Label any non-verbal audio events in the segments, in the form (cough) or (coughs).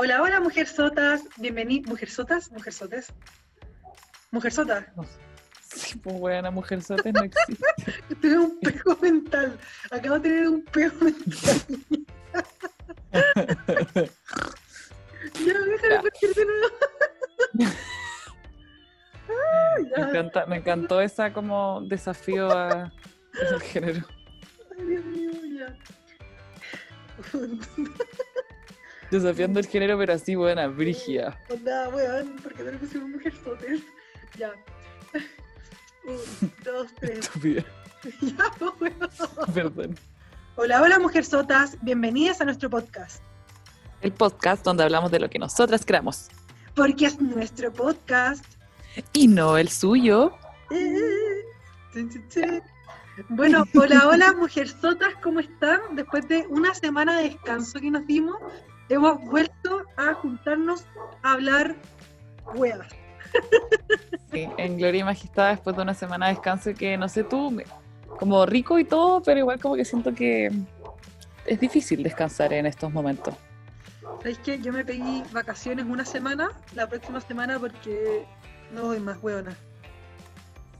Hola, hola, mujerzotas. Bienvenidas. ¿Mujerzotas? ¿Mujerzotes? ¿Mujerzotas? Sí, pues buena, mujerzotes no existe. (laughs) Tengo un pego mental. Acabo de tener un pego mental. (laughs) ya, déjame Ya. partir de nuevo. Ah, Me, encanta, me encantó esa como desafío a- al género. Ay, Dios mío, ya. Desafiando el género, pero así buena, brígida. Onda, weón, porque no le pusimos mujerzotes. Ya. (laughs) Un, dos, tres. Estúpida. (laughs) Ya, weón. Perdón. Hola, hola, mujerzotas. Bienvenidas a nuestro podcast. El podcast donde hablamos de lo que nosotras creamos. Porque es nuestro podcast. Y no el suyo. Eh. Bueno, hola, hola, mujerzotas, ¿cómo están? Después de una semana de descanso que nos dimos, hemos vuelto a juntarnos a hablar huevas. Sí, en Gloria y Majestad después de una semana de descanso que no sé tú, me- como rico y todo, pero igual como que siento que es difícil descansar en estos momentos. ¿Sabéis qué? Yo me pedí vacaciones una semana, la próxima semana, porque no doy más hueonas.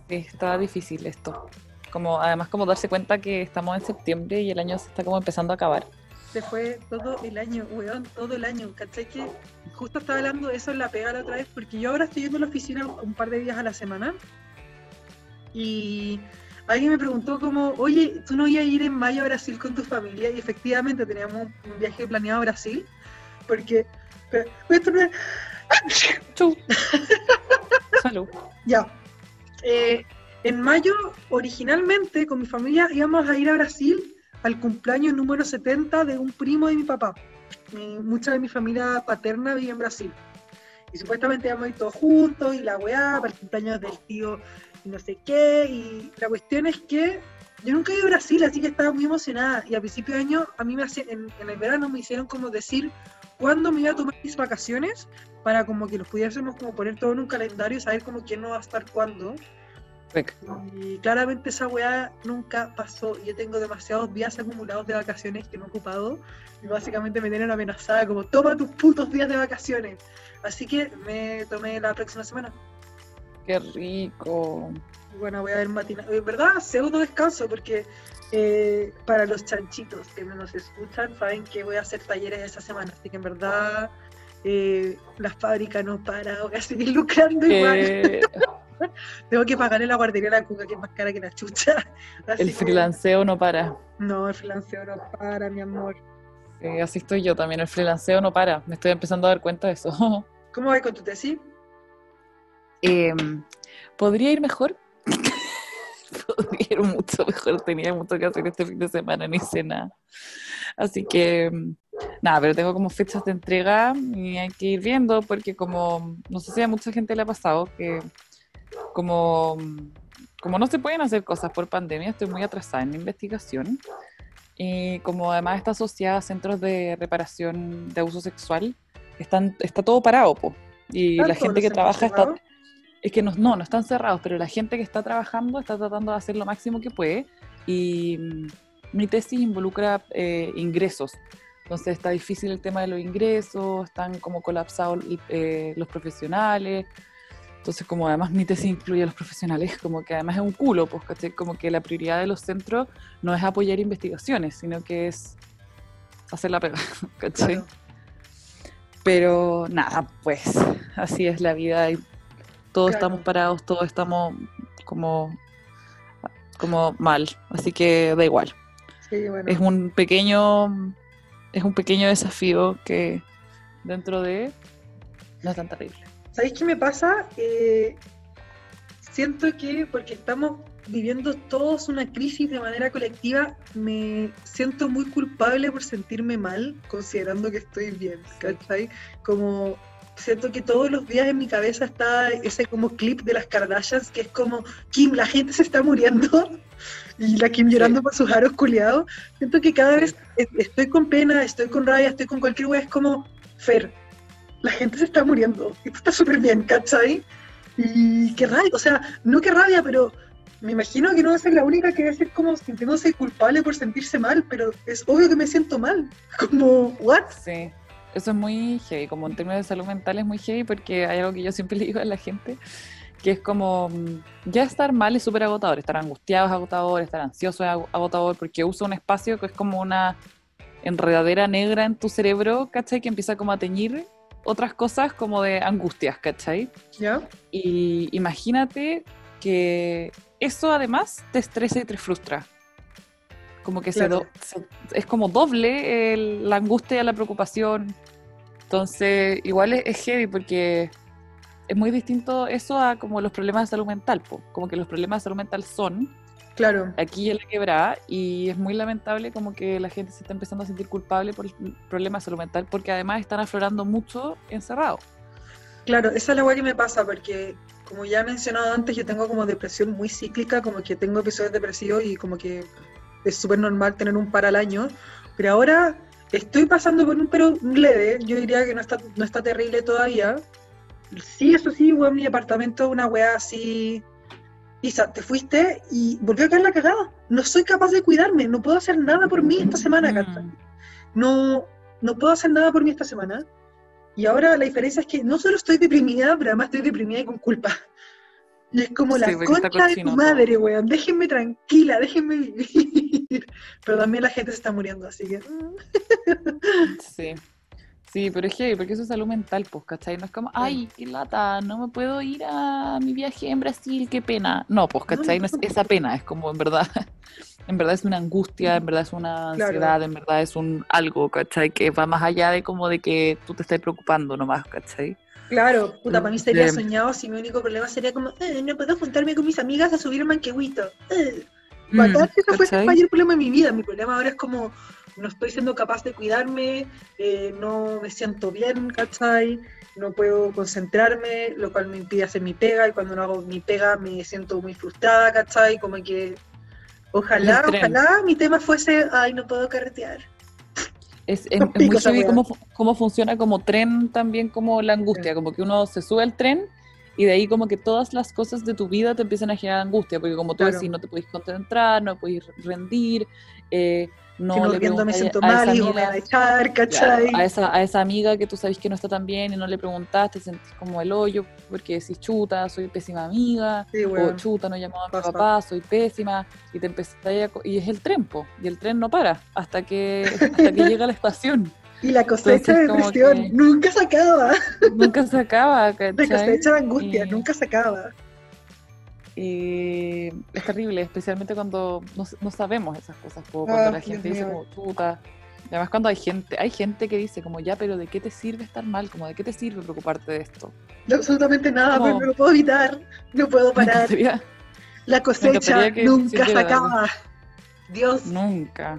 Sí, está difícil esto. Como, además como darse cuenta que estamos en septiembre y el año se está como empezando a acabar. Se fue todo el año, weón, todo el año. ¿Cachai? Que justo estaba hablando de eso en la pega la otra vez, porque yo ahora estoy yendo a la oficina un par de días a la semana. Y alguien me preguntó como, oye, ¿tú no ibas a ir en mayo a Brasil con tu familia? Y efectivamente teníamos un, viaje planeado a Brasil, porque... pero- esto no es-. Salud. Ya. Eh, en mayo, originalmente, con mi familia íbamos a ir a Brasil al cumpleaños número 70 de un primo de mi papá. Mucha de mi familia paterna vive en Brasil. Y supuestamente íbamos a ir todos juntos y la weá para el cumpleaños del tío y no sé qué. Y la cuestión es que yo nunca he ido a Brasil, así que estaba muy emocionada. Y a principio de año, a mí me hacían, en, en el verano me hicieron como decir cuándo me iba a tomar mis vacaciones para como que los pudiésemos como poner todo en un calendario y saber como quién no va a estar cuándo. Y claramente esa weá nunca pasó. Yo tengo demasiados días acumulados de vacaciones que no he ocupado. Y básicamente me tienen amenazada como toma tus putos días de vacaciones. Así que me tomé la próxima semana. Qué rico. Bueno, voy a ver matina. En verdad, pseudo descanso porque eh, para los chanchitos que me nos escuchan saben que voy a hacer talleres esa semana. Así que en verdad eh, la fábrica no para. A seguir lucrando igual. Eh, (laughs) Tengo que pagarle la guardería a la cuca que es más cara que la chucha. (laughs) Así el que- freelanceo no para. No, el freelanceo no para, mi amor. Eh, así estoy yo también, el freelanceo no para. Me estoy empezando a dar cuenta de eso. (laughs) ¿Cómo vas con tu tesis? Em, ¿Podría ir mejor? Podría ir mucho mejor. Tenía mucho que hacer este fin de semana, no hice nada. Así que, em, nada, pero tengo como fechas de entrega y hay que ir viendo porque como, no sé si a mucha gente le ha pasado que como, como no se pueden hacer cosas por pandemia, estoy muy atrasada en la investigación. Y como además está asociada a centros de reparación de abuso sexual, están, está todo parado, po. Y ¿Están la gente que trabaja está, es que no, no, no están cerrados, pero la gente que está trabajando está tratando de hacer lo máximo que puede y mm, mi tesis involucra eh, ingresos. Entonces está difícil el tema de los ingresos, están como colapsados eh, los profesionales. Entonces como además mi tesis incluye a los profesionales, (laughs) como que además es un culo, pues, ¿cachai? Como que la prioridad de los centros no es apoyar investigaciones, sino que es hacer la pega, (laughs) ¿cachai? Claro. Pero nada, pues así es la vida y todos Claro. estamos parados, todos estamos como, como mal, así que da igual. Sí, bueno. Es un pequeño, es un pequeño desafío que dentro de no es tan terrible. ¿Sabéis qué me pasa? Eh, siento que porque estamos viviendo todos una crisis de manera colectiva, me siento muy culpable por sentirme mal, considerando que estoy bien, ¿cachai? Como siento que todos los días en mi cabeza está ese como clip de las Kardashians que es como, Kim, la gente se está muriendo. Y la Kim llorando Sí. por sus aros culiados. Siento que cada vez es- estoy con pena, estoy con rabia, estoy con cualquier wea. Es como, Fer, la gente se está muriendo. Y tú estás súper bien, ¿cachai? Y qué rabia, o sea, no qué rabia, pero me imagino que no va a ser la única que va a ser como sintiéndose culpable por sentirse mal, pero es obvio que me siento mal. (laughs) Como, ¿what? Sí, eso es muy heavy, como en términos de salud mental es muy heavy porque hay algo que yo siempre le digo a la gente, que es como, mm, ya estar mal es súper agotador, estar angustiado es agotador, estar ansioso es agotador, porque usa un espacio que es como una enredadera negra en tu cerebro, ¿cachai? Que empieza como a teñir otras cosas como de angustias, ¿cachai? ¿Ya? Y imagínate que eso además te estresa y te frustra. Como que se, es como doble la angustia la preocupación. Entonces, igual es, es, heavy porque es muy distinto eso a como los problemas de salud mental. Po. Como que los problemas de salud mental son Claro. Aquí en la quebrada y es muy lamentable como que la gente se está empezando a sentir culpable por el problema de salud mental porque además están aflorando mucho encerrados. Claro, esa es la que me pasa porque como ya he mencionado antes, yo tengo como depresión muy cíclica, como que tengo episodios depresivos y como que es súper normal tener un par al año, pero ahora estoy pasando por un pero leve, yo diría que no está, no está terrible todavía. Sí, eso sí, en mi apartamento una weá así Isa, te fuiste y volvió a caer la cagada. No soy capaz de cuidarme, no puedo hacer nada por mí esta semana, mm. No, no puedo hacer nada por mí esta semana. Y ahora la diferencia es que no solo estoy deprimida, pero además estoy deprimida y con culpa. Y es como la concha de tu madre, weón. Déjenme tranquila, déjenme vivir. (laughs) Pero también la gente se está muriendo, así que. sí. Sí, pero es que, porque eso es salud mental, pues, ¿cachai? No es como, ay, qué lata, no me puedo ir a mi viaje en Brasil, qué pena. No, pues, ¿cachai? No es esa pena, es como, en verdad, (laughs) en verdad es una angustia, en verdad es una ansiedad, en verdad es un algo, ¿cachai? Que va más allá de como de que tú te estés preocupando nomás, ¿cachai? Claro, puta, para mí sería soñado si mi único problema sería como, eh, no puedo juntarme con mis amigas a subir manquehuito. Eh. Mm, eso fuese el mayor problema de mi vida. Mi problema ahora es como, no estoy siendo capaz de cuidarme, eh, no me siento bien, ¿cachai? No puedo concentrarme, lo cual me impide hacer mi pega, y cuando no hago mi pega me siento muy frustrada, ¿cachai? Como que ojalá, ojalá mi tema fuese, ay, no puedo carretear. Es, es, (laughs) muy heavy cómo, cómo, funciona como tren también como la angustia, como que uno se sube al tren y de ahí como que todas las cosas de tu vida te empiezan a generar angustia, porque como tú decís, no te puedes concentrar, no puedes rendir, eh, no que me siento mal, y me a echar, ¿cachai? a, esa, a esa amiga que tú sabes que no está tan bien y no le preguntaste, sentís como el hoyo porque decís chuta, soy pésima amiga, o chuta, no llamaba a mi papá, soy pésima, y te empezás a, y es el tren, y el tren no para hasta que, (laughs) hasta que llega a la estación. Y la cosecha de depresión nunca se acaba. Nunca se acaba, ¿cachai? La cosecha de angustia nunca se acaba. Y es terrible, especialmente cuando no, sabemos esas cosas, cuando ah, la gente dice como chuta. Además cuando hay gente, hay gente que dice como ya, pero ¿de qué te sirve estar mal? Como ¿de qué te sirve preocuparte de esto? No, absolutamente nada, pero no lo puedo evitar, no puedo (laughs) parar. la cosecha nunca se acaba. Dios. Nunca.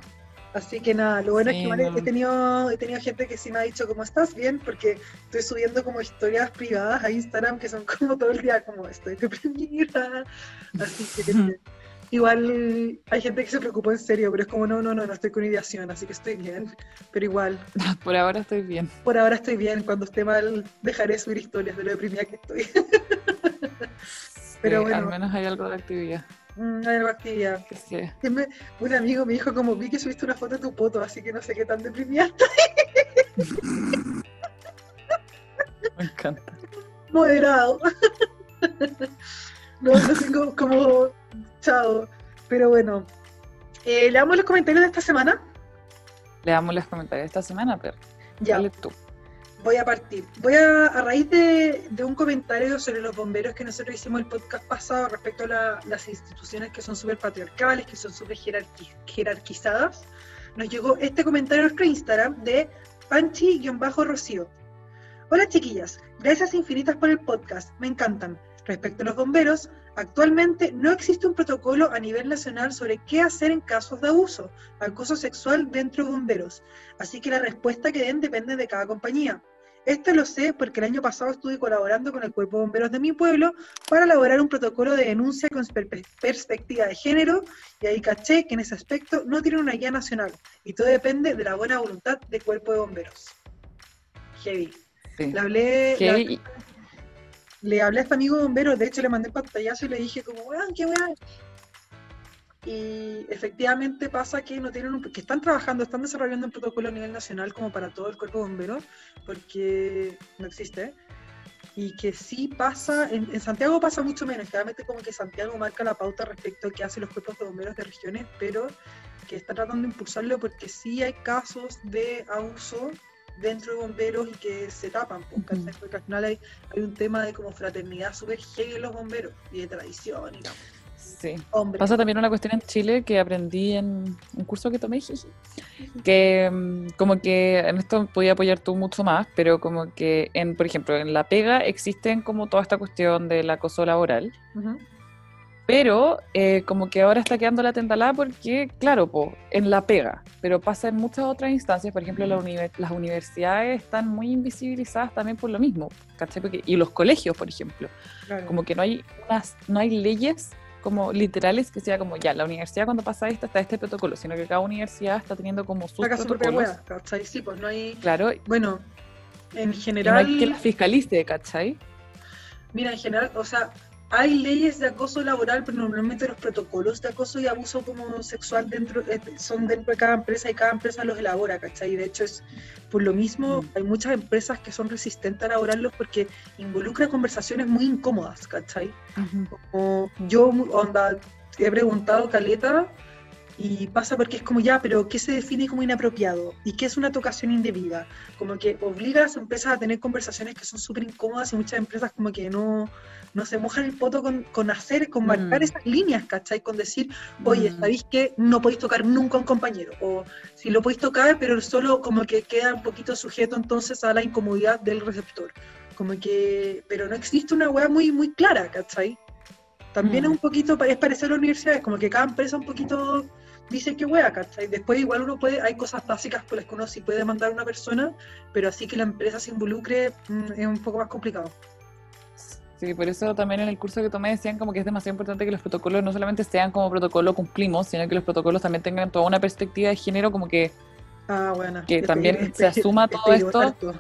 Así que nada, lo bueno es que he, tenido, he tenido gente que sí me ha dicho cómo estás bien, porque estoy subiendo como historias privadas a Instagram que son como todo el día como estoy deprimida. Así que igual hay gente que se preocupa en serio, pero es como no, no, no, no estoy con ideación, así que estoy bien. Pero igual. (laughs) Por ahora estoy bien. Por ahora estoy bien. Cuando esté mal dejaré subir historias de lo deprimida que estoy. (laughs) pero bueno. Al menos hay algo de actividad. Mm, hay. Sí. un amigo me dijo como vi que subiste una foto de tu foto, así que no sé qué tan deprimida (laughs) Me encanta. Moderado. (laughs) no, no tengo como chao. Pero bueno. Eh, ¿Le damos los comentarios de esta semana? Le damos los comentarios de esta semana, pero ya. Dale tú voy a partir. Voy a, a raíz de, un comentario sobre los bomberos que nosotros hicimos el podcast pasado respecto a las instituciones que son súper patriarcales, que son súper jerarquizadas, nos llegó este comentario a nuestro Instagram de Panchi-Rocío. Hola chiquillas, gracias infinitas por el podcast, me encantan. Respecto a los bomberos, actualmente no existe un protocolo a nivel nacional sobre qué hacer en casos de abuso, acoso sexual dentro de bomberos, así que la respuesta que den depende de cada compañía. Esto lo sé porque el año pasado estuve colaborando con el Cuerpo de Bomberos de mi pueblo para elaborar un protocolo de denuncia con perspectiva de género y ahí caché que en ese aspecto no tienen una guía nacional y todo depende de la buena voluntad del Cuerpo de Bomberos. Heavy. Le hablé, le hablé a este amigo bombero, de hecho le mandé pantallazo y le dije como, weón, qué weón. Y efectivamente pasa que no tienen un- que están trabajando, están desarrollando un protocolo a nivel nacional como para todo el cuerpo de bomberos, porque no existe. Y que sí pasa, en, en Santiago pasa mucho menos, claramente como que Santiago marca la pauta respecto a qué hacen los cuerpos de bomberos de regiones, pero que está tratando de impulsarlo porque sí hay casos de abuso dentro de bomberos y que se tapan, pues, ¿cachai? Ujú. porque al final hay, hay un tema de como fraternidad súper heavy en los bomberos y de tradición y. Sí. Hombre, Pasa también una cuestión en Chile que aprendí en un curso que tomé, (laughs) que mm, como que en esto podía apoyar tú mucho más, pero como que en, por ejemplo, en la pega existen como toda esta cuestión del acoso laboral, Ujú. pero eh, como que ahora está quedando la tentalada porque, claro, po, en la pega, pero pasa en muchas otras instancias, por ejemplo, la las universidades están muy invisibilizadas también por lo mismo, ¿cachai? Porque- y los colegios, por ejemplo Claro. como que no hay unas, no hay leyes como literales que sea como ya, la universidad cuando pasa esto está este protocolo, sino que cada universidad está teniendo como sus Saca su propia protocolos. ¿cachai? Sí, pues no hay. Claro, Bueno, en no general. hay que la fiscalice, ¿cachai? Mira, en general, o sea, hay leyes de acoso laboral, pero normalmente los protocolos de acoso y abuso como sexual dentro eh, son dentro de cada empresa y cada empresa los elabora, ¿cachai? De hecho, es por lo mismo, Mm. hay muchas empresas que son resistentes a elaborarlos porque involucra conversaciones muy incómodas, ¿cachai? Como yo, onda, he preguntado caleta y pasa porque es como ya, pero ¿qué se define como inapropiado? ¿Y qué es una tocación indebida? Como que obliga a las empresas a tener conversaciones que son súper incómodas y muchas empresas como que no, no se mojan el poto con, con hacer, con marcar Mm. esas líneas, ¿cachai? Con decir, oye, Mm. ¿sabéis que no podéis tocar nunca a un compañero? O si lo podéis tocar, pero solo como que queda un poquito sujeto entonces a la incomodidad del receptor. Como que, pero no existe una weá muy, muy clara, ¿cachai? También Mm. es un poquito, es parecer a las universidades, como que cada empresa un poquito dice que wea, ¿cachai? Después igual uno puede, hay cosas básicas por las que uno sí puede demandar a una persona, pero así que la empresa se involucre mm, es un poco más complicado. Sí, por eso también en el curso que tomé decían como que es demasiado importante que los protocolos no solamente sean como protocolo cumplimos, sino que los protocolos también tengan toda una perspectiva de género como que Ah, bueno. Que Este- también este- se asuma este todo esto. harto.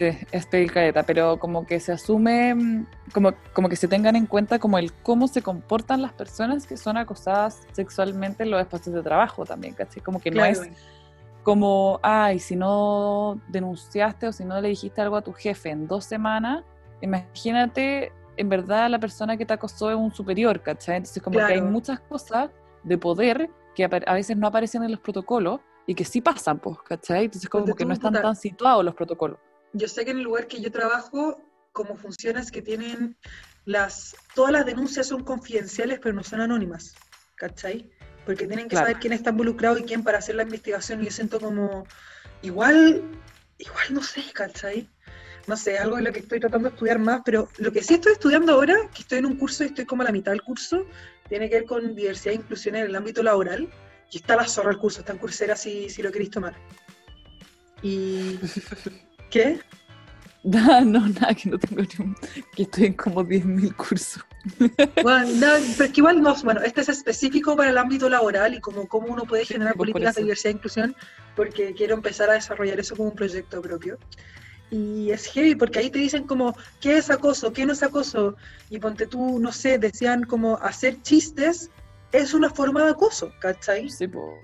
Sí, es pedir careta, pero como que se asume, mm, como, como que se tengan en cuenta como el cómo se comportan las personas que son acosadas sexualmente en los espacios de trabajo también, ¿cachai? Como que no es como, ay, si no denunciaste o si no le dijiste algo a tu jefe en dos semanas, imagínate, en verdad la persona que te acosó es un superior, ¿cachai? Entonces como que hay muchas cosas de poder que a veces no aparecen en los protocolos y que sí pasan, pues, ¿cachai? Entonces como que no están tan situados los protocolos. Yo sé que en el lugar que yo trabajo, como funciona es que tienen las, todas las denuncias son confidenciales, pero no son anónimas, ¿cachai? Porque tienen que Claro. saber quién está involucrado y quién para hacer la investigación. Y yo siento como, igual, igual no sé, ¿cachai? No sé, algo de lo que estoy tratando de estudiar más, pero lo que sí estoy estudiando ahora, que estoy en un curso y estoy como a la mitad del curso, tiene que ver con diversidad e inclusión en el ámbito laboral. Y está la zorra el curso, está en Coursera si, si lo queréis tomar. Y... (laughs) ¿Qué? (laughs) No, nada, que no tengo ni un- que estoy en como 10.000 cursos. (laughs) Bueno, no, pero es que igual no, bueno, este es específico para el ámbito laboral y como cómo uno puede generar pues, políticas de diversidad e inclusión, porque quiero empezar a desarrollar eso como un proyecto propio. Y es heavy, porque ahí te dicen como, ¿qué es acoso? ¿Qué no es acoso? Y ponte tú, no sé, decían como hacer chistes es una forma de acoso, ¿cachai? Sí, po.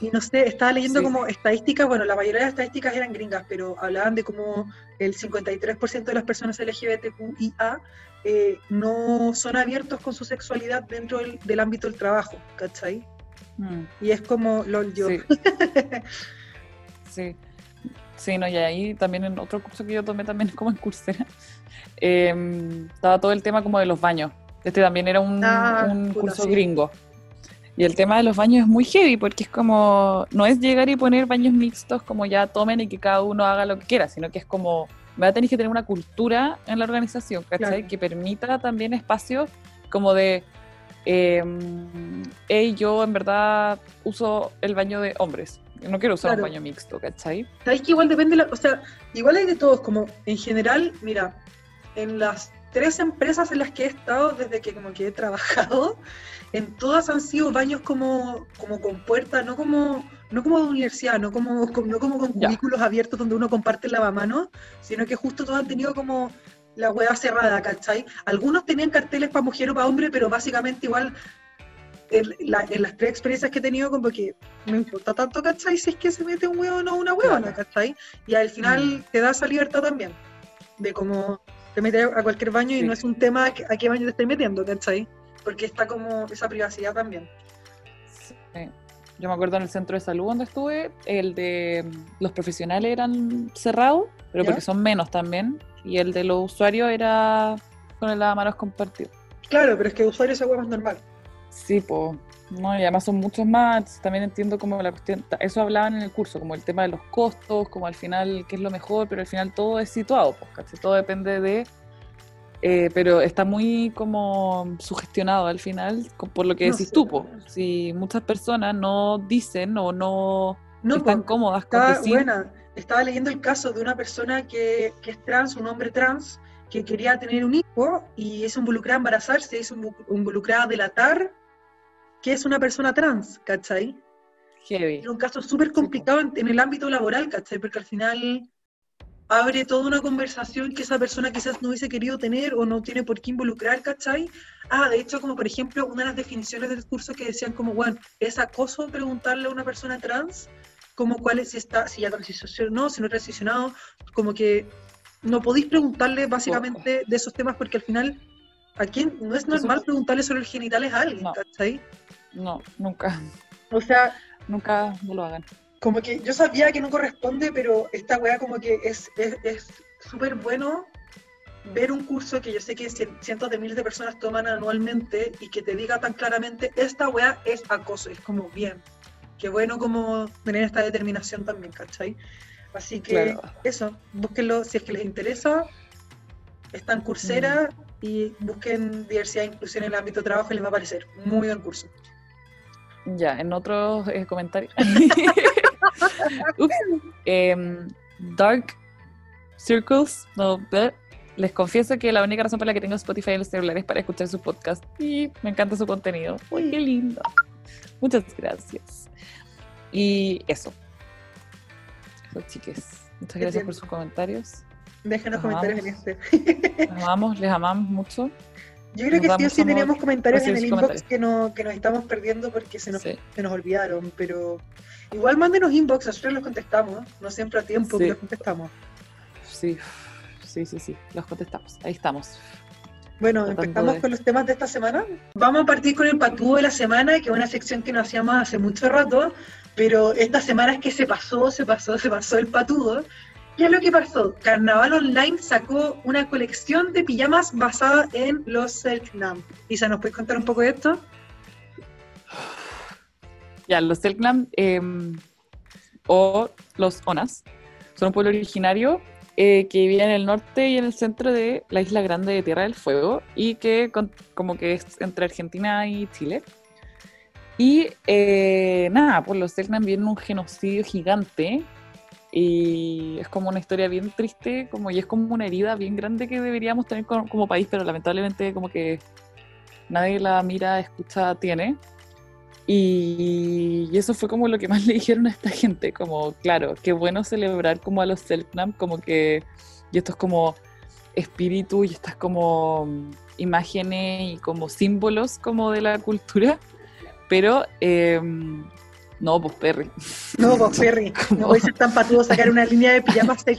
Y no sé, estaba leyendo Sí. como estadísticas, bueno, la mayoría de las estadísticas eran gringas, pero hablaban de cómo el 53% de las personas LGBTQIA eh, no son abiertos con su sexualidad dentro del, del ámbito del trabajo, ¿cachai? Mm, Y es como, lol, yo. Sí. (laughs) Sí. Sí, no, y ahí también en otro curso que yo tomé también (laughs) como en Coursera, eh, estaba todo el tema como de los baños. Este también era un, Ah, un puta, curso sí. gringo. Y el tema de los baños es muy heavy porque es como, no es llegar y poner baños mixtos como ya tomen y que cada uno haga lo que quiera, sino que es como, va a tener que tener una cultura en la organización, ¿cachai? Claro. Que permita también espacios como de, eh, hey, yo en verdad uso el baño de hombres, no quiero usar Claro. un baño mixto, ¿cachai? ¿Sabéis que igual depende, la, o sea, igual hay de todos, como en general, mira, en las tres empresas en las que he estado desde que como que he trabajado, en todas han sido baños como, como con puerta, no como, no como de universidad, no como, como- no como con cubículos abiertos donde uno comparte el lavamanos, sino que justo todos han tenido como la hueá cerrada, ¿cachai? Algunos tenían carteles para mujer o para hombre, pero básicamente igual en, la- en las tres experiencias que he tenido, como que no importa tanto, ¿cachai? Si es que se mete un huevo o una huevona, ¿cachai? Y al final Mm. te da esa libertad también, de cómo te metes a cualquier baño y no es un tema a qué- baño te estés metiendo, ¿cachai? Porque está como esa privacidad también. Sí. Yo me acuerdo en el centro de salud donde estuve, el de los profesionales eran cerrados, pero ¿Ya? porque son menos también, y el de los usuarios era con el lavamanos compartido. Claro, pero es que usuario esa hueá es normal. Sí, pues, no, y además son muchos más, también entiendo como la cuestión, eso hablaban en el curso, como el tema de los costos, como al final qué es lo mejor, pero al final todo es situado, pues, todo depende de, eh, pero está muy como sugestionado al final, por lo que No decís sé. tú, pues, si muchas personas no dicen o no, No, están po, cómodas con Estaba decir, buena. Estaba leyendo el caso de una persona que, que es trans, un hombre trans, que quería tener un hijo y es involucrada a embarazarse, es invu- involucrada a delatar que es una persona trans, ¿cachai? heavy. Era un caso súper complicado en, en el ámbito laboral, ¿cachai? Porque al final abre toda una conversación que esa persona quizás no hubiese querido tener o no tiene por qué involucrar, ¿cachai? Ah, de hecho, como por ejemplo, una de las definiciones del curso que decían como, bueno, es acoso preguntarle a una persona trans como cuál es, si está, si ya transicionó, si no ha transicionado, como que no podéis preguntarle básicamente de esos temas porque al final, ¿a quién? No es normal preguntarle sobre los genitales a alguien, No. ¿cachai? No, nunca, O sea, nunca no lo hagan. como que yo sabía que no corresponde, pero esta weá como que es es- es súper bueno ver un curso que yo sé que cien- cientos de miles de personas toman anualmente y que te diga tan claramente, esta weá es acoso, es como bien. Qué bueno como tener esta determinación también, ¿cachai? Así que Claro. eso, búsquenlo si es que les interesa. Está en Coursera y busquen diversidad e inclusión en el ámbito de trabajo y les va a parecer muy buen curso. Ya, en otros eh, comentarios. (laughs) (laughs) Em, Dark Circles, no, bleh. les confieso que la única razón por la que tengo Spotify en los celulares es para escuchar su podcast y me encanta su contenido. ¡Uy, qué lindo! Muchas gracias. Y eso. Eso, chiques. Muchas gracias por sus comentarios. Dejen los comentarios en vamos. este. Les amamos, les amamos mucho. Yo creo Nos que sí o sí amor, teníamos comentarios en el inbox que, no, que nos estamos perdiendo porque se nos, Sí. se nos olvidaron, pero igual mándenos inbox, nosotros los contestamos, no siempre a tiempo, Sí. pero los contestamos. Sí, sí, sí, sí. Los contestamos. Ahí estamos. Bueno, Tratando empezamos de- con los temas de esta semana. Vamos a partir con el patúo de la semana, que es una sección que no hacíamos hace mucho rato, pero esta semana es que se pasó, se pasó, se pasó el patudo. ¿Qué es lo que pasó? Carnaval Online sacó una colección de pijamas basada en los Selknam. Isa, ¿nos puedes contar un poco de esto? Ya, los Selknam em, o los Onas son un pueblo originario eh, que vive en el norte y en el centro de la isla grande de Tierra del Fuego y que como que es entre Argentina y Chile. Y eh, nada, pues los Selknam vienen un genocidio gigante y es como una historia bien triste como, y es como una herida bien grande que deberíamos tener como, como país, pero lamentablemente como que nadie la mira, escucha, tiene. Y, y eso fue como lo que más (laughs) le dijeron a esta gente, como, claro, qué bueno celebrar como a los Selknam, como que, y esto es como espíritu y estas como imágenes y como símbolos como de la cultura, pero eh, no, pues Perry. No, pues Ferry, (laughs) no puede ser tan patudo sacar una línea de pijamas. (laughs) ¿eh?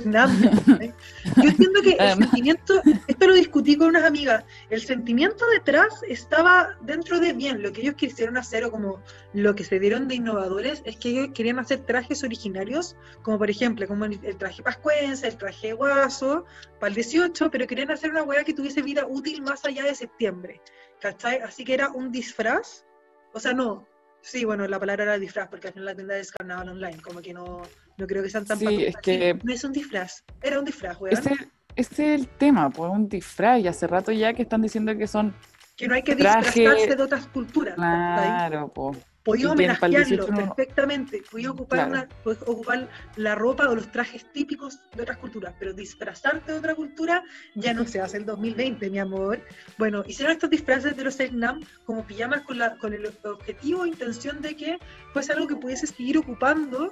Yo entiendo que el sentimiento, esto lo discutí con unas amigas, el sentimiento detrás estaba dentro de bien, lo que ellos quisieron hacer o como lo que se dieron de innovadores es que ellos querían hacer trajes originarios, como por ejemplo, como el, el traje pascuense, el traje guaso, para el 18, pero querían hacer una hueá que tuviese vida útil más allá de septiembre, ¿cachai? Así que era un disfraz, o sea, no, sí, bueno, la palabra era disfraz, porque al final la tienda es carnaval online, como que no, no creo que sean tan Sí, es que- No es un disfraz, era un disfraz, weón. Ese, ese es el tema, pues un disfraz, y hace rato ya que están diciendo que son, que no hay que traje- disfrazarse de otras culturas. claro, pues. El homenajearlo 18 no- perfectamente, podías ocupar, Claro. una, podías ocupar la ropa o los trajes típicos de otras culturas, pero disfrazarte de otra cultura ya no se hace el 2020, mi amor. Bueno, hicieron estos disfraces de los Selknam como pijamas con, la, con el objetivo e intención de que fuese algo que pudiese seguir ocupando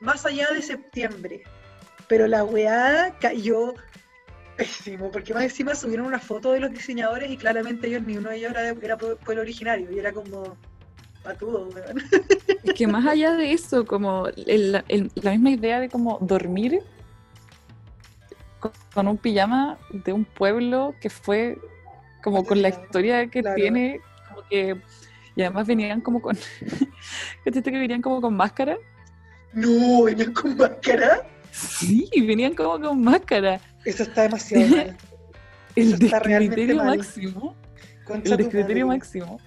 más allá de septiembre. Pero la weá cayó pésimo, porque más encima subieron una foto de los diseñadores y claramente ellos, ni uno de ellos era, era pueblo originario, y era como, weón. Es que más allá de eso, como el- el- la misma idea de como dormir con, con un pijama de un pueblo que fue como con la historia que Claro. tiene, como que, y además venían como con, (laughs) ¿cachaste que venían como con máscara? No, venían con máscara. Sí, venían como con máscara. Eso está demasiado (laughs) mal. El Eso descriterio máximo. Concha El descriterio máximo.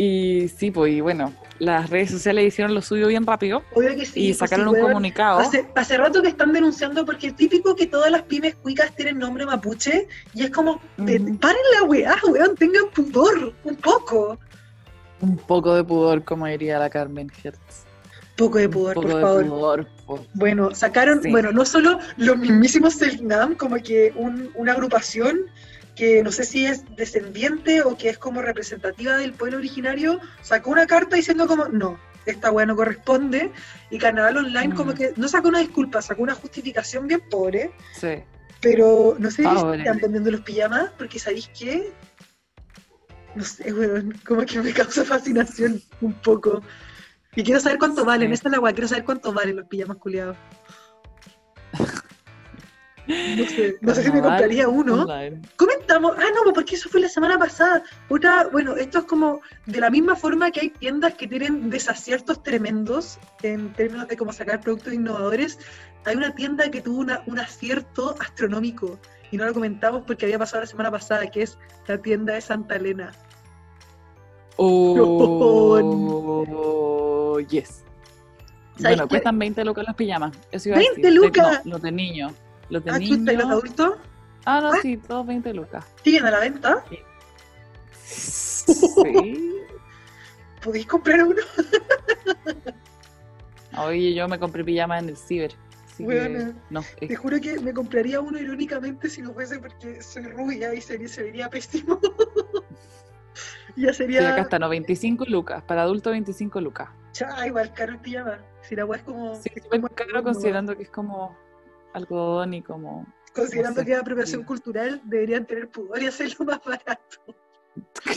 Y sí, pues, y bueno, las redes sociales hicieron lo suyo bien rápido Obvio que sí. y pues sacaron un weón. comunicado. Hace, hace rato que están denunciando porque es típico que todas las pymes cuicas tienen nombre mapuche y es como, Ujú. paren la weá, weón, tengan pudor, un poco. Un poco de pudor, como diría la Carmen Hertz. Poco de pudor, poco por de favor. pudor, por- Bueno, sacaron, Sí. bueno, no solo los mismísimos Selknam, como que un- una agrupación que no sé si es descendiente o que es como representativa del pueblo originario, sacó una carta diciendo como, no, esta weá no corresponde, y Carnaval Online como Mm. que no sacó una disculpa, sacó una justificación bien pobre, Sí. pero no sé si Pobre. están vendiendo los pijamas, porque ¿sabéis qué? No sé, weón, como que me causa fascinación un poco. Y quiero saber cuánto Sí. valen, esta es la weá, quiero saber cuánto valen los pijamas culiados. (laughs) No sé, (laughs) no sé si me compraría uno. online. Comentamos, ah, no, porque eso fue la semana pasada. Otra, bueno, esto es como de la misma forma que hay tiendas que tienen desaciertos tremendos en términos de cómo sacar productos innovadores. Hay una tienda que tuvo una- un acierto astronómico y no lo comentamos porque había pasado la semana pasada, que es la tienda de Santa Elena. Oh, yes. ¿Sabes Bueno, qué? cuestan 20 lucas los pijamas. Eso iba a 20 decir. De- lucas. no, los de niños. Los de Ah, ¿y los niños. adultos Ah, no, Ah. sí, todos 20 lucas. siguen a la venta? Sí. ¿Podéis comprar uno? (laughs) Oye, yo me compré pijamas en el ciber. Así que, Buena. no, Te juro que me compraría uno irónicamente si no fuese porque soy rubia y se, se vería pésimo. (laughs) ya sí, sería... acá está, no, 25 lucas. Para adultos, 25 lucas. Cha, igual caro el pijama. Si la weá es como. Sí, es súper caro como- considerando que es como algodón y como. considerando no sé, que es apropiación cultural, deberían tener pudor y hacerlo más barato,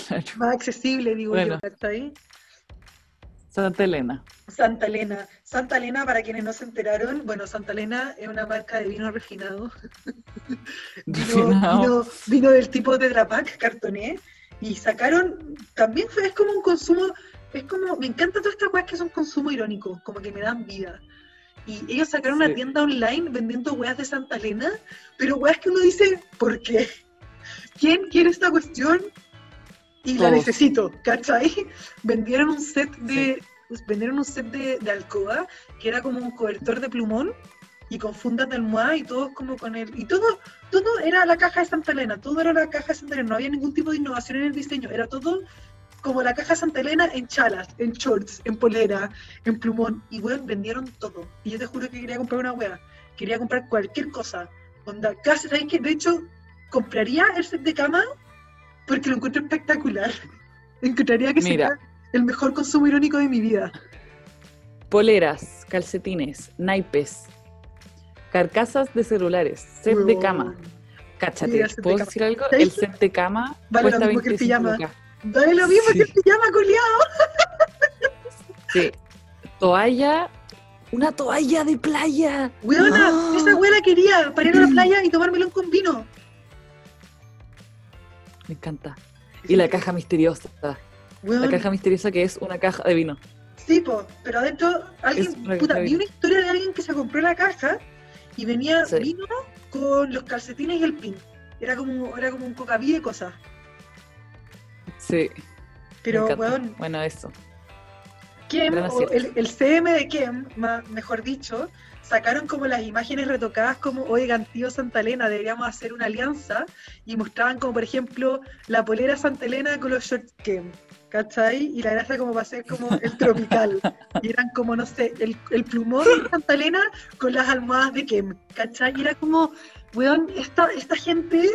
Claro. más accesible, digo Bueno. yo. ¿cachai? Santa Elena. Santa Elena. Santa Elena, para quienes no se enteraron, bueno, Santa Elena es una marca de vino refinado. (laughs) Vino, Refinado. vino- vino del tipo de Drapac, cartoné. Y sacaron, también fue, es como un consumo, es como, me encanta todas estas weas que son consumo irónico, como que me dan vida. Y ellos sacaron Sí. una tienda online vendiendo weas de Santa Elena, pero weas que uno dice, ¿por qué? ¿Quién quiere esta cuestión? Y la Todos. necesito, ¿cachai? Vendieron un set de, pues, vendieron un set de, de alcoba, que era como un cobertor de plumón, y con fundas de almohada y todo como con el... Y todo, todo era la caja de Santa Elena, todo era la caja de Santa Elena, no había ningún tipo de innovación en el diseño, era todo como la caja de Santa Elena en chalas, en shorts, en polera, en plumón, y weón, vendieron todo. Y yo te juro que quería comprar una wea, quería comprar cualquier cosa. Onda, casi, ¿sabes qué? De hecho, compraría el set de cama porque lo encuentro espectacular. (laughs) Encontraría que Mira. sería el mejor consumo irónico de mi vida. Poleras, calcetines, naipes, carcasas de celulares, set de cama. Cáchate, de ¿puedo cama. decir algo? ¿Sabes El set de cama Vale cuesta mismo que el 25 pijama. lucas. Dale lo mismo Sí. que el pijama, culiao. Sí. Toalla, una toalla de playa. Weona, esa wea la quería para ir a la playa y tomármelo con vino. Me encanta. Y la caja misteriosa. Weón, La caja misteriosa que es una caja de vino. Sí, po, pero adentro, alguien, puta, vi una historia de alguien que se compró la caja y venía Sí. vino con los calcetines y el pin. Era como, era como un cocaví de cosas. Sí. Pero, weón, Bueno, eso. O acierto. el, el CM de Kem, ma- mejor dicho, sacaron como las imágenes retocadas como, oigan, tío Santa Elena, deberíamos hacer una alianza, y mostraban como, por ejemplo, la polera Santa Elena con los shorts Kem, ¿cachai? Y la gracia como para hacer como el tropical, y eran como, no sé, el, el plumón de Santa Elena con las almohadas de Kem, ¿cachai? Y era como, weón, esta, esta gente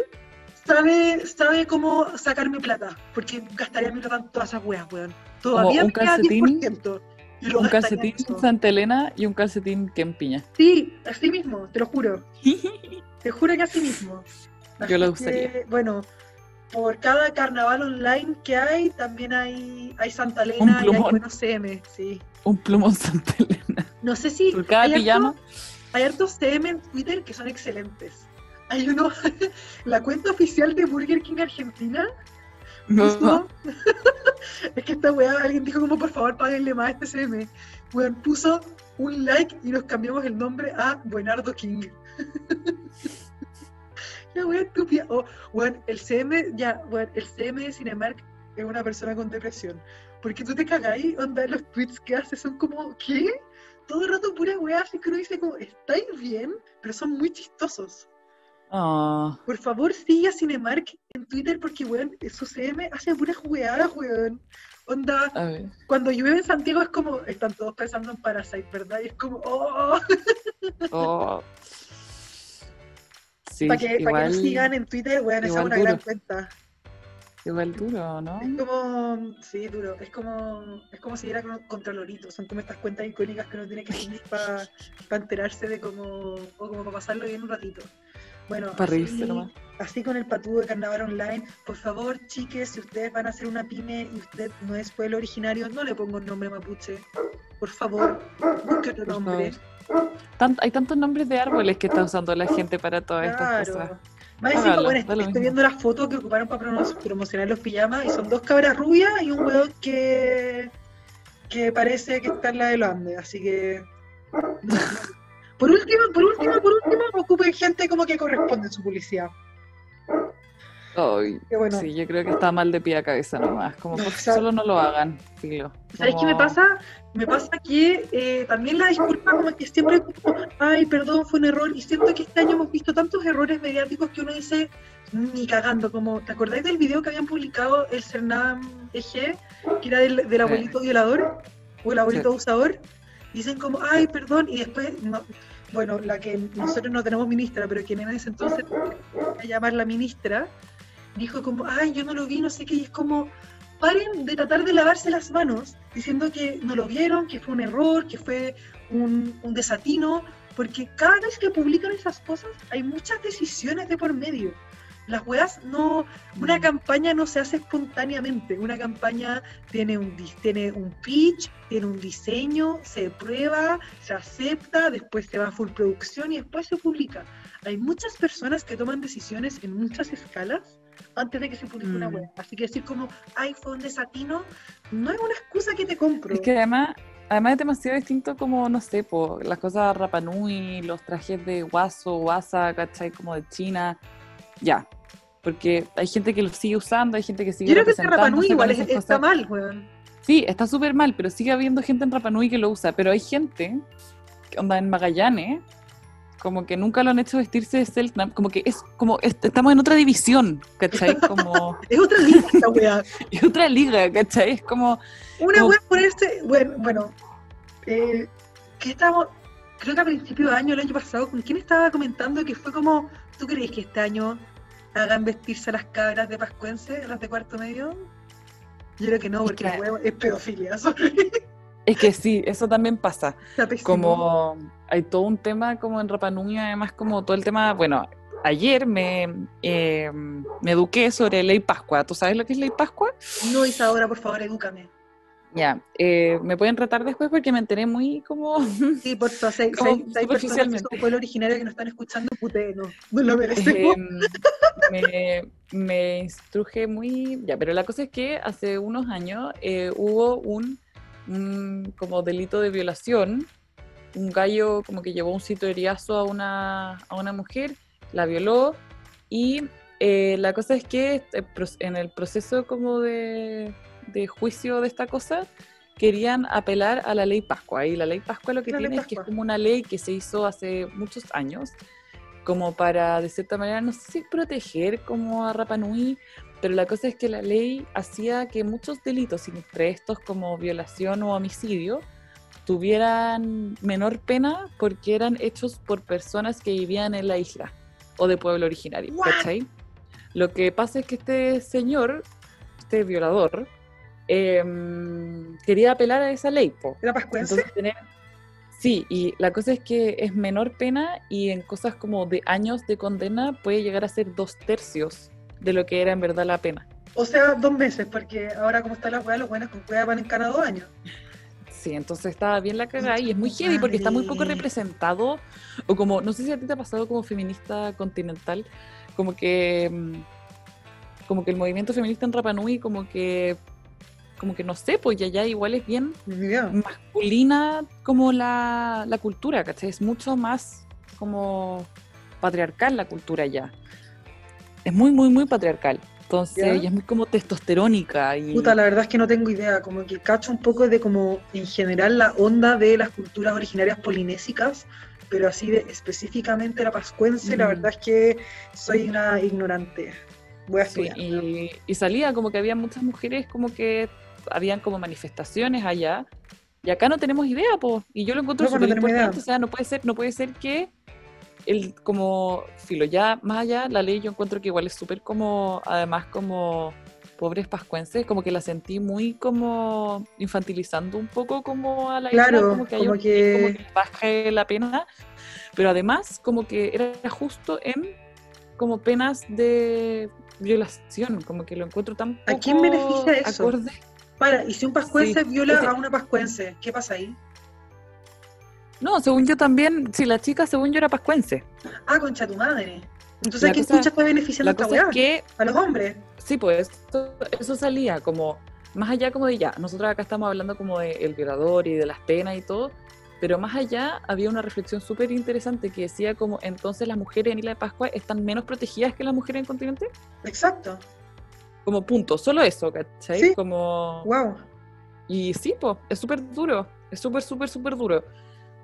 sabe, sabe cómo sacarme plata, porque gastaría mi plata en todas esas weas, weón. Todavía un me queda calcetín, 10%, y lo Un calcetín en. Santa Elena y un calcetín que empiña. Sí, así mismo, te lo juro. (laughs) Te juro que así mismo. Yo lo que, usaría. bueno, por cada carnaval online que hay, también hay, hay Santa Elena y hay buenos CM, sí. Un plumón Santa Elena. No sé si Por cada hay, harto- pijama. hay hartos CM en Twitter que son excelentes. Hay uno, (laughs) la cuenta oficial de Burger King Argentina No. (laughs) es que esta weá, alguien dijo como por favor páguenle más a este CM. Weón, puso un like y nos cambiamos el nombre a Buenardo King. (laughs) La weá estúpida. Oh, weón, el CM, ya, weón, el CM de Cinemark es una persona con depresión. Porque tú te cagáis, onda, los tweets que hace son como, ¿qué? Todo el rato pura weá, así que uno dice como, ¿estáis bien? Pero son muy chistosos. Ah, Por favor, sigue a Cinemark en Twitter porque, weón, su CM hace puras weadas, weón. Onda, cuando llueve en Santiago es como, están todos pensando en Parasite, ¿verdad? Y es como, oh, Oh. (laughs) Sí, para que, pa' que igual, nos sigan en Twitter, weón, esa es igual una gran cuenta. igual duro, ¿no? Es como, sí, duro, es como, es como si era con- contra Lorito, son como estas cuentas icónicas que uno tiene que seguir para enterarse de cómo, o como para pasarlo bien un ratito. Bueno, Para reírse así- nomás. Así con el patúo de carnaval online, por favor, chiques, si ustedes van a hacer una pyme y usted no es pueblo originario, no le pongo el nombre mapuche. Por favor, busque otro nombre. Tant- hay tantos nombres de árboles que está usando la gente para todas estas cosas. Claro. Más encima, Hágalo, bueno, estoy viendo las fotos que ocuparon para promo- promocionar los pijamas y son dos cabras rubias y un weón que, que parece que está en la de los Andes, así que... Por último, por último, por último, ocupen gente como que corresponde en su publicidad. Ay, Que bueno, sí, yo creo que está mal de pie a cabeza nomás. Como sea- solo no lo hagan, filo. ¿Sabes qué me Como- pasa? Me pasa que eh, también la disculpa como que siempre como, ay, perdón, fue un error. Y siento que este año hemos visto tantos errores mediáticos que uno dice, ni cagando. Como, ¿te acordáis del video que habían publicado el Cernam EG, que era del, del abuelito violador o el abuelito abusador? Dicen como, ay, perdón, y después, no, bueno, la que nosotros no tenemos ministra, pero quien en ese entonces a llamar la ministra, dijo como, ay, yo no lo vi, no sé qué, y es como, paren de tratar de lavarse las manos diciendo que no lo vieron, que fue un error, que fue un, un desatino, porque cada vez que publican esas cosas hay muchas decisiones de por medio. Las weas no, una Mm. campaña no se hace espontáneamente, una campaña tiene un, dis- tiene un pitch, tiene un diseño, se prueba, se acepta, después se va a full producción y después se publica. Hay muchas personas que toman decisiones en muchas escalas antes de que se publique una Mm. web. Así que decir como, ay, fue un desatino, no es una excusa que te compro. Es que además, además es demasiado distinto como, no sé, po, las cosas Rapanui, los trajes de guaso, guasa, ¿cachai? Como de China, ya. Porque hay gente que lo sigue usando, hay gente que sigue Yo creo que ese Rapa Nui igual está cosas. mal, weón. Sí, está súper mal, pero sigue habiendo gente en Rapanui que lo usa. Pero hay gente, que onda en Magallanes, como que nunca lo han hecho vestirse de Selknam, como que es como est- estamos en otra división, ¿cachai? (laughs) Como Es otra liga esta weá. (laughs) es otra liga, ¿cachai? Es como Una Como- weá ponerse, bueno, bueno, eh, que estábamos, creo que a principio de año, el año pasado, ¿con quién estaba comentando que fue como, ¿tú crees que este año hagan vestirse a las cabras de Pascuense, las de cuarto medio? Yo creo que no, Es porque que- la weá es pedofilia, (laughs) sorry. es que sí, eso también pasa. Como hay todo un tema como en Rapa Nui, además como todo el tema, bueno, ayer me, eh, me eduqué sobre ley Pascua. ¿Tú sabes lo que es ley Pascua? No, Isadora, por favor, edúcame. Ya, eh, me pueden retar después porque me enteré muy como... (laughs) Sí, por favor, hay- si hay personas que son pueblo originario que nos están escuchando, puté, no, no lo merecemos. Em, me, me instruje muy... Ya, pero la cosa es que hace unos años eh, hubo un, un como delito de violación. Un gallo como que llevó un citoriazo a una, a una mujer, la violó y eh, la cosa es que eh, en el proceso como de, de juicio de esta cosa querían apelar a la ley Pascua y la ley Pascua lo que La tiene es que es como una ley que se hizo hace muchos años como para de cierta manera no sé si proteger como a Rapa Nui pero la cosa es que la ley hacía que muchos delitos entre estos como violación o homicidio tuvieran menor pena porque eran hechos por personas que vivían en la isla o de pueblo originario? ¿cachai? Lo que pasa es que este señor, este violador, em, quería apelar a esa ley, po. ¿Era Pascuense? Tener- Sí, y la cosa es que es menor pena y en cosas como de años de condena puede llegar a ser dos tercios de lo que era en verdad la pena. O sea, dos meses, porque ahora como está la weá, los buenos con cueva van en cada dos años. Sí, entonces estaba bien la cagada y es muy heavy porque está muy poco representado, o como, no sé si a ti te ha pasado como feminista continental, como que, mm, como que el movimiento feminista en Rapa Nui, como que, como que no sé, pues ya igual es bien masculina como la, la cultura, ¿cachai? Es mucho más como patriarcal la cultura ya. Es muy, muy, muy patriarcal. Entonces, ya es muy como testosterónica y... Puta, la verdad es que no tengo idea, como que cacho un poco de como en general la onda de las culturas originarias polinésicas, pero así de específicamente la pascuense, la Mm. verdad es que soy una ignorante. Voy a Sí, estudiar. y, y salía como que había muchas mujeres como que habían como manifestaciones allá y acá no tenemos idea, pues. Y yo lo encuentro No, pues no súper idea. importante, o sea, no puede ser, no puede ser que el como filo, ya más allá la ley yo encuentro que igual es súper como además como pobres pascuenses, como que la sentí muy como infantilizando un poco como a la Claro, isla, como que, como que- como que les baje la pena, pero además como que era justo en como penas de violación, como que lo encuentro tan ¿A poco quién beneficia eso? acorde. Para, y si un pascuense Sí, viola ese- a una pascuense, ¿qué pasa ahí? No, según yo también, si la chica según yo era pascuense. Ah, concha tu madre. Entonces, La ¿quién cosa- chucha está beneficiando a La esta cosa es que A los hombres. Sí, pues esto- eso salía como más allá como de ya, nosotros acá estamos hablando como de el violador y de las penas y todo, pero más allá había una reflexión súper interesante que decía como entonces las mujeres en Isla de Pascua están menos protegidas que las mujeres en continente, Exacto. Como punto, solo eso, ¿cachai? Sí. Como Wow. y sí, pues es súper duro, es súper, súper, súper duro.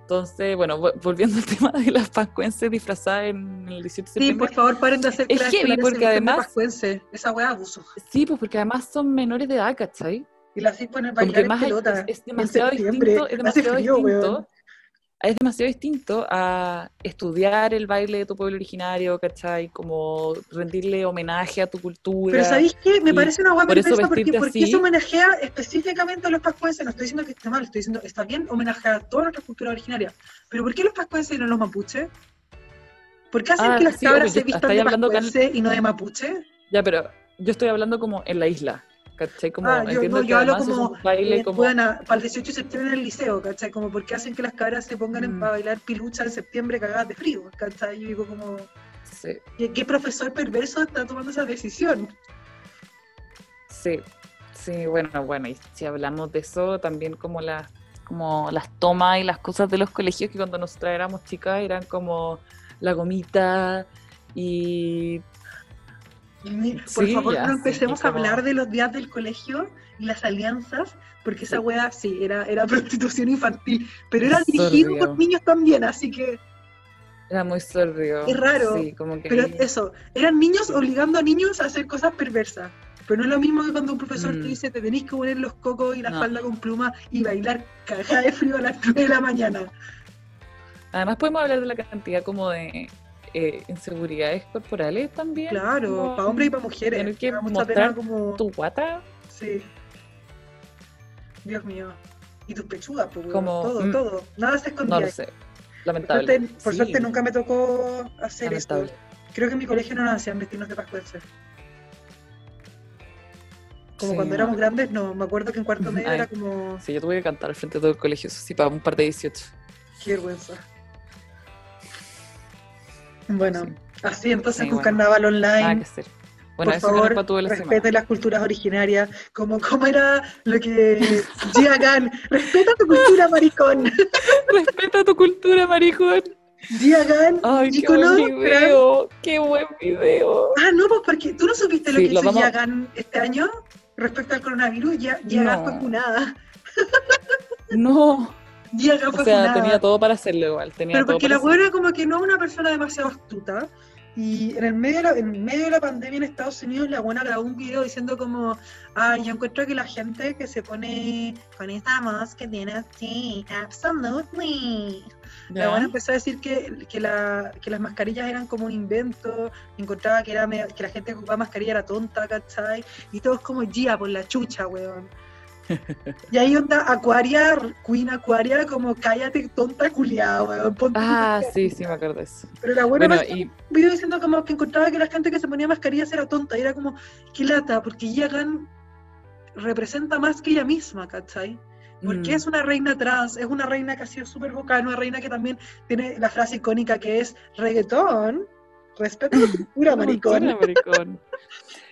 Entonces, bueno, vo- volviendo al (laughs) tema de las pascuenses disfrazadas en el 18 de Sí, septiembre, por favor, paren de hacer Es heavy, porque además- pascuense. Esa weá abuso. sí, pues porque además son menores de edad, ¿cachai? Y la hacen poner Como bailar en pelota. es, es demasiado distinto, es demasiado frío, distinto, weón. Es demasiado distinto a estudiar el baile de tu pueblo originario, ¿cachai? Como rendirle homenaje a tu cultura. Pero ¿sabéis qué? Me parece una guapa por eso porque vestirte ¿por qué así- se homenajea específicamente a los pascuenses? No estoy diciendo que esté mal, estoy diciendo está bien homenajear a todas nuestras culturas originarias. Pero ¿por qué los pascuenses y no los mapuches? ¿Por qué hacen Ah, que las sí, cabras obvio, se vistan de hablando pascuense y no de mapuche? Ya, pero yo estoy hablando como en la isla, ¿cachai? Como ah, yo, no, yo hablo como, baile como... bueno, para el 18 de septiembre en el liceo, ¿cachai? Como ¿por qué hacen que las cabras se pongan en, Mm. para bailar pilucha en septiembre cagadas de frío, ¿cachai? Yo digo como, Sí, ¿qué, qué profesor perverso está tomando esa decisión? sí, sí, bueno, bueno, y si hablamos de eso, también como las como las tomas y las cosas de los colegios que cuando nosotras éramos chicas eran como la gomita Y, Por Sí, favor, ya, no empecemos a como- hablar de los días del colegio y las alianzas, porque esa wea sí, era, era (laughs) prostitución infantil, pero era dirigido sordido. por niños también, así que, era muy sordio. Es raro, Sí, como que... pero eso, eran niños obligando a niños a hacer cosas perversas. Pero no es lo mismo que cuando un profesor te Mm. dice te tenéis que poner los cocos y la No. falda con pluma y bailar cagada de frío a las 9 de la mañana. Además podemos hablar de la cantidad como de eh, inseguridades corporales también. Claro, para hombres y para mujeres. tener que mostrar como... Tu guata, Sí. Dios mío. Y tus pechugas, pues, Como, todo, mm, todo. Nada se escondía. no lo sé. Por Lamentable. suerte, por Sí, suerte nunca me tocó hacer lamentable. eso. Creo que en mi colegio no nos hacían vestirnos de pascuense. Como Sí, cuando éramos grandes, no. Me acuerdo que en cuarto (laughs) medio Ay. era como... Sí, yo tuve que cantar al frente de todo el colegio, eso sí, para un par de 18. Qué vergüenza. Bueno, Sí. así entonces Sí, con bueno. carnaval Nada que online. hacer. Bueno, por eso que favor, semana. respeten las culturas originarias. Como, como era lo que Gia Gunn, respeta tu cultura, maricón. (laughs) Respeta tu cultura, maricón. Gia Gunn, Ay, qué buen video. Qué buen video. Ah, no, pues porque tú no supiste lo que lo hizo vamos- Yagan este año respecto al coronavirus. Ya, Yagan No. fue funada. No. Yagan O fue sea, funada. tenía todo para hacerlo igual. Tenía Pero todo porque la buena como que no es una persona demasiado astuta. Y en el medio de la, en medio de la pandemia en Estados Unidos, la buena grabó un video diciendo como, ay, yo encuentro que la gente que se pone con esa voz que tiene así, absolutely. La Ya. buena empezó a decir que, que, la, que las mascarillas eran como un invento, encontraba que, era que la gente que ocupaba mascarilla era tonta, ¿cachai? Y todos como Gia por la chucha, weón. Y ahí onda Acuaria, Queen Acuaria, como cállate tonta culiada, weón. Ah, mascarilla". sí, sí, me acuerdo de eso. Pero la buena Bueno, y un video diciendo como que encontraba que la gente que se ponía mascarillas era tonta. Y era como, qué lata, porque Yagan representa más que ella misma, ¿cachai? Porque mm, es una reina trans, es una reina que ha sido súper vocal, una reina que también tiene la frase icónica que es reggaetón, respeto la cultura, (laughs) maricón.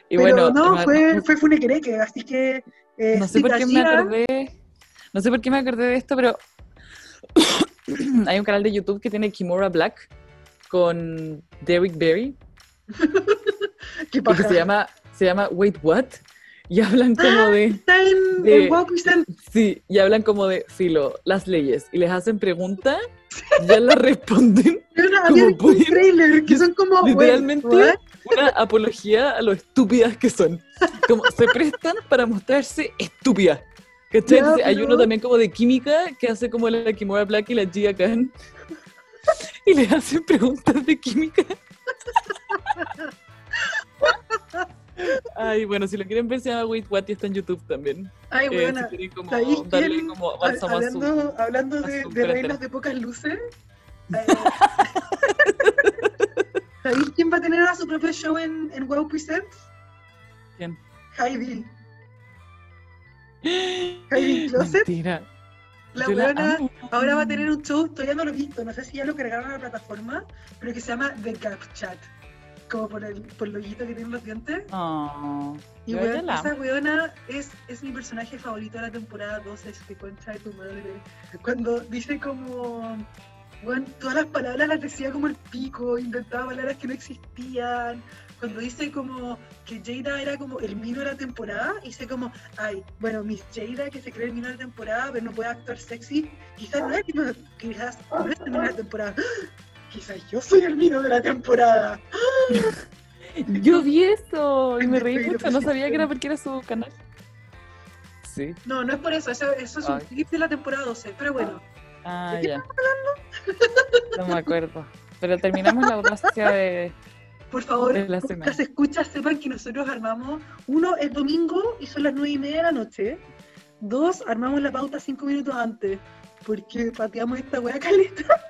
Y Pero bueno, no, fue, fue funequereque, así que... eh, no sé por qué me acordé, no sé por qué me acordé de esto, pero (coughs) hay un canal de YouTube que tiene Kimura Black con Derrick Berry (laughs) qué que se llama, se llama Wait What y hablan como de Está en, de- en sí, y hablan como de filo, las leyes y les hacen preguntas, ya las (laughs) responden Había como pueden- trailer que son como... literalmente? Una apología a lo estúpidas que son. Como se prestan para mostrarse estúpidas. ¿Cachai? Hay uno también como de química que hace como la Kimura Black y la Gia Khan. Y le hacen preguntas de química. Ay, bueno, si lo quieren ver, se llama Wait What y está en YouTube también. Ay, Eh, buena. si como ¿Sabéis darle como Ha- bálsamo a su... hablando, hablando de, de reinas de pocas luces. (laughs) eh, ¿Sabéis quién va a tener a su propio show en, en Wow Presents? ¿Quién? Heidi. Heidi (gasps) Closet. Mentira. La Yo buena ahora va a tener un show, todavía no lo he visto, no sé si ya lo cargaron a la plataforma, pero que se llama The Gap Chat. Como por el, por el hoyito que tienen los dientes. Oh, Y weón, esa weona es, es mi personaje favorito de la temporada 12, es que concha de tu madre. Cuando dice como, weón, todas las palabras las decía como el pico, inventaba palabras que no existían. Cuando dice como que Jada era como el mino de la temporada, dice como, ay, bueno, Miss Jada que se cree el mino de la temporada, pero no puede actuar sexy, quizás no es el mino, quizás no es el mino de la temporada. (gasps) Quizás yo soy el mino de la temporada. (laughs) Yo vi eso y me reí mucho. No sabía que era porque era su canal. Sí. No, no es por eso, eso, eso es un clip de la temporada 12, pero bueno. Ah, ¿De qué ya. No me acuerdo. Pero terminamos la audacia de. Por favor, De la las semana. escuchas sepan que nosotros armamos, uno es domingo y son las nueve y media de la noche. Dos, armamos la pauta cinco minutos antes, porque pateamos esta wea caleta.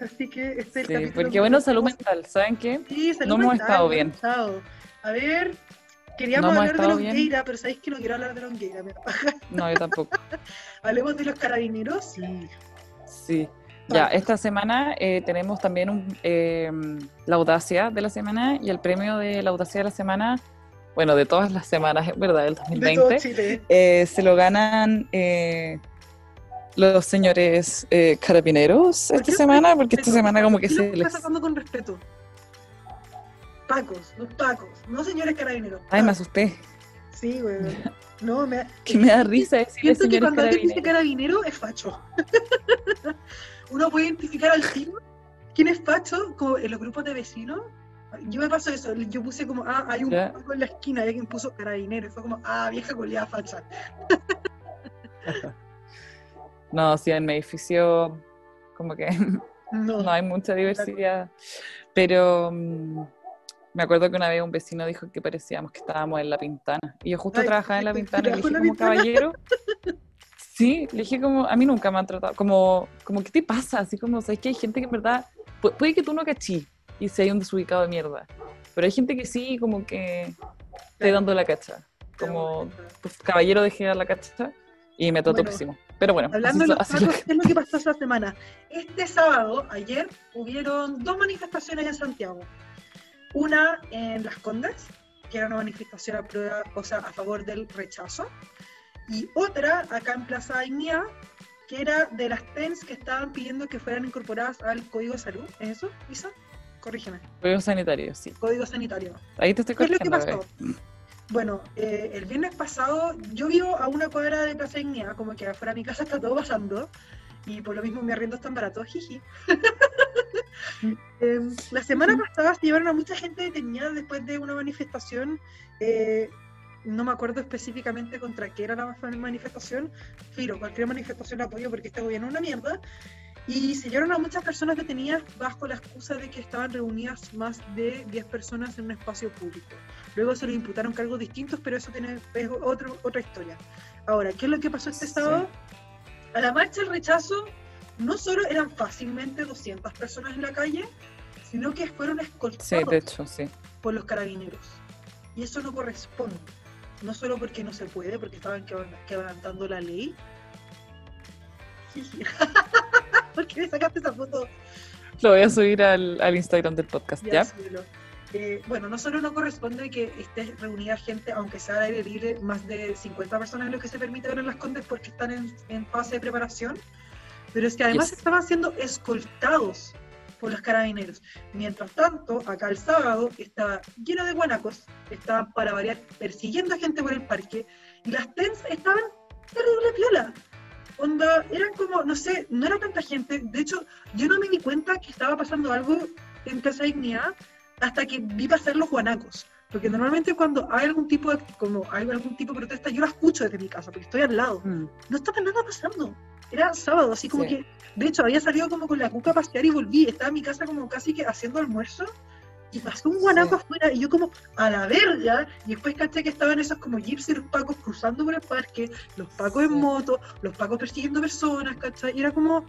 Así que este es el Sí, capítulo porque que bueno, salud mental. ¿Saben qué? Sí, salud no hemos mental, estado no bien. estado. A ver, queríamos No hemos hablar de estado. Longueira, pero sabéis que no quiero hablar de Longueira. No, yo tampoco. (laughs) Hablemos de los carabineros. Sí. Sí. Ya, esta semana eh, tenemos también un, eh, la audacia de la semana y el premio de la audacia de la semana, bueno, de todas las semanas, ¿verdad? Del De todo 2020. Chile. eh, se lo ganan eh, los señores eh, carabineros ¿Por esta semana, porque esta semana como que se les... tratando con respeto. Pacos, los pacos, no señores carabineros. Ay, me pacos. asusté. Sí, güey. No, me Que me da risa decirle Siento que cuando alguien dice carabinero es facho. (laughs) Uno puede identificar al tiro quién es facho, como en los grupos de vecinos. Yo me paso eso, yo puse como, ah, hay un Ya. paco en la esquina y alguien puso carabinero. Y fue como, ah, vieja coleada facha. (laughs) No, sí, en mi edificio como que No, (laughs) no hay mucha diversidad, pero mm, me acuerdo que una vez un vecino dijo que parecíamos que estábamos en La Pintana, y yo justo Ay, trabajaba en La ¿te Pintana y le dije como caballero, (laughs) sí, le dije como, a mí nunca me han tratado, como, como ¿qué te pasa? Así como, sabes que hay gente que en verdad, pu- puede que tú no cachí y sea un desubicado de mierda, pero hay gente que sí, como que te dando la cacha, como pues, caballero dejé dar la cacha y me trató Bueno, pésimo. Pero bueno, Hablando así, de los así lo- ¿qué es lo que pasó esa semana? Este sábado, ayer, hubieron dos manifestaciones en Santiago. Una en Las Condes, que era una manifestación a, prueba, o sea, a favor del rechazo, y otra acá en Plaza Dignidad, que era de las TENS que estaban pidiendo que fueran incorporadas al Código de Salud. ¿Es eso, Isa? Corrígeme. Juego sanitario, sí. Código Sanitario. Ahí te estoy ¿Qué es lo que corrigiendo, pasó? Bueno, eh, el viernes pasado yo vivo a una cuadra de Plaza Dignidad, como que afuera de mi casa está todo pasando, y por lo mismo mi arriendo es tan barato, jiji. (laughs) Em, la semana pasada se llevaron a mucha gente detenida después de una manifestación, eh, no me acuerdo específicamente contra qué era la ma- manifestación, Firo, cualquier manifestación apoyo porque este gobierno es una mierda, Y se llevaron a muchas personas detenidas bajo la excusa de que estaban reunidas más de 10 personas en un espacio público. Luego se les imputaron cargos distintos, pero eso tiene, es otro, otra historia. Ahora, ¿qué es lo que pasó este Sí. sábado? A la marcha del rechazo no solo eran fácilmente 200 personas en la calle, sino que fueron Sí, escoltados de hecho, sí. por los carabineros. Y eso no corresponde. No solo porque no se puede, porque estaban quebran- quebrantando la ley. (laughs) ¿Por qué me sacaste esa foto? Lo voy a subir al, al Instagram del podcast, Ya, ¿ya? Eh, bueno, no solo no corresponde que esté reunida gente, aunque sea aire libre, más de 50 personas lo que se permite ahora en las Condes porque están en, en fase de preparación, pero es que además Yes. estaban siendo escoltados por los carabineros. Mientras tanto, acá el sábado estaba lleno de guanacos, estaban para variar persiguiendo a gente por el parque, y las TENS estaban terrible piola. Onda, eran como, no sé, no era tanta gente. De hecho, yo no me di cuenta que estaba pasando algo en Plaza Dignidad hasta que vi pasar los guanacos. Porque normalmente cuando hay algún tipo de, como hay algún tipo de protesta, yo la escucho desde mi casa, porque estoy al lado. Mm. No estaba nada pasando. Era sábado, así como Sí. que, de hecho, había salido como con la cuca a pasear y volví. Estaba en mi casa como casi que haciendo almuerzo. Y pasó un guanaco Sí. afuera y yo como a la verga. Y después caché que estaban esos como jeeps y los pacos cruzando por el parque, los pacos en Sí. moto, los pacos persiguiendo personas, ¿cachai? Y era como...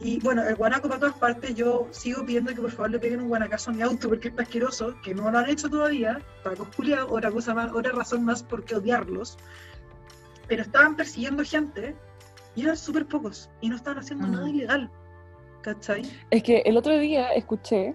Y bueno, el guanaco para todas partes, yo sigo pidiendo que por favor le peguen un guanacazo a mi auto porque está asqueroso, que no lo han hecho todavía, pacos culiados, otra cosa más, otra razón más por qué odiarlos. Pero estaban persiguiendo gente y eran súper pocos y no estaban haciendo Mm. nada ilegal, ¿cachai? Es que el otro día escuché,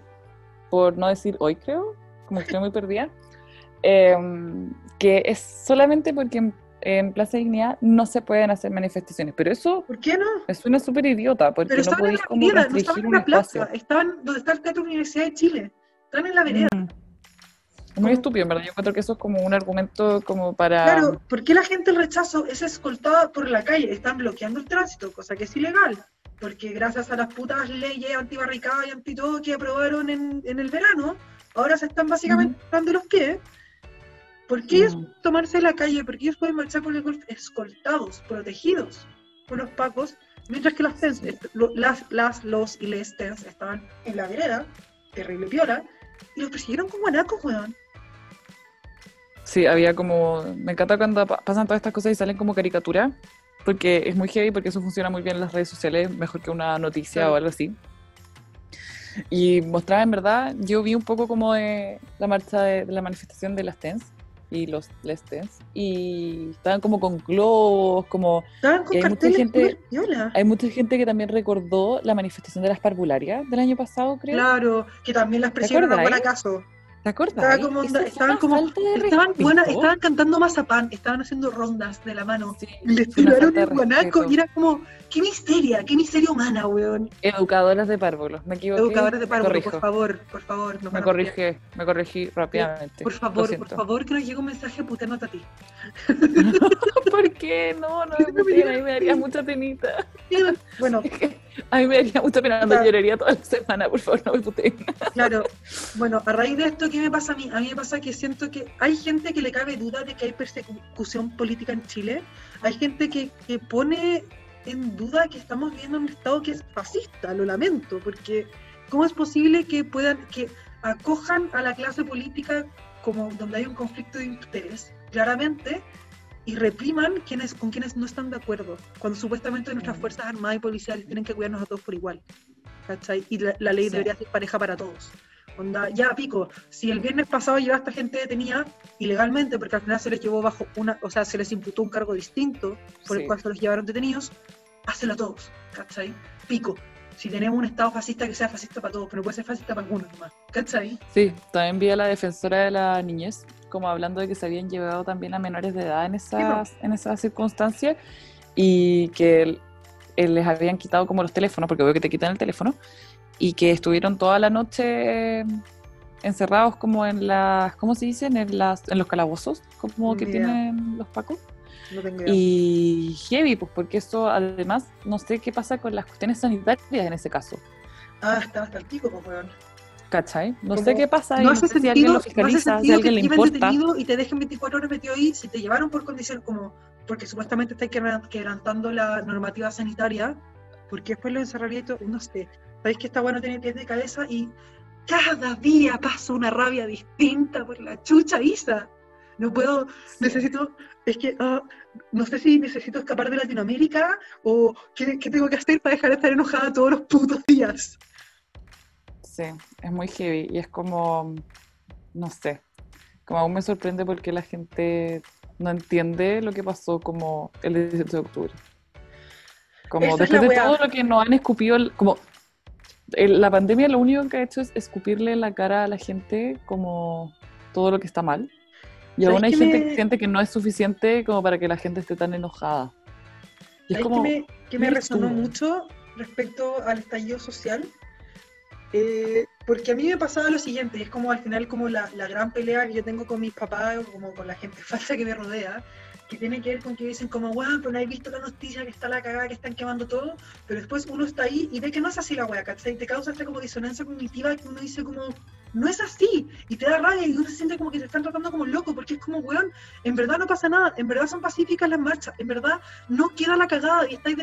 por no decir hoy creo, como estoy muy perdida, (laughs) em, que es solamente porque en, en Plaza Dignidad no se pueden hacer manifestaciones. Pero eso ¿Por qué no? me suena súper idiota, porque Pero no en podéis la como avenida, no estaban en la plaza, espacio. estaban donde está el Teatro Universidad de Chile, están en la vereda. Mm. Es muy estúpido, en verdad. Yo encuentro que eso es como un argumento como para... Claro, ¿por qué la gente el rechazo es escoltada por la calle? Están bloqueando el tránsito, cosa que es ilegal. Porque gracias a las putas leyes antibarricadas y anti todo que aprobaron en, en el verano, ahora se están básicamente dando los pies. ¿Por qué ellos tomarse la calle? ¿Por qué ellos pueden marchar por el golf escoltados, protegidos por los pacos? Mientras que las lo- las, las, los y les TENS estaban en la vereda, terrible piola, y los persiguieron con guanacos, weón. Sí, había como... Me encanta cuando pa- pasan todas estas cosas y salen como caricatura, porque es muy heavy, porque eso funciona muy bien en las redes sociales, mejor que una noticia Claro. o algo así. Y mostraba en verdad, yo vi un poco como de la marcha de, de la manifestación de las TENS y los les TENS, y estaban como con globos, como... Estaban con hay mucha gente-. Hay mucha gente que también recordó la manifestación de las parvularias del año pasado, creo. Claro, que también las presionaron a acordáis? ¿Te acuerdas? Estaba como onda- Eso fue estaban como- Estaban, buena, estaban cantando mazapán, estaban haciendo rondas de la mano. Sí, Y les tiraron el guanaco y era como, qué misteria, qué miseria humana, weón. Educadoras de párvulos, me equivoqué. Educadores de me párvulo, corrijo. por favor, por favor. nos Me corrigí, me corrigí rápidamente. Por favor, por favor, que nos llegue un mensaje puteándote a ti. (laughs) ¿Por qué? No, no (laughs) me No me puteen, a mí digas me daría mucha penita. Bueno, (laughs) A mí me daría mucha pena, no Claro. lloraría toda la semana, por favor, no me puteen. claro. Bueno, a raíz de esto, ¿qué me pasa a mí? A mí me pasa que siento que hay gente que le cabe duda de que hay persecución política en Chile. Hay gente que, que pone en duda que estamos viviendo un estado que es fascista, lo lamento, porque ¿cómo es posible que puedan, que acojan a la clase política como donde hay un conflicto de interés, claramente, y repriman quienes, con quienes no están de acuerdo, cuando supuestamente nuestras Mm. fuerzas armadas y policiales tienen que cuidarnos a todos por igual? ¿Cachai? Y la, la ley Sí. debería ser pareja para todos. Onda, ya pico, si el viernes pasado lleva a esta gente detenida ilegalmente, porque al final se les llevó bajo una, o sea, se les imputó un cargo distinto por el Sí. cual se los llevaron detenidos, hácelo a todos, ¿cachai? Pico. Si tenemos un estado fascista, que sea fascista para todos, pero no puede ser fascista para algunos nomás, ¿cachai? Sí, también vi a la defensora de la niñez como hablando de que se habían llevado también a menores de edad en esas, en esas circunstancias y que el- les habían quitado como los teléfonos, porque veo que te quitan el teléfono, y que estuvieron toda la noche eh, encerrados como en las, ¿cómo se dicen? En, las, en los calabozos, como que idea. tienen los pacos. No tengo. Y heavy, pues porque eso además, no sé qué pasa con las cuestiones sanitarias en ese caso. Ah, está hasta el pico, pues, weón. ¿Cachai? No Como- sé qué pasa ahí, No no, hace sé si alguien sentido, lo no fiscaliza, si a sentido que alguien le importa. y te dejen 24 horas metido ahí si te llevaron por condición como porque supuestamente estáis quebran- quebrantando la normativa sanitaria porque después lo encerraría y todo, no sé. Sabéis que está bueno tener pies de cabeza y cada día paso una rabia distinta por la chucha Isa. No puedo, necesito, es que ah, no sé si necesito escapar de Latinoamérica o qué, qué tengo que hacer para dejar de estar enojada todos los putos días. Sí, es muy heavy y es como, no sé, como aún me sorprende porque la gente no entiende lo que pasó como el 18 de octubre. Como Esa es después de wea. todo lo que nos han escupido, como la pandemia lo único que ha hecho es escupirle en la cara a la gente como todo lo que está mal. Y ¿Sabes aún hay gente me- que siente que no es suficiente como para que la gente esté tan enojada. Y es ¿Sabes como, que me, que me ¿quién eres resonó tú? mucho respecto al estallido social? Eh, porque a mí me pasaba lo siguiente, es como al final como la, la gran pelea que yo tengo con mis papás o como con la gente (laughs) falsa que me rodea, que tiene que ver con que dicen como, weón, pero no has visto la noticia que está la cagada, que están quemando todo, pero después uno está ahí y ve que no es así la weá, ¿cachai? Te causa esta como disonancia cognitiva que uno dice como, no es así, y te da rabia y uno se siente como que se están tratando como loco, porque es como, weón, en verdad no pasa nada, en verdad son pacíficas las marchas, en verdad no queda la cagada y estáis,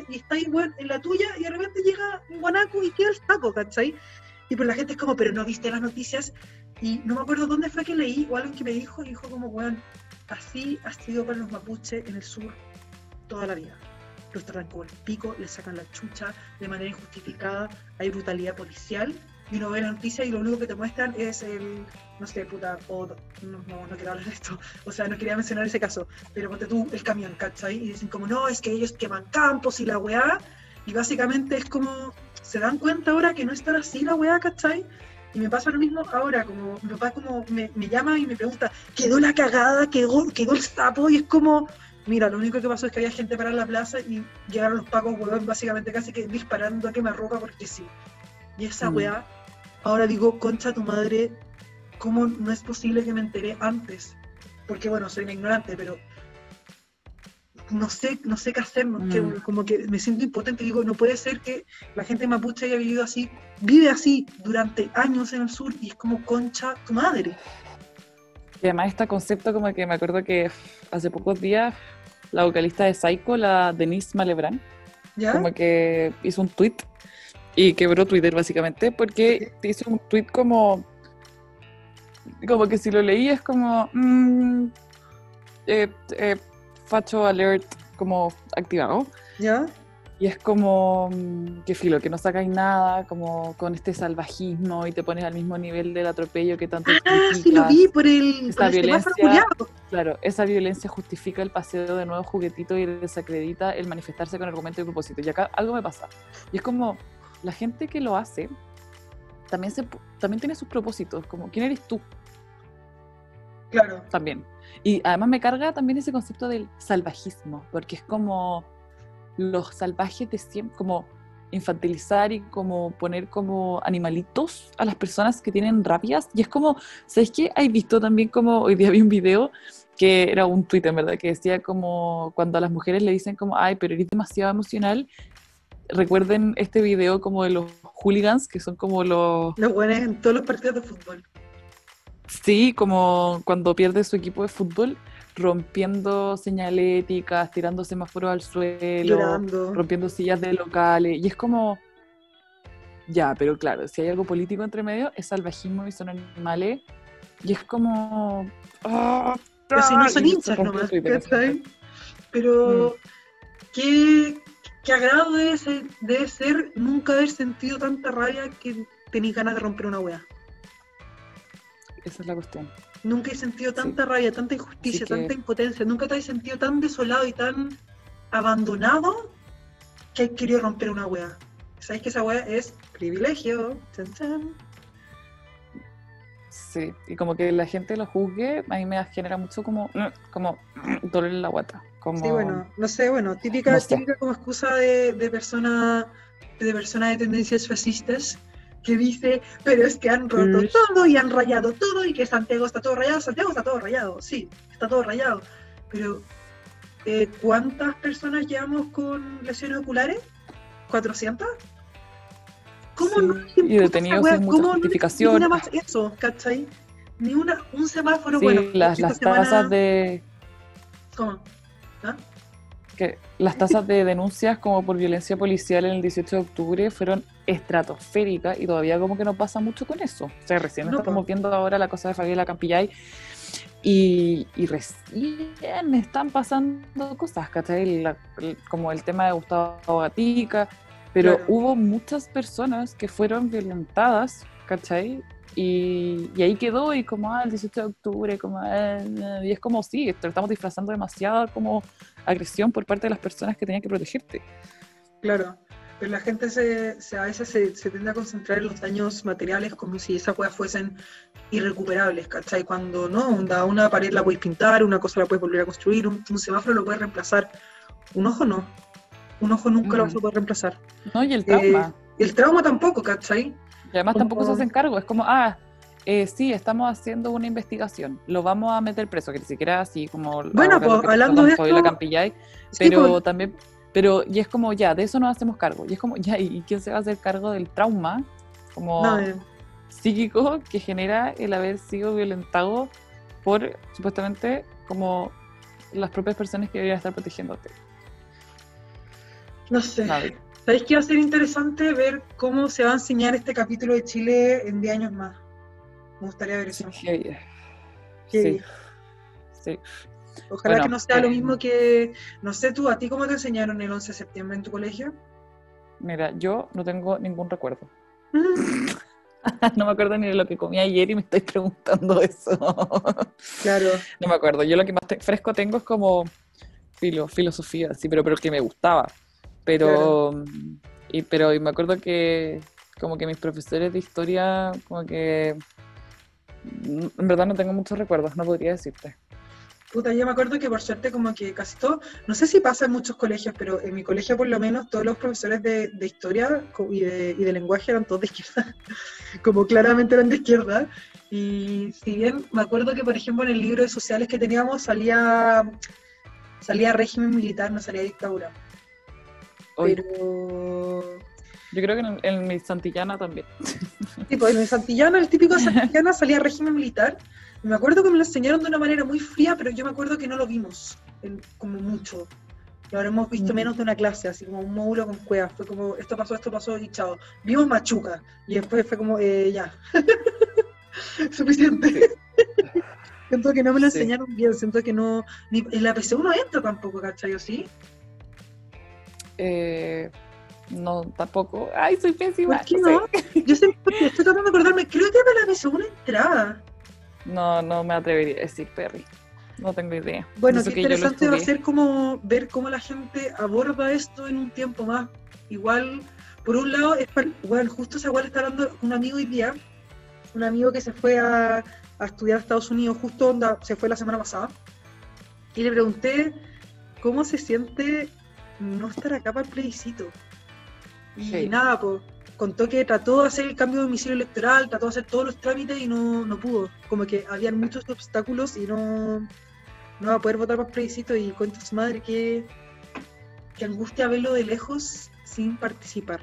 y weón, en la tuya y de repente llega un guanaco y queda el saco, ¿cachai? Y pues la gente es como, pero no viste las noticias y no me acuerdo dónde fue que leí o alguien que me dijo y dijo como, weón, así ha sido para los mapuches en el sur toda la vida. Los tratan con el pico, les sacan la chucha de manera injustificada, hay brutalidad policial y uno ve la noticia y lo único que te muestran es el, no sé, puta, o no, no, no quiero hablar de esto, (laughs) o sea, no quería mencionar ese caso, pero ponte tú el camión, ¿cachai? Y dicen como, no, es que ellos queman campos y la weá, y básicamente es como, se dan cuenta ahora que no es tan así la weá, ¿cachai? Y me pasa lo mismo ahora, como mi papá como me, me llama y me pregunta, quedó la cagada, quedó, quedó el sapo, y es como, mira, lo único que pasó es que había gente para la plaza y llegaron los pacos, weón, básicamente casi que disparando a quemarropa porque sí. Y esa Mm. weá, ahora digo, concha tu madre, ¿cómo no es posible que me enteré antes? Porque bueno, soy una ignorante, pero no sé, no sé qué hacer, que- Mm. como que me siento impotente, digo, no puede ser que la gente mapuche haya vivido así, vive así durante años en el sur y es como concha tu madre. Y además este concepto como que me acuerdo que hace pocos días la vocalista de Psycho, la Denise Malebrán, ¿Ya? como que hizo un tweet y quebró Twitter básicamente porque hizo un tweet como como que si lo leí es como mm, eh, eh, facho alert como activado ¿Ya? y es como mm, que filo que no sacáis nada como con este salvajismo y te pones al mismo nivel del atropello que tanto Ah, sí lo vi por el, Esta por el semáforo violencia- culiao. Claro, esa violencia justifica el paseo de nuevos juguetitos y desacredita el manifestarse con argumento y propósito. Y acá algo me pasa. Y es como, la gente que lo hace también, se, también tiene sus propósitos. Como, ¿quién eres tú? Claro. También. Y además me carga también ese concepto del salvajismo, porque es como los salvajes de siempre, como infantilizar y como poner como animalitos a las personas que tienen rabias. Y es como, ¿sabes qué? Hay visto también como, hoy día vi un video que era un tweet en verdad, que decía como cuando a las mujeres le dicen como, ay, pero eres demasiado emocional, recuerden este video como de los hooligans, que son como los, Los buenos en todos los partidos de fútbol. Sí, como cuando pierde su equipo de fútbol, rompiendo señaléticas, tirando semáforos al suelo, Llorando. rompiendo sillas de locales. Y es como, ya, pero claro, si hay algo político entre medio, es salvajismo y son animales. Y es como... ¡ah! Pero si no son hinchas nomás. Pero Mm. qué, qué agrado debe ser, debe ser nunca haber sentido tanta rabia que tenéis ganas de romper una wea. Esa es la cuestión. Nunca he sentido tanta rabia, tanta injusticia, que- tanta impotencia. Nunca te has sentido tan desolado y tan abandonado que has querido romper una wea. ¿Sabes que esa wea es privilegio? Chan, chan. Sí, y como que la gente lo juzgue, a mí me genera mucho como, mm, como mm, dolor en la guata. Como, Sí, bueno, no sé, bueno, típica, No sé. típica como excusa de, de persona de persona de tendencias fascistas que dice, pero es que han roto Mm. todo y han rayado todo y que Santiago está todo rayado, Santiago está todo rayado, sí, está todo rayado, pero eh, ¿cuántas personas llevamos con lesiones oculares? ¿400? ¿Cómo Sí, no y detenidos sin mucha ¿Cómo no. Ni una más eso, ¿cachai? Ni una, un semáforo, Sí, bueno, las, las semana- tasas de... ¿Cómo? ¿Ah? que las tasas de denuncias como por violencia policial en el 18 de octubre fueron estratosféricas y todavía como que no pasa mucho con eso. O sea, recién No, estamos viendo ahora la cosa de Fabiola Campillay y, y recién están pasando cosas, ¿cachai? La- el- como el tema de Gustavo Gatica, pero Claro. hubo muchas personas que fueron violentadas, ¿cachai? Y, y ahí quedó, y como, ah, el 18 de octubre, como, eh, y es como, sí, estamos disfrazando demasiada como agresión por parte de las personas que tenían que protegerte. Claro, pero la gente se, se- a veces se, se tiende a concentrar en los daños materiales como si esas cosas fuesen irrecuperables, ¿cachai? Cuando no, onda, una pared la puedes pintar, una cosa la puedes volver a construir, un, un semáforo lo puedes reemplazar, un ojo no, un ojo nunca lo vas a Mm. poder reemplazar. ¿No? Y el trauma. El trauma tampoco, ¿cachai? Y además tampoco se hacen cargo, es como, ah, eh, sí, estamos haciendo una investigación, lo vamos a meter preso, que ni siquiera así como... Bueno, lo pues, hablando de esto- Campillay, Sí, pero pues, también, pero, y es como, ya, de eso nos hacemos cargo, y es como, (laughs) ya, ¿y quién se va a hacer cargo del trauma? Como nadie. psíquico que genera el haber sido violentado por, supuestamente, como las propias personas que deberían estar protegiéndote. no sé. Nadie. ¿Sabéis que va a ser interesante ver cómo se va a enseñar este capítulo de Chile en 10 años más? Me gustaría ver eso. Heavy. Sí. Sí. Ojalá Bueno, que no sea lo eh, mismo que, no sé tú, ¿a ti cómo te enseñaron el 11 de septiembre en tu colegio? Mira, yo no tengo ningún recuerdo. (laughs) No me acuerdo ni de lo que comí ayer y me estáis preguntando eso. Claro, No me acuerdo. Yo lo que más te- fresco tengo es como filo, filosofía, sí, pero, pero que me gustaba. Pero, y, pero y me acuerdo que como que mis profesores de historia, como que mm, en verdad no tengo muchos recuerdos, no podría decirte. Puta, yo me acuerdo que por suerte como que casi todo, no sé si pasa en muchos colegios, pero en mi colegio por lo menos todos los profesores de, de historia y de, y de lenguaje eran todos de izquierda, (laughs) como claramente eran de izquierda. Y si bien me acuerdo que por ejemplo en el libro de sociales que teníamos salía, salía régimen militar, no salía dictadura. Hoy, Pero Yo creo que en, en mi Santillana también. Sí, pues en Santillana, el típico (laughs) Santillana salía régimen militar. Me acuerdo que me lo enseñaron de una manera muy fría, pero yo me acuerdo que no lo vimos en- como mucho. Lo habremos visto Mm. menos de una clase, así como un módulo con cuevas. Fue como, esto pasó, esto pasó y chao. Vimos Machuca. Y después fue como, eh, ya. (laughs) Suficiente. siento que no me lo Sí. enseñaron bien, siento que no... Ni, en la PSU no entra tampoco, ¿cachai? ¿O sí? Eh, no, tampoco. Ay, soy pésima. ¿Por qué no no? Yo siempre estoy tratando de acordarme, creo que en la PSU no entraba. No, no me atrevería a decir Perry. No tengo idea. Bueno, qué interesante va a ser como ver cómo la gente aborda esto en un tiempo más. Igual, por un lado, es para, igual, justo esa igual está hablando un amigo hoy día, un amigo que se fue a, a estudiar a Estados Unidos, justo onda, se fue la semana pasada, y le pregunté cómo se siente no estar acá para el plebiscito. Y Sí. nada, pues contó que trató de hacer el cambio de domicilio electoral, trató de hacer todos los trámites y no, no pudo. Como que habían muchos obstáculos y no, no va a poder votar por plebiscito y cuenta su madre que, que angustia verlo de lejos sin participar.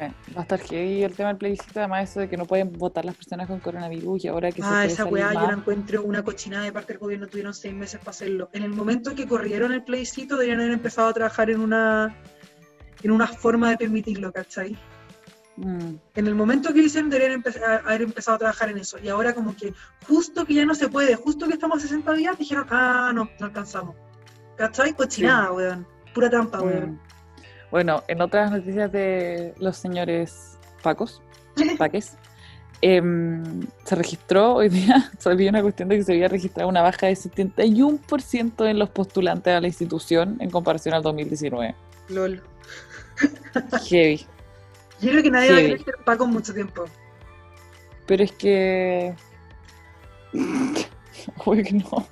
Va a estar heavy el tema del plebiscito, además eso de que no pueden votar las personas con coronavirus y ahora que se Ah, esa weá yo la encuentro una cochinada de parte del gobierno, tuvieron seis meses para hacerlo. En el momento que corrieron el plebiscito deberían haber empezado a trabajar en una en una forma de permitirlo, ¿cachai? Mm, En el momento que hicieron deberían empe- a- haber empezado a trabajar en eso. Y ahora como que justo que ya no se puede, justo que estamos a 60 días, dijeron, ah, no, no alcanzamos. ¿Cachai? Cochinada, weón. Pura trampa, weón. mm. Bueno, en otras noticias de los señores Pacos, (laughs) Paques, em, se registró hoy día, (laughs) salió una cuestión de que se había registrado una baja de 71% en los postulantes a la institución en comparación al 2019. LOL. Heavy. Yo creo que nadie va a querer ser Paco mucho tiempo. Pero es que. (laughs) Obvio que no.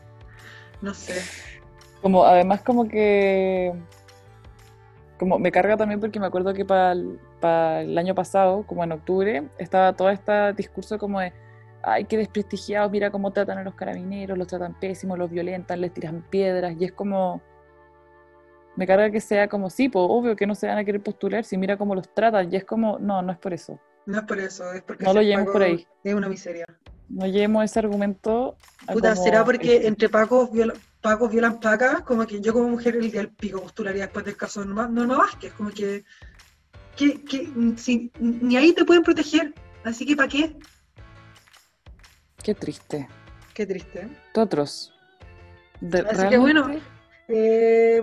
No sé. Como, además, como que. Como me carga también porque me acuerdo que para el, año pasado, como en octubre, estaba todo este discurso como de. Ay, qué desprestigiados, mira cómo tratan a los carabineros, los tratan pésimos, los violentan, les tiran piedras, y es como. Me carga que sea como, sí, pues obvio que no se van a querer postular, si mira cómo los tratan, y es como, no, no es por eso. No es por eso, es porque No lo llevemos por ahí. Es una miseria. No llevemos ese argumento. a Puta, como será porque entre Pacos, viola- pacos violan pacas, como que yo como mujer el día del pico postularía después del caso de Norma, Norma Vázquez, como que, que, que si- ni ahí te pueden proteger, así que ¿para qué? Qué triste. Qué triste. ¿eh? Otros. De- Así que bueno, Eh,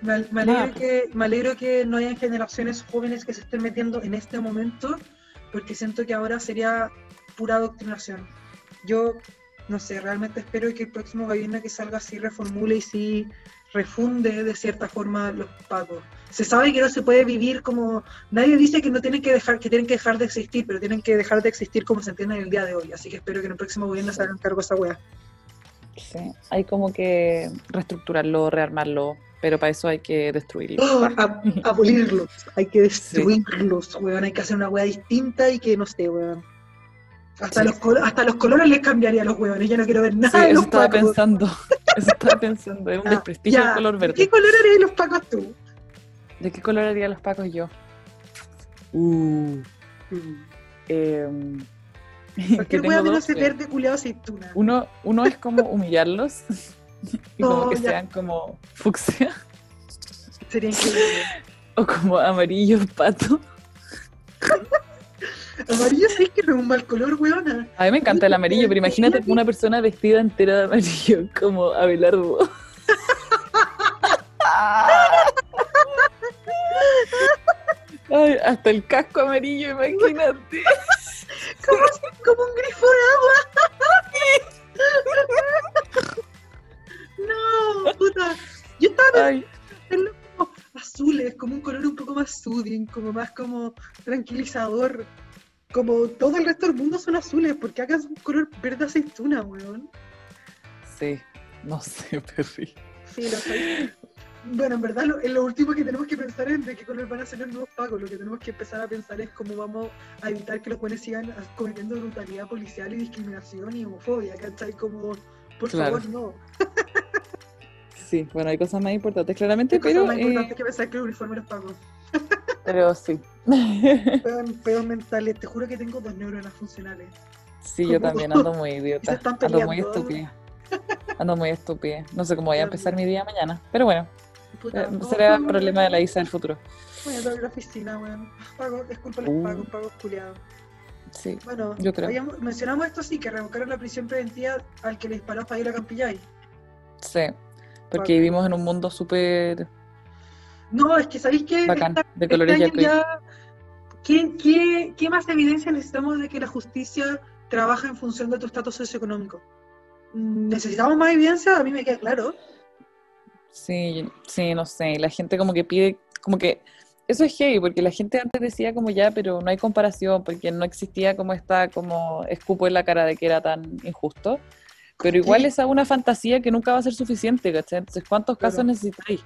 me, al- me alegro que, me alegro que no hayan generaciones jóvenes que se estén metiendo en este momento, porque siento que ahora sería pura adoctrinación. Yo, no sé, realmente espero que el próximo gobierno que salga sí reformule y sí refunde de cierta forma los pagos. Se sabe que no se puede vivir como nadie dice que no tienen que dejar que tienen que dejar de existir, pero tienen que dejar de existir como se entiende en el día de hoy. Así que espero que en el próximo gobierno se hagan cargo de esa wea. Sí, hay como que reestructurarlo, rearmarlo, pero para eso hay que destruirlo. Oh, (gasps) a- hay que destruirlos, weón, hay que hacer una wea distinta y que no sé, weón. Hasta, Sí. los, hasta los colores les cambiaría a los weones, ya no quiero ver Sí, nada de eso los estaba pacos. pensando. (laughs) Eso estaba pensando. Es un Ah, desprestigio ya. el color ¿De verde. qué color harías los pacos tú? ¿De qué color haría los pacos yo? Uh, que Cualquier wea menos ese eh. verde culiado aceituna. Uno, uno es como humillarlos (laughs) y como No, que ya. sean como fucsia Sería (laughs) increíble. o como amarillo pato. Amarillo sí que no es un mal color, weona. A mí me encanta el amarillo, pero imagínate una persona vestida entera de amarillo (laughs) como Abelardo. Ay, hasta el casco amarillo, imagínate. Como, como un grifo de agua. no, puta. Yo estaba Ay, pensando como azules, como un color un poco más soothing, como más como tranquilizador. Como todo el resto del mundo son azules, porque acá es un color verde aceituna, weón. sí, no sé, (laughs) Perry. Sí, lo sé. Bueno, en verdad, lo, en lo último que tenemos que pensar es de qué color van a ser los nuevos pagos. Lo que tenemos que empezar a pensar es cómo vamos a evitar que los buenos sigan cometiendo brutalidad policial y discriminación y homofobia, ¿cachai? Como, por Claro. favor, no. (laughs) Sí, bueno, hay cosas más importantes, claramente, Hay cosas pero, más eh, importantes que pensar que el uniforme los pagos. pero sí. (laughs) Peos, peos mentales, te juro que tengo dos neuronas funcionales. Sí, yo también ando muy (laughs) idiota. Ando muy estúpida. Ando muy estúpida. No sé cómo voy a empezar mi día mañana. Pero bueno, Puta, eh, será problema de la Isa del futuro. Voy a ir a la oficina, weón. Pago, es culpa de los Uh. pagos, pagos culiados. Sí, Bueno, Yo creo. habíamos- mencionamos esto sí, que revocaron la prisión preventiva al que le disparó a Fabiola Campillay. sí. Porque Paco. vivimos en un mundo súper No, es que sabéis que bacán, esta- de este colores ya, ¿qué, qué, qué más evidencia necesitamos de que la justicia trabaja en función de tu estatus socioeconómico? Mm, ¿Necesitamos más evidencia? A mí me queda claro. Sí, sí, no sé. La gente como que pide, como que eso es heavy, porque la gente antes decía como ya, pero no hay comparación, porque no existía como esta como escupo en la cara de que era tan injusto. Pero igual esa es una fantasía que nunca va a ser suficiente, ¿cachai? Entonces, ¿cuántos casos necesitáis?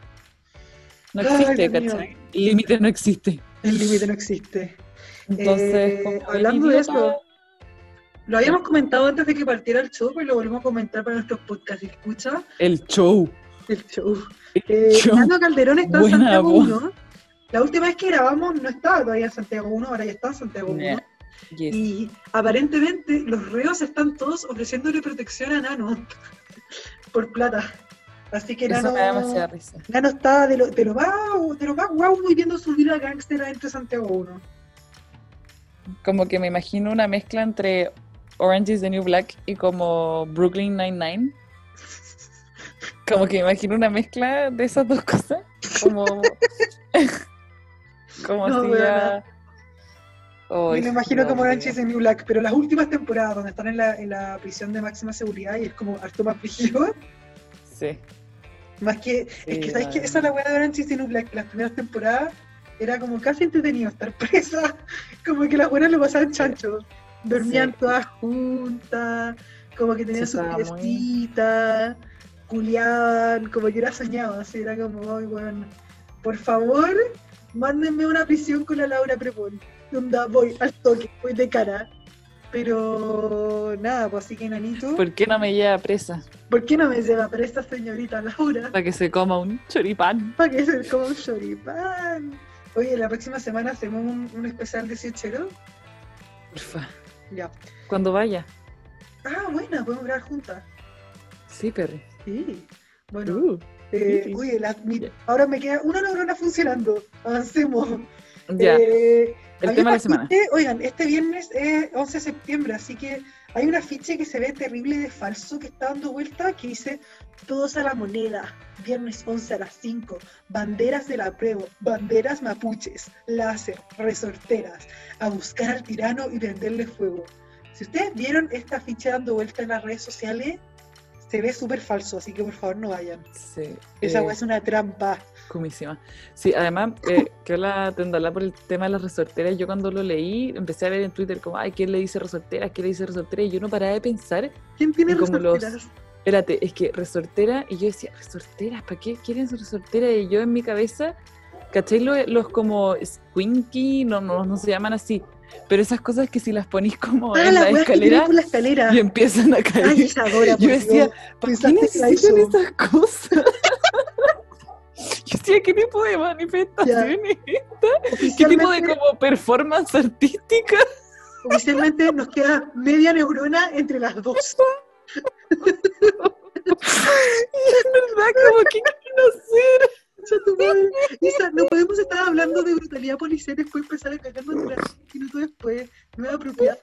No existe. ¿cachai? El límite no existe. El límite no existe. Entonces, Eh, hablando de eso, Lo habíamos comentado antes de que partiera el show, pero lo volvemos a comentar para nuestros podcast escucha el show. (laughs) el show. Eh, show. Nando Calderón está en Santiago voz. 1. La última vez que grabamos no estaba todavía en Santiago 1, ahora ya está en Santiago 1. Yeah. Yes. Y aparentemente los reos están todos ofreciéndole protección a Nano (laughs) por plata. Así que Eso Nano, me da demasiada risa. Nano está de lo, de lo más, de lo más guau viviendo su vida gángster entre Santiago 1. Como que me imagino una mezcla entre Orange is the New Black y como Brooklyn Nine-Nine. Como que me imagino una mezcla de esas dos cosas. Como. (laughs) como No, si ya. Me Ay, lo imagino Dios como. Orange is the New Black, pero las últimas temporadas donde están en la, en la prisión de máxima seguridad y es como harto más frígido, Sí. más que, es que sabes que esa es la weá de Orange is the New Black, las primeras temporadas era como casi entretenido estar (laughs) presa, como que las buenas lo pasaban chancho, dormían Sí. todas juntas, como que tenían Sí, sus estaba muy- fiestitas, culiaban, como que era soñado, así era como, ay bueno, por favor, mándenme una prisión con la Laura Prepon, onda voy al toque, voy de cara. Pero nada, pues así que Nanito, ¿por, ¿Por qué no me lleva presa? qué no me lleva presa señorita Laura? Para que se coma un choripán. Para que se coma un choripán. Oye, la próxima semana hacemos un, un especial de Siechero. Porfa. Ya. Cuando vaya. Ah, buena, podemos grabar juntas. Sí, Perry. Sí. Bueno, Uh, eh, sí. oye, la- mi- ahora me queda una neurona funcionando. Avancemos. ya, Eh, el tema de la semana. afiche- Oigan, este viernes es 11 de septiembre, así que hay un afiche que se ve terrible de falso que está dando vuelta que dice todos a la moneda, viernes 11 a las 5, banderas del apruebo, banderas mapuches, láser, resorteras, a buscar al tirano y prenderle fuego. Si ustedes vieron esta afiche dando vuelta en las redes sociales, se ve súper falso, así que por favor no vayan. Sí. Esa eh, es una trampa. Comísima. Sí, además, eh, (laughs) que habla Tendalá por el tema de las resorteras, yo cuando lo leí, empecé a ver en Twitter como, ay, ¿quién le dice resortera? ¿Quién le dice resortera? Y yo no paraba de pensar, ¿Quién tiene como los- resorteras? espérate, es que resortera, y yo decía, resorteras, ¿para qué quieren su resortera? Y yo en mi cabeza, ¿cachai? Los, los como squinky, no, no, no se llaman así, pero esas cosas que si las ponís como Ah, en la escalera por la escalera. y empiezan a caer. Ay, Yo decía, Dios. ¿para qué necesitan esas cosas? (laughs) Yo decía, ¿qué tipo de manifestación es esta? ¿Qué tipo de como performance artística? oficialmente nos queda media neurona entre las dos. (laughs) Es verdad, como que quieren hacer. Concha tu madre. Isa, no podemos estar hablando de brutalidad policial y después empezar a cagarnos de la minutos después. No es apropiado.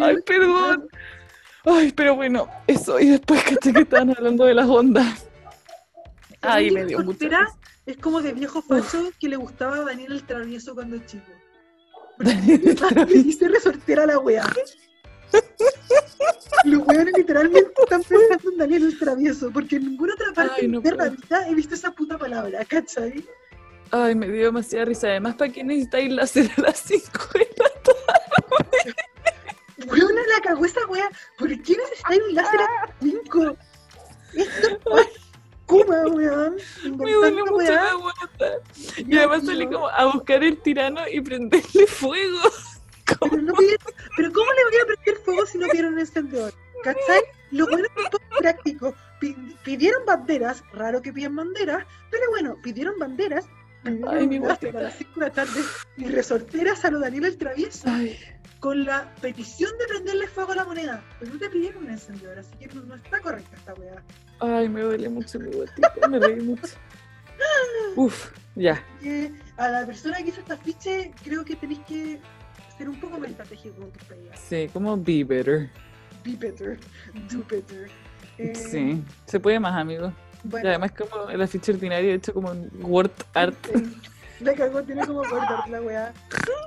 Ay, perdón. Ay, pero bueno, eso. Y después caché que estaban hablando de las ondas. Ay, me dio risa. Es como de viejo facho que le gustaba Daniel el Travieso cuando es chico. Daniel el (laughs) Travieso. dice resortera a la wea. Los weones literalmente están pensando en Daniel el Travieso, porque en ninguna otra parte Ay, no de la vida he visto esa puta palabra, ¿cachai? Ay, me dio demasiada risa. Además, ¿para qué necesitáis láser a las 5 de la Weona la cagó esa wea. ¿Por qué necesitáis un láser a 5? Esto es Kuma, weón. Me duele mucho la guata. Y además salí como a buscar el tirano y prenderle fuego. Pero, no pidieron- pero ¿cómo le voy a prender fuego si no pidieron un encendedor? ¿Cachai? Los buenos son poco prácticos. Pi- Pidieron banderas, raro que pidan banderas, pero bueno, pidieron banderas. Ay, mi pidieron láser guatita. a las 5 de la tarde y resorteras a lo Daniel el Travieso Ay, con la petición de prenderle fuego a la moneda. Pero no te pidieron un encendedor, así que no, está correcta esta weá. ay, me duele mucho mi guatita. Me reí mucho. (laughs) Uf, ya. A la persona que hizo esta afiche, creo que tenéis que ser un poco más estratégico con tus pedidas. Sí, como be better. Be better, do better. Eh, Sí, se puede más, amigo. Y Bueno, además, como el afiche ordinario hecho como en word art. la cagó, tiene como cortar la weá.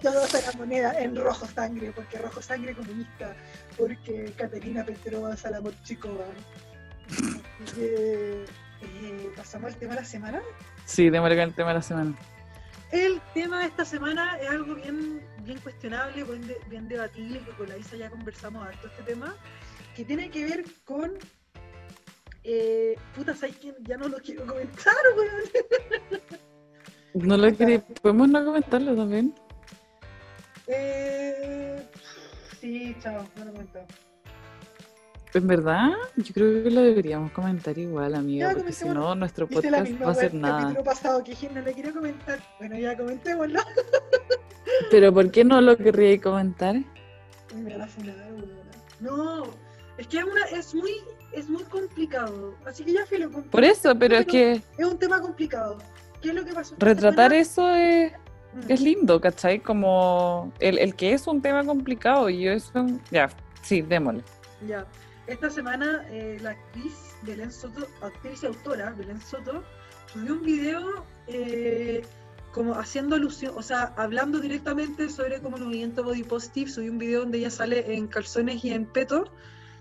Todos a la moneda en rojo sangre, porque rojo sangre comunista, porque Caterina Petrova Salamot Chikova. Así que, eh, pasamos al tema de la semana. Sí, démosle con el tema de la semana. El tema de esta semana es algo bien, bien cuestionable, bien, de- bien debatible, que con la Isa ya conversamos harto este tema, que tiene que ver con... Eh, puta, ¿sabes quién? Ya no lo quiero comentar, weón. No lo quería, podemos no comentarlo también. Eh, sí, chao, no lo comento. En verdad, yo creo que lo deberíamos comentar igual, amigo, Ya, porque si no, nuestro podcast misma va a ser nada. pasado que no le quería comentar. Bueno, ya comentémoslo. (laughs) Pero ¿por qué no lo querría comentar? No, es que es, una, es muy es muy complicado. Así que ya filo. com- Por eso, pero es que Es un tema complicado. ¿Qué es lo que pasó? esta retratar eso es, Mm. es lindo, ¿cachai? Como el, el que es un tema complicado y eso, ya, sí, démosle. Ya. Esta semana eh, la actriz Belén Soto, actriz y autora Belén Soto, subió un video eh, como haciendo alusión, o sea, hablando directamente sobre como el movimiento body positive, subió un video donde ella sale en calzones y en peto,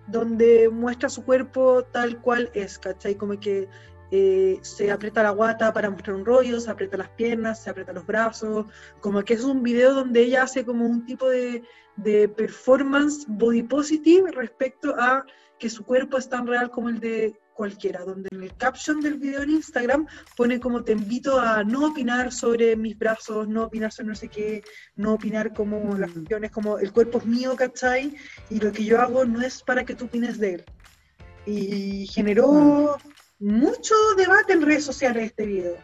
donde muestra su cuerpo tal cual es, ¿cachai? Como que eh, se aprieta la guata para mostrar un rollo, se aprieta las piernas, se aprieta los brazos, como que es un video donde ella hace como un tipo de, de performance body positive respecto a que su cuerpo es tan real como el de cualquiera, donde en el caption del video en Instagram pone como te invito a no opinar sobre mis brazos, no opinar sobre no sé qué, no opinar como las Mm. cuestiones, como el cuerpo es mío, ¿cachai? Y lo que yo hago no es para que tú opines de él. Y generó mucho debate en redes sociales este video.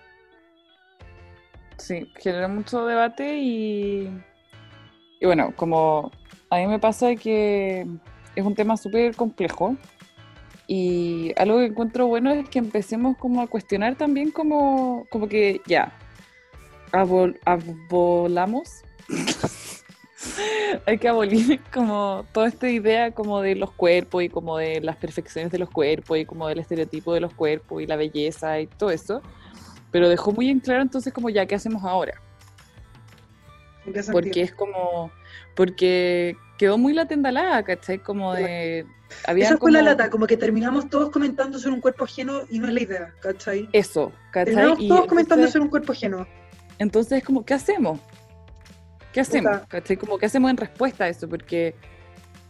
Sí, genera mucho debate y, y bueno, como a mí me pasa que es un tema súper complejo Y algo que encuentro bueno es que empecemos como a cuestionar también como, como que ya, abol, abolamos. (laughs) (laughs) Hay que abolir como toda esta idea como de los cuerpos y como de las perfecciones de los cuerpos y como del estereotipo de los cuerpos y la belleza y todo eso. Pero dejó muy en claro entonces como ya, ¿qué hacemos ahora? Porque es como, porque quedó muy la tendalada, ¿cachai? Como de... Había Esa fue la lata, como que terminamos todos comentando sobre un cuerpo ajeno y no es la idea, ¿cachai? Eso, ¿cachai? Terminamos todos comentando sobre un cuerpo ajeno. Entonces, como, ¿qué hacemos? ¿Qué hacemos? ¿Cachai? Como, ¿qué hacemos en respuesta a eso? Porque,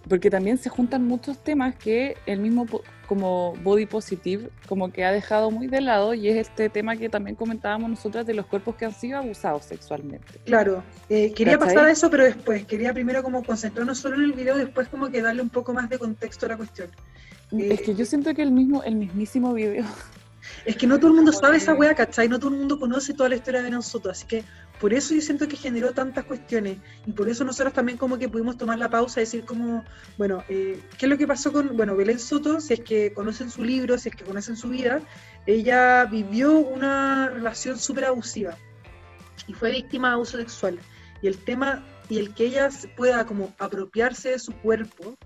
porque también se juntan muchos temas que el mismo como body positive como que ha dejado muy de lado y es este tema que también comentábamos nosotras de los cuerpos que han sido abusados sexualmente. Claro, eh, quería pasar a eso, pero después, quería primero como concentrarnos solo en el video, después como que darle un poco más de contexto a la cuestión. es que yo siento que el mismo, el mismísimo video (laughs) es que no todo el mundo sabe esa wea, ¿cachai? No todo el mundo conoce toda la historia de nosotros, así que por eso yo siento que generó tantas cuestiones y por eso nosotros también como que pudimos tomar la pausa y decir como, bueno, eh, ¿qué es lo que pasó con, bueno, Belén Soto? Si es que conocen su libro, si es que conocen su vida, ella vivió una relación súper abusiva y fue víctima de abuso sexual. Y el tema, y el que ella pueda como apropiarse de su cuerpo,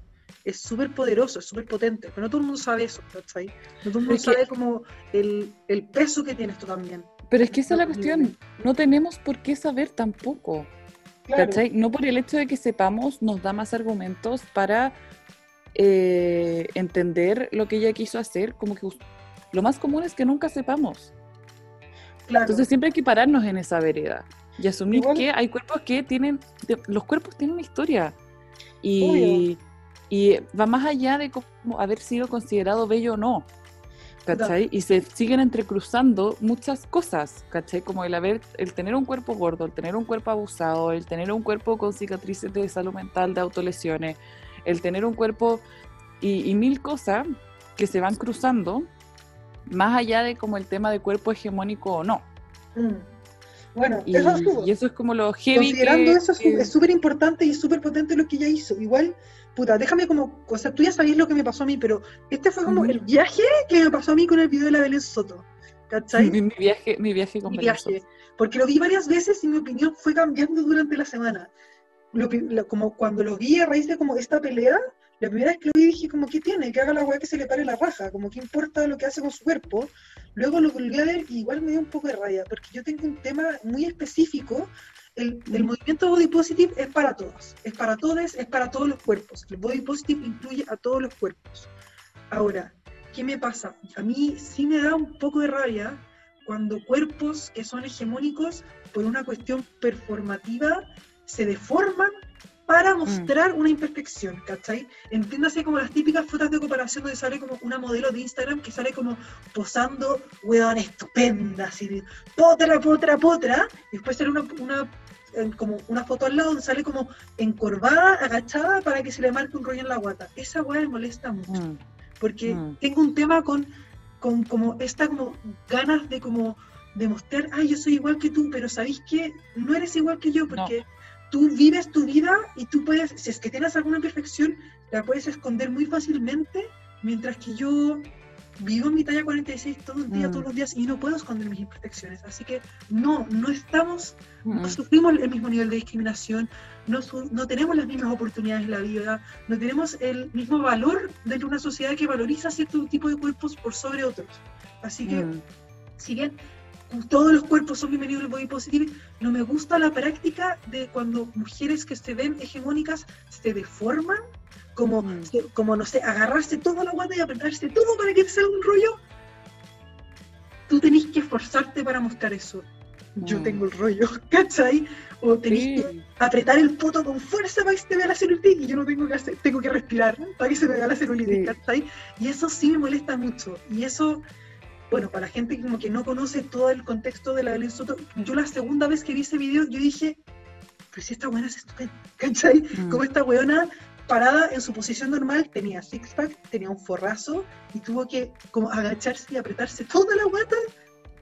es súper poderoso, es súper potente, pero no todo el mundo sabe eso, ¿cachai? No todo el mundo sabe como el, el, peso que tiene esto también. Pero es que esa es la cuestión, no tenemos por qué saber tampoco, ¿cachai? No por el hecho de que sepamos nos da más argumentos para eh, entender lo que ella quiso hacer, como que lo más común es que nunca sepamos. Claro. Entonces siempre hay que pararnos en esa vereda y asumir que hay cuerpos que tienen, los cuerpos tienen una historia. Y, y va más allá de como haber sido considerado bello o no. ¿Cachai? Y se siguen entrecruzando muchas cosas, ¿cachai? Como el haber, el tener un cuerpo gordo, el tener un cuerpo abusado, el tener un cuerpo con cicatrices de salud mental, de autolesiones, el tener un cuerpo y, mil cosas que se van cruzando, más allá de como el tema de cuerpo hegemónico o no. Mm. Bueno, y eso, y eso, es como lo heavy. Considerando eso, es súper importante y súper potente lo que ella hizo. Igual puta, déjame como, o sea, tú ya sabías lo que me pasó a mí, pero este fue como el viaje que me pasó a mí con el video de la Belén Soto. ¿Cachai? Mi, viaje, mi viaje con mi viaje. Porque lo vi varias veces y mi opinión fue cambiando durante la semana. como cuando lo vi a raíz de como esta pelea, la primera vez que lo vi dije como, ¿qué tiene? Que haga la weá que se le pare la raja, como, ¿qué importa lo que hace con su cuerpo? Luego lo volví a ver y igual me dio un poco de raya, porque yo tengo un tema muy específico el, movimiento body positive es para todos, es para todos, es para todos los cuerpos. El body positive incluye a todos los cuerpos. Ahora, ¿qué me pasa? A mí sí me da un poco de rabia cuando cuerpos que son hegemónicos por una cuestión performativa se deforman para mm. mostrar una imperfección, ¿cachai? Entiéndase como las típicas fotos de comparación donde sale como una modelo de Instagram que sale como posando, weón, estupenda, así potra, potra, potra, y después sale una, una como una foto al lado donde sale como encorvada, agachada para que se le marque un rollo en la guata. Esa weá me molesta mucho. Mm. Porque mm. tengo un tema con, con como esta como ganas de como demostrar, ay, yo soy igual que tú, pero ¿sabéis qué? No eres igual que yo porque tú vives tu vida y tú puedes, si es que tienes alguna imperfección, la puedes esconder muy fácilmente, mientras que yo vivo en mi talla 46 todo el día, mm. todos los días y no puedo esconder mis imperfecciones. Así que no, no estamos, no mm. sufrimos el mismo nivel de discriminación, no, no tenemos las mismas oportunidades en la vida, no tenemos el mismo valor dentro de una sociedad que valoriza cierto tipo de cuerpos por sobre otros. Así que, mm. si bien todos los cuerpos son bienvenidos al body positive, no me gusta la práctica de cuando mujeres que se ven hegemónicas se deforman como, como no sé, agarrarse toda la guata y apretarse todo para que te salga un rollo. Tú tenés que esforzarte para mostrar eso. Yo mm. tengo el rollo, (laughs) ¿cachai? O tenés que apretar el poto con fuerza para que se te vea la celulitis y yo no tengo que hacer, tengo que respirar para que se me vea la celulitis, ¿cachai? Y eso sí me molesta mucho. Y eso, bueno, para la gente como que no conoce todo el contexto de la Belén Soto, yo la segunda vez que vi ese video, yo dije, pues si esta buena es estupenda, (laughs) ¿cachai? Mm. Como esta weona parada en su posición normal, tenía six-pack, tenía un forrazo y tuvo que como agacharse y apretarse toda la guata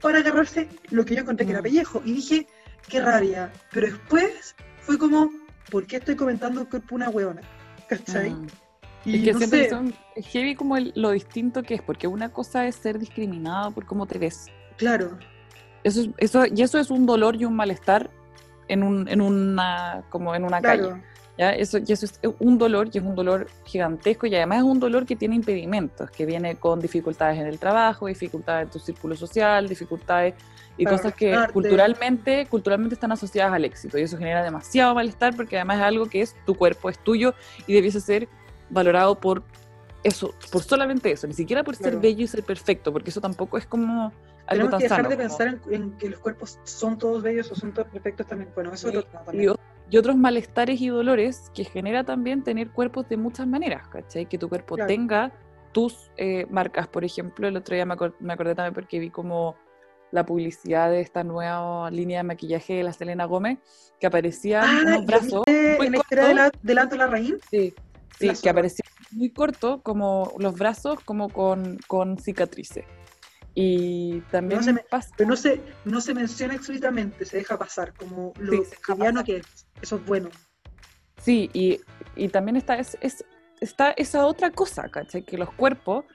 para agarrarse lo que yo encontré que era mm. pellejo. Y dije, qué rabia. Pero después fue como, ¿por qué estoy comentando el cuerpo una hueona? ¿Cachai? Mm. es que siempre es heavy como lo distinto que es, porque una cosa es ser discriminado por cómo te ves. Claro. Eso, eso, y eso es un dolor y un malestar en, un, en una, como en una calle. ¿Ya? Eso, y eso es un dolor y es un dolor gigantesco y además es un dolor que tiene impedimentos, que viene con dificultades en el trabajo, dificultades en tu círculo social, dificultades y cosas que culturalmente, culturalmente están asociadas al éxito y eso genera demasiado malestar porque además es algo que es tu cuerpo, es tuyo y debiese ser valorado por eso, por solamente eso, ni siquiera por ser bello y ser perfecto, porque eso tampoco es como algo Tenemos que dejar de pensar en, que los cuerpos son todos bellos o son todos perfectos también. Bueno, eso es otro también. Y, otros malestares y dolores que genera también tener cuerpos de muchas maneras, ¿cachai? Que tu cuerpo tenga tus eh, marcas. Por ejemplo, el otro día me, acordé también porque vi como la publicidad de esta nueva línea de maquillaje de la Selena Gómez, que aparecían ah, unos brazos. ¿En la historia de la, de la Raíz? Sí, sí que aparecía muy corto, como los brazos, como con, con cicatrices. Y también no se, pasa. Pero no se, no se menciona explícitamente, se deja pasar, como lo sí, que es. Eso es bueno. Sí, y, y también está, es, es, está esa otra cosa, ¿cachai? Que los cuerpos,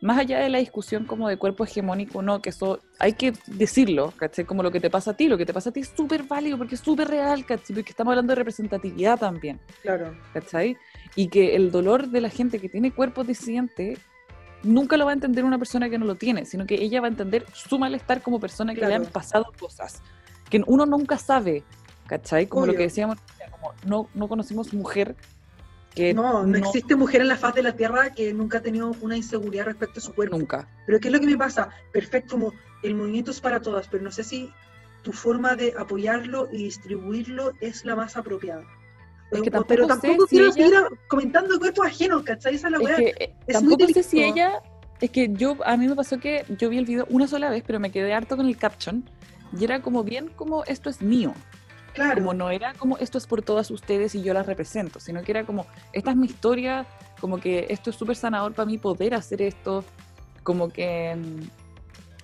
más allá de la discusión como de cuerpo hegemónico, no, que eso hay que decirlo, ¿cachai? Como lo que te pasa a ti, lo que te pasa a ti es súper válido porque es súper real, ¿cachai? Porque estamos hablando de representatividad también. Claro. ¿cachai? Y que el dolor de la gente que tiene cuerpos disidentes nunca lo va a entender una persona que no lo tiene, sino que ella va a entender su malestar como persona que le han pasado cosas, que uno nunca sabe, ¿cachai? Como lo que decíamos, como no, no conocimos mujer que... No, no, existe mujer en la faz de la Tierra que nunca ha tenido una inseguridad respecto a su cuerpo. Nunca. Pero ¿qué es lo que me pasa? Perfecto, como el movimiento es para todas, pero no sé si tu forma de apoyarlo y distribuirlo es la más apropiada. Es que tampoco pero tampoco quiero seguir comentando cuerpos ajenos, ¿cachai? Esa es la. Es que, es tampoco sé si ella. Es que yo, a mí me pasó que yo vi el video una sola vez, pero me quedé harto con el caption. Y era como bien como esto es mío. Claro. Como no era como esto es por todas ustedes y yo las represento, sino que era como esta es mi historia, como que esto es súper sanador para mí poder hacer esto, como que,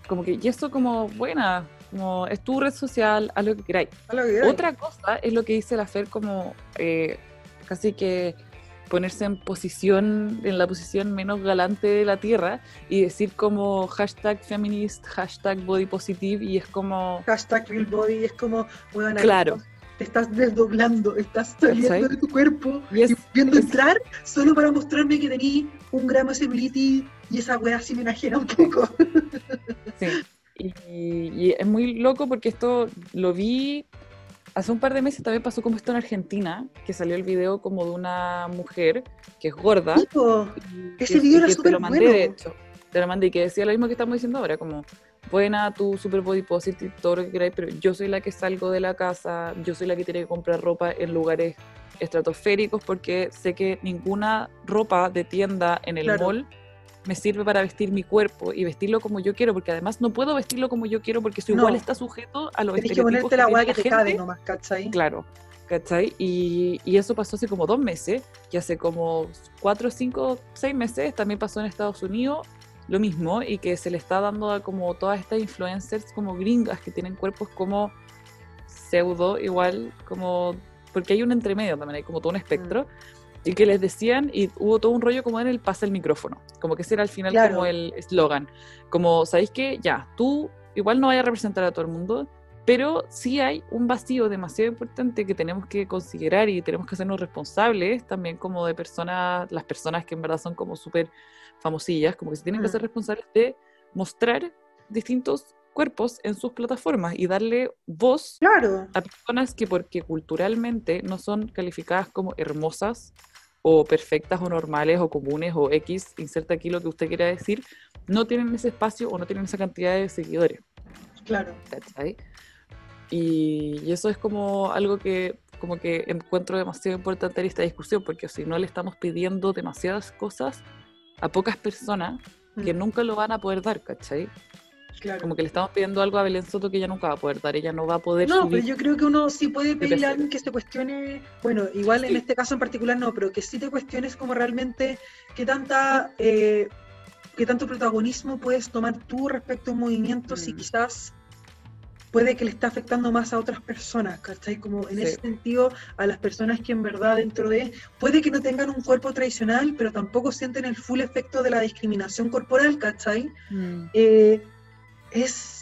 como que, y esto como, buena, como es tu red social, haz lo que queráis. Otra cosa es lo que dice la Fer como eh, casi que ponerse en posición, en la posición menos galante de la Tierra y decir como hashtag feminist, hashtag body positive y es como... Hashtag real body, es como... Bueno, claro. Te estás desdoblando, estás saliendo de tu cuerpo y, viendo entrar solo para mostrarme que tení un gramo de y esa wea así me enajena un poco. Sí, y, es muy loco porque esto lo vi hace un par de meses, también pasó como esto en Argentina, que salió el video como de una mujer que es gorda. ese video era súper bueno. De hecho, te lo mandé y que decía lo mismo que estamos diciendo ahora, como buena tu super body positive, todo lo que queráis, pero yo soy la que salgo de la casa, yo soy la que tiene que comprar ropa en lugares estratosféricos porque sé que ninguna ropa de tienda en el mall me sirve para vestir mi cuerpo y vestirlo como yo quiero, porque además no puedo vestirlo como yo quiero porque eso igual está sujeto a los estereotipos que, la que, te cabe nomás, ¿cachai? Claro, ¿cachai? Y, y, eso pasó hace como dos meses, y hace como cuatro, cinco, seis meses también pasó en Estados Unidos lo mismo, y que se le está dando a como todas estas influencers como gringas que tienen cuerpos como pseudo, igual, como porque hay un entremedio también, hay como todo un espectro, mm y que les decían, y hubo todo un rollo como en el pasa el micrófono, como que ese era al final como el eslogan, como, ¿sabéis que Ya, tú igual no vayas a representar a todo el mundo, pero sí hay un vacío demasiado importante que tenemos que considerar y tenemos que hacernos responsables también como de personas, las personas que en verdad son como súper famosillas, como que se tienen que mm. hacer responsables de mostrar distintos cuerpos en sus plataformas y darle voz a personas que porque culturalmente no son calificadas como hermosas o perfectas o normales o comunes o X, inserta aquí lo que usted quiera decir, no tienen ese espacio o no tienen esa cantidad de seguidores. Claro. Y, y, eso es como algo que como que encuentro demasiado importante en esta discusión, porque si no le estamos pidiendo demasiadas cosas a pocas personas que mm. nunca lo van a poder dar, ¿cachai? Como que le estamos pidiendo algo a Belén Soto que ella nunca va a poder dar, ella no va a poder. No, pero yo creo que uno sí puede pedirle a alguien que se cuestione, bueno, igual en este caso en particular no, pero que sí te cuestiones como realmente qué tanta, eh, qué tanto protagonismo puedes tomar tú respecto a movimientos y mm. quizás puede que le esté afectando más a otras personas, ¿cachai? Como en ese sentido, a las personas que en verdad dentro de, puede que no tengan un cuerpo tradicional, pero tampoco sienten el full efecto de la discriminación corporal, ¿cachai? Mm. Eh, es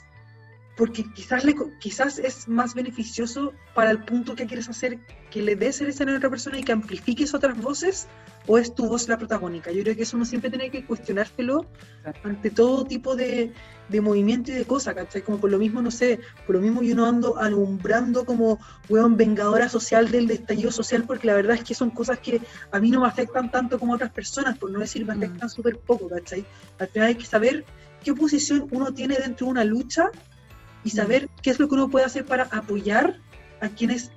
porque quizás, le, quizás es más beneficioso para el punto que quieres hacer que le des el escenario a otra persona y que amplifiques otras voces, o es tu voz la protagónica. Yo creo que eso uno siempre tiene que cuestionárselo ante todo tipo de, de movimiento y de cosas, ¿cachai? Como por lo mismo, no sé, por lo mismo yo no ando alumbrando como, weón, vengadora social del estallido social, porque la verdad es que son cosas que a mí no me afectan tanto como a otras personas, por no decir me mm. afectan súper poco, ¿cachai? Al final hay que saber qué posición uno tiene dentro de una lucha y mm. saber qué es lo que uno puede hacer para apoyar a quienes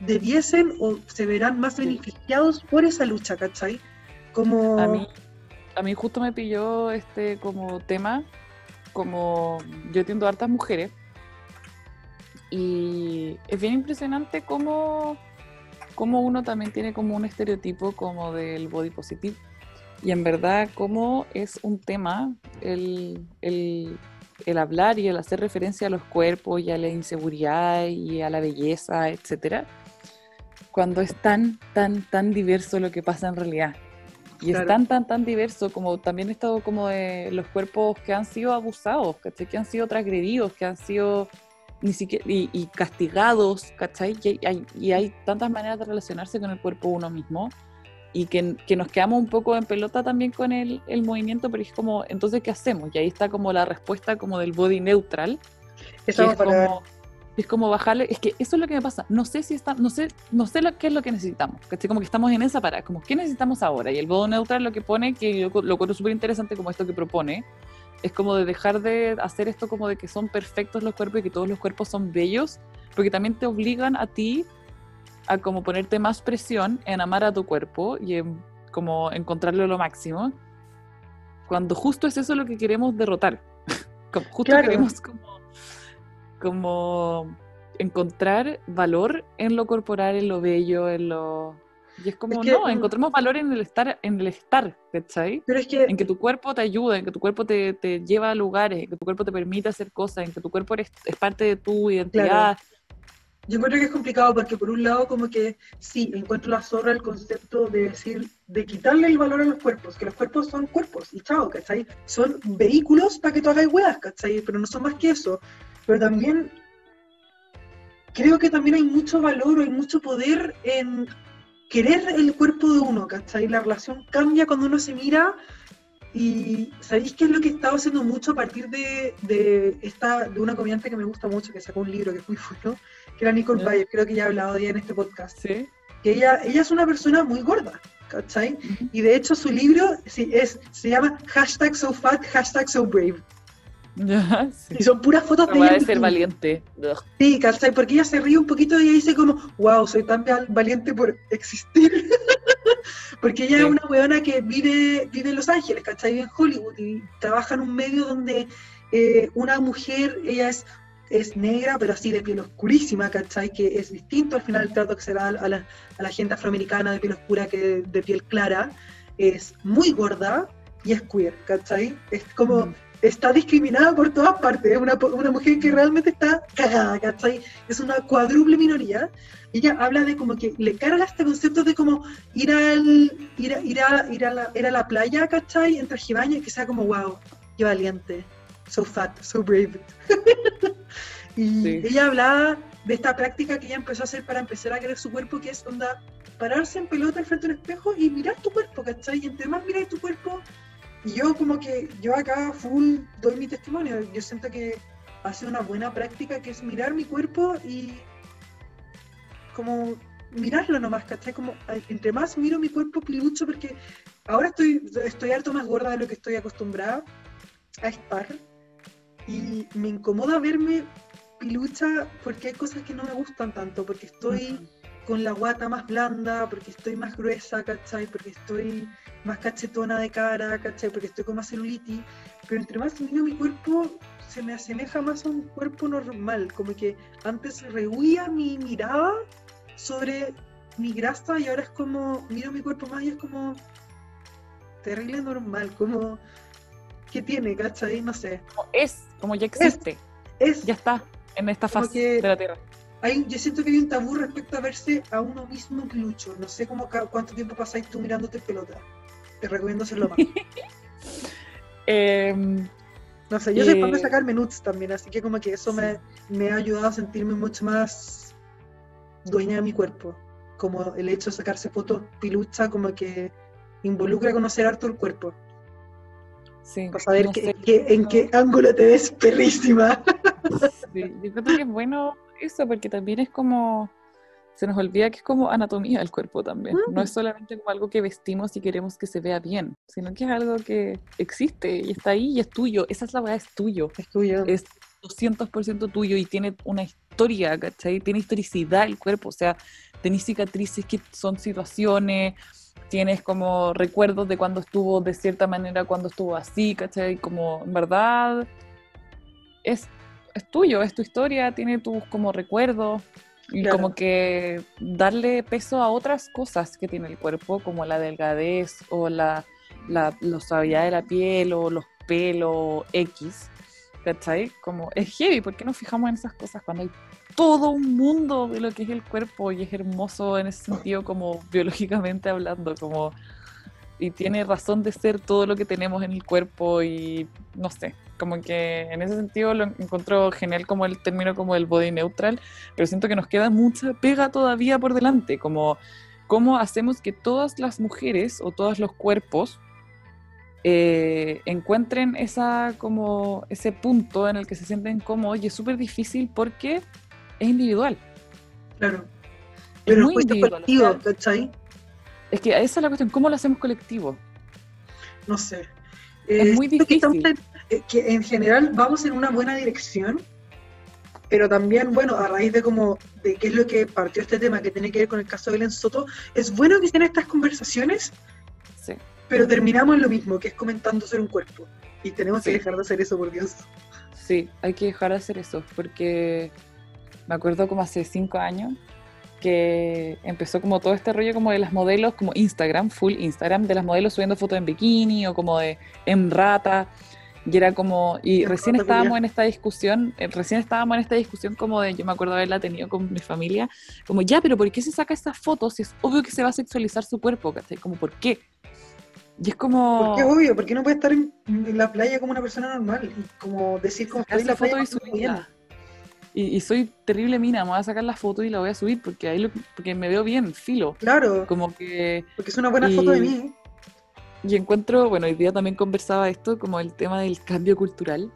debiesen o se verán más beneficiados por esa lucha, ¿cachai? Como... A mí, a mí justo me pilló este como tema, como yo entiendo hartas mujeres, y es bien impresionante cómo, cómo uno también tiene como un estereotipo como del body positive. Y en verdad, cómo es un tema el, el el hablar y el hacer referencia a los cuerpos y a la inseguridad y a la belleza, etcétera, cuando es tan, tan, tan diverso lo que pasa en realidad. Y es tan, tan, tan diverso como también he estado como de los cuerpos que han sido abusados, que han sido transgredidos, que han sido ni siquiera, y, castigados, ¿cachai? Y hay, y hay tantas maneras de relacionarse con el cuerpo uno mismo y que, que, nos quedamos un poco en pelota también con el, el, movimiento, pero es como, entonces, ¿qué hacemos? Y ahí está como la respuesta como del body neutral. es, como, es como bajarle, es que eso es lo que me pasa, no sé si está, no sé, no sé lo, qué es lo que necesitamos, que como que estamos en esa parada, como qué necesitamos ahora, y el body neutral lo que pone, que yo lo encuentro súper interesante como esto que propone, es como de dejar de hacer esto como de que son perfectos los cuerpos y que todos los cuerpos son bellos, porque también te obligan a ti a como ponerte más presión en amar a tu cuerpo y en como encontrarlo lo máximo, cuando justo es eso lo que queremos derrotar. (laughs) como, justo queremos como, como encontrar valor en lo corporal, en lo bello, en lo... Y es como, no, encontremos valor en el estar, en el estar, ¿cachai? Pero es que... En que tu cuerpo te ayuda, en que tu cuerpo te, te lleva a lugares, en que tu cuerpo te permite hacer cosas, en que tu cuerpo es parte de tu identidad. Yo encuentro que es complicado porque por un lado como que sí, encuentro la zorra el concepto de decir, de quitarle el valor a los cuerpos, que los cuerpos son cuerpos y chao, ¿cachai? Son vehículos para que tú hagas hueas, ¿cachai? Pero no son más que eso. Pero también creo que también hay mucho valor hay mucho poder en querer el cuerpo de uno, ¿cachai? La relación cambia cuando uno se mira y ¿sabéis qué es lo que he estado haciendo mucho a partir de, de, esta, de una comediante que me gusta mucho, que sacó un libro que es muy bueno, que era Nicole Bayer, creo que ya he hablado de ella en este podcast. ¿Sí? Que ella, ella es una persona muy gorda, ¿cachai? Y de hecho su libro sí, es, se llama hashtag so fat, hashtag so brave. Y son puras fotos de ella. de ser valiente. Sí, ¿cachai? Porque ella se ríe un poquito y ella dice como, wow, soy tan valiente por existir. (laughs) Porque ella es una weona que vive, vive en Los Ángeles, ¿cachai? Vive en Hollywood y trabaja en un medio donde eh, una mujer, ella es es negra, pero así de piel oscurísima, ¿cachai? Que es distinto al final el trato que se da a la, a la gente afroamericana de piel oscura que de, piel clara. Es muy gorda y es queer, ¿cachai? Es como, está discriminada por todas partes, es una, una, mujer que realmente está cagada, ¿cachai? Es una cuádruple minoría. ella habla de como que le carga este concepto de como ir al ir a, ir a, ir a, la, ir a la playa, ¿cachai? En traje y que sea como, wow, qué valiente so fat, so brave. (laughs) y ella hablaba de esta práctica que ella empezó a hacer para empezar a querer su cuerpo, que es onda, pararse en pelota frente a un espejo y mirar tu cuerpo, ¿cachai? Y entre más miras tu cuerpo, y yo como que, yo acá full doy mi testimonio, yo siento que hace una buena práctica que es mirar mi cuerpo y como mirarlo nomás, ¿cachai? Como entre más miro mi cuerpo pilucho, porque ahora estoy, estoy harto más gorda de lo que estoy acostumbrada a estar, y me incomoda verme pilucha porque hay cosas que no me gustan tanto, porque estoy con la guata más blanda, porque estoy más gruesa, ¿cachai? Porque estoy más cachetona de cara, ¿cachai? Porque estoy con más celulitis. Pero entre más miro mi cuerpo, se me asemeja más a un cuerpo normal, como que antes rehuía mi mirada sobre mi grasa y ahora es como, miro mi cuerpo más y es como terrible normal, como que tiene, ¿cachai? No sé. es, como ya existe. Es, ya está. en esta fase que- de la Tierra. Hay, yo siento que hay un tabú respecto a verse a uno mismo que lucho. No sé cómo, cuánto tiempo pasáis tú mirándote pelota. Te recomiendo hacerlo más. (laughs) Em, No sé, yo soy fan de Eh, sacarme nudes también, así que como que eso me, me ha ayudado a sentirme mucho más dueña de mi cuerpo. Como el hecho de sacarse fotos pilucha, como que involucra conocer harto el cuerpo. sí, Para saber no que- sé, que- en qué ángulo te ves perrísima. sí, yo creo que es bueno eso, porque también es como, se nos olvida que es como anatomía del cuerpo también. No Mm. es solamente como algo que vestimos y queremos que se vea bien, sino que es algo que existe y está ahí y es tuyo. Esa es la verdad, es tuyo. Es tuyo. es 200% tuyo y tiene una historia, ¿cachai? Tiene historicidad el cuerpo, o sea, tenés cicatrices que son situaciones, tienes como recuerdos de cuando estuvo de cierta manera, cuando estuvo así, ¿cachai? Como en verdad es, es tuyo, es tu historia, tiene tus como recuerdos y Claro. como que darle peso a otras cosas que tiene el cuerpo, como la delgadez o la, la, la suavidad de la piel o los pelos X, ¿cachai? Como es heavy, ¿por qué nos fijamos en esas cosas cuando hay todo un mundo de lo que es el cuerpo y es hermoso en ese sentido como biológicamente hablando, como y tiene razón de ser todo lo que tenemos en el cuerpo y no sé, como que en ese sentido lo encuentro genial como el término como el body neutral, pero siento que nos queda mucha pega todavía por delante, como cómo hacemos que todas las mujeres o todos los cuerpos eh, encuentren esa como ese punto en el que se sienten cómodos y es súper difícil porque es individual. Claro. Es Pero muy es individual, o colectivo, ¿cachai? Es que esa es la cuestión, ¿cómo lo hacemos colectivo? No sé. Es Eh, muy siento que difícil. en- eh, que en general vamos en una buena dirección, pero también, bueno, a raíz de como de qué es lo que partió este tema que tiene que ver con el caso de Belén Soto, es bueno que sean estas conversaciones, Sí. pero terminamos en lo mismo, que es comentando ser un cuerpo. Y tenemos Sí. que dejar de hacer eso, por Dios. Sí, hay que dejar de hacer eso, porque me acuerdo como hace cinco años que empezó como todo este rollo como de las modelos, como Instagram, full Instagram, de las modelos subiendo fotos en bikini o como de en rata, y era como, y recién estábamos en esta discusión, eh, recién estábamos en esta discusión como de, yo me acuerdo haberla tenido con mi familia, como ya, pero ¿por qué se saca estas fotos si es obvio que se va a sexualizar su cuerpo, ¿cachai? Como, ¿por qué? Y es como... Porque es obvio, porque no puede estar en, en la playa como una persona normal y como decir como estoy en la playa foto y subirla. Y, y soy terrible mina, me voy a sacar la foto y la voy a subir porque ahí lo- porque me veo bien, filo. Claro, Como que. porque es una buena foto de y- mí. Y encuentro, bueno, hoy día también conversaba esto, como el tema del cambio cultural.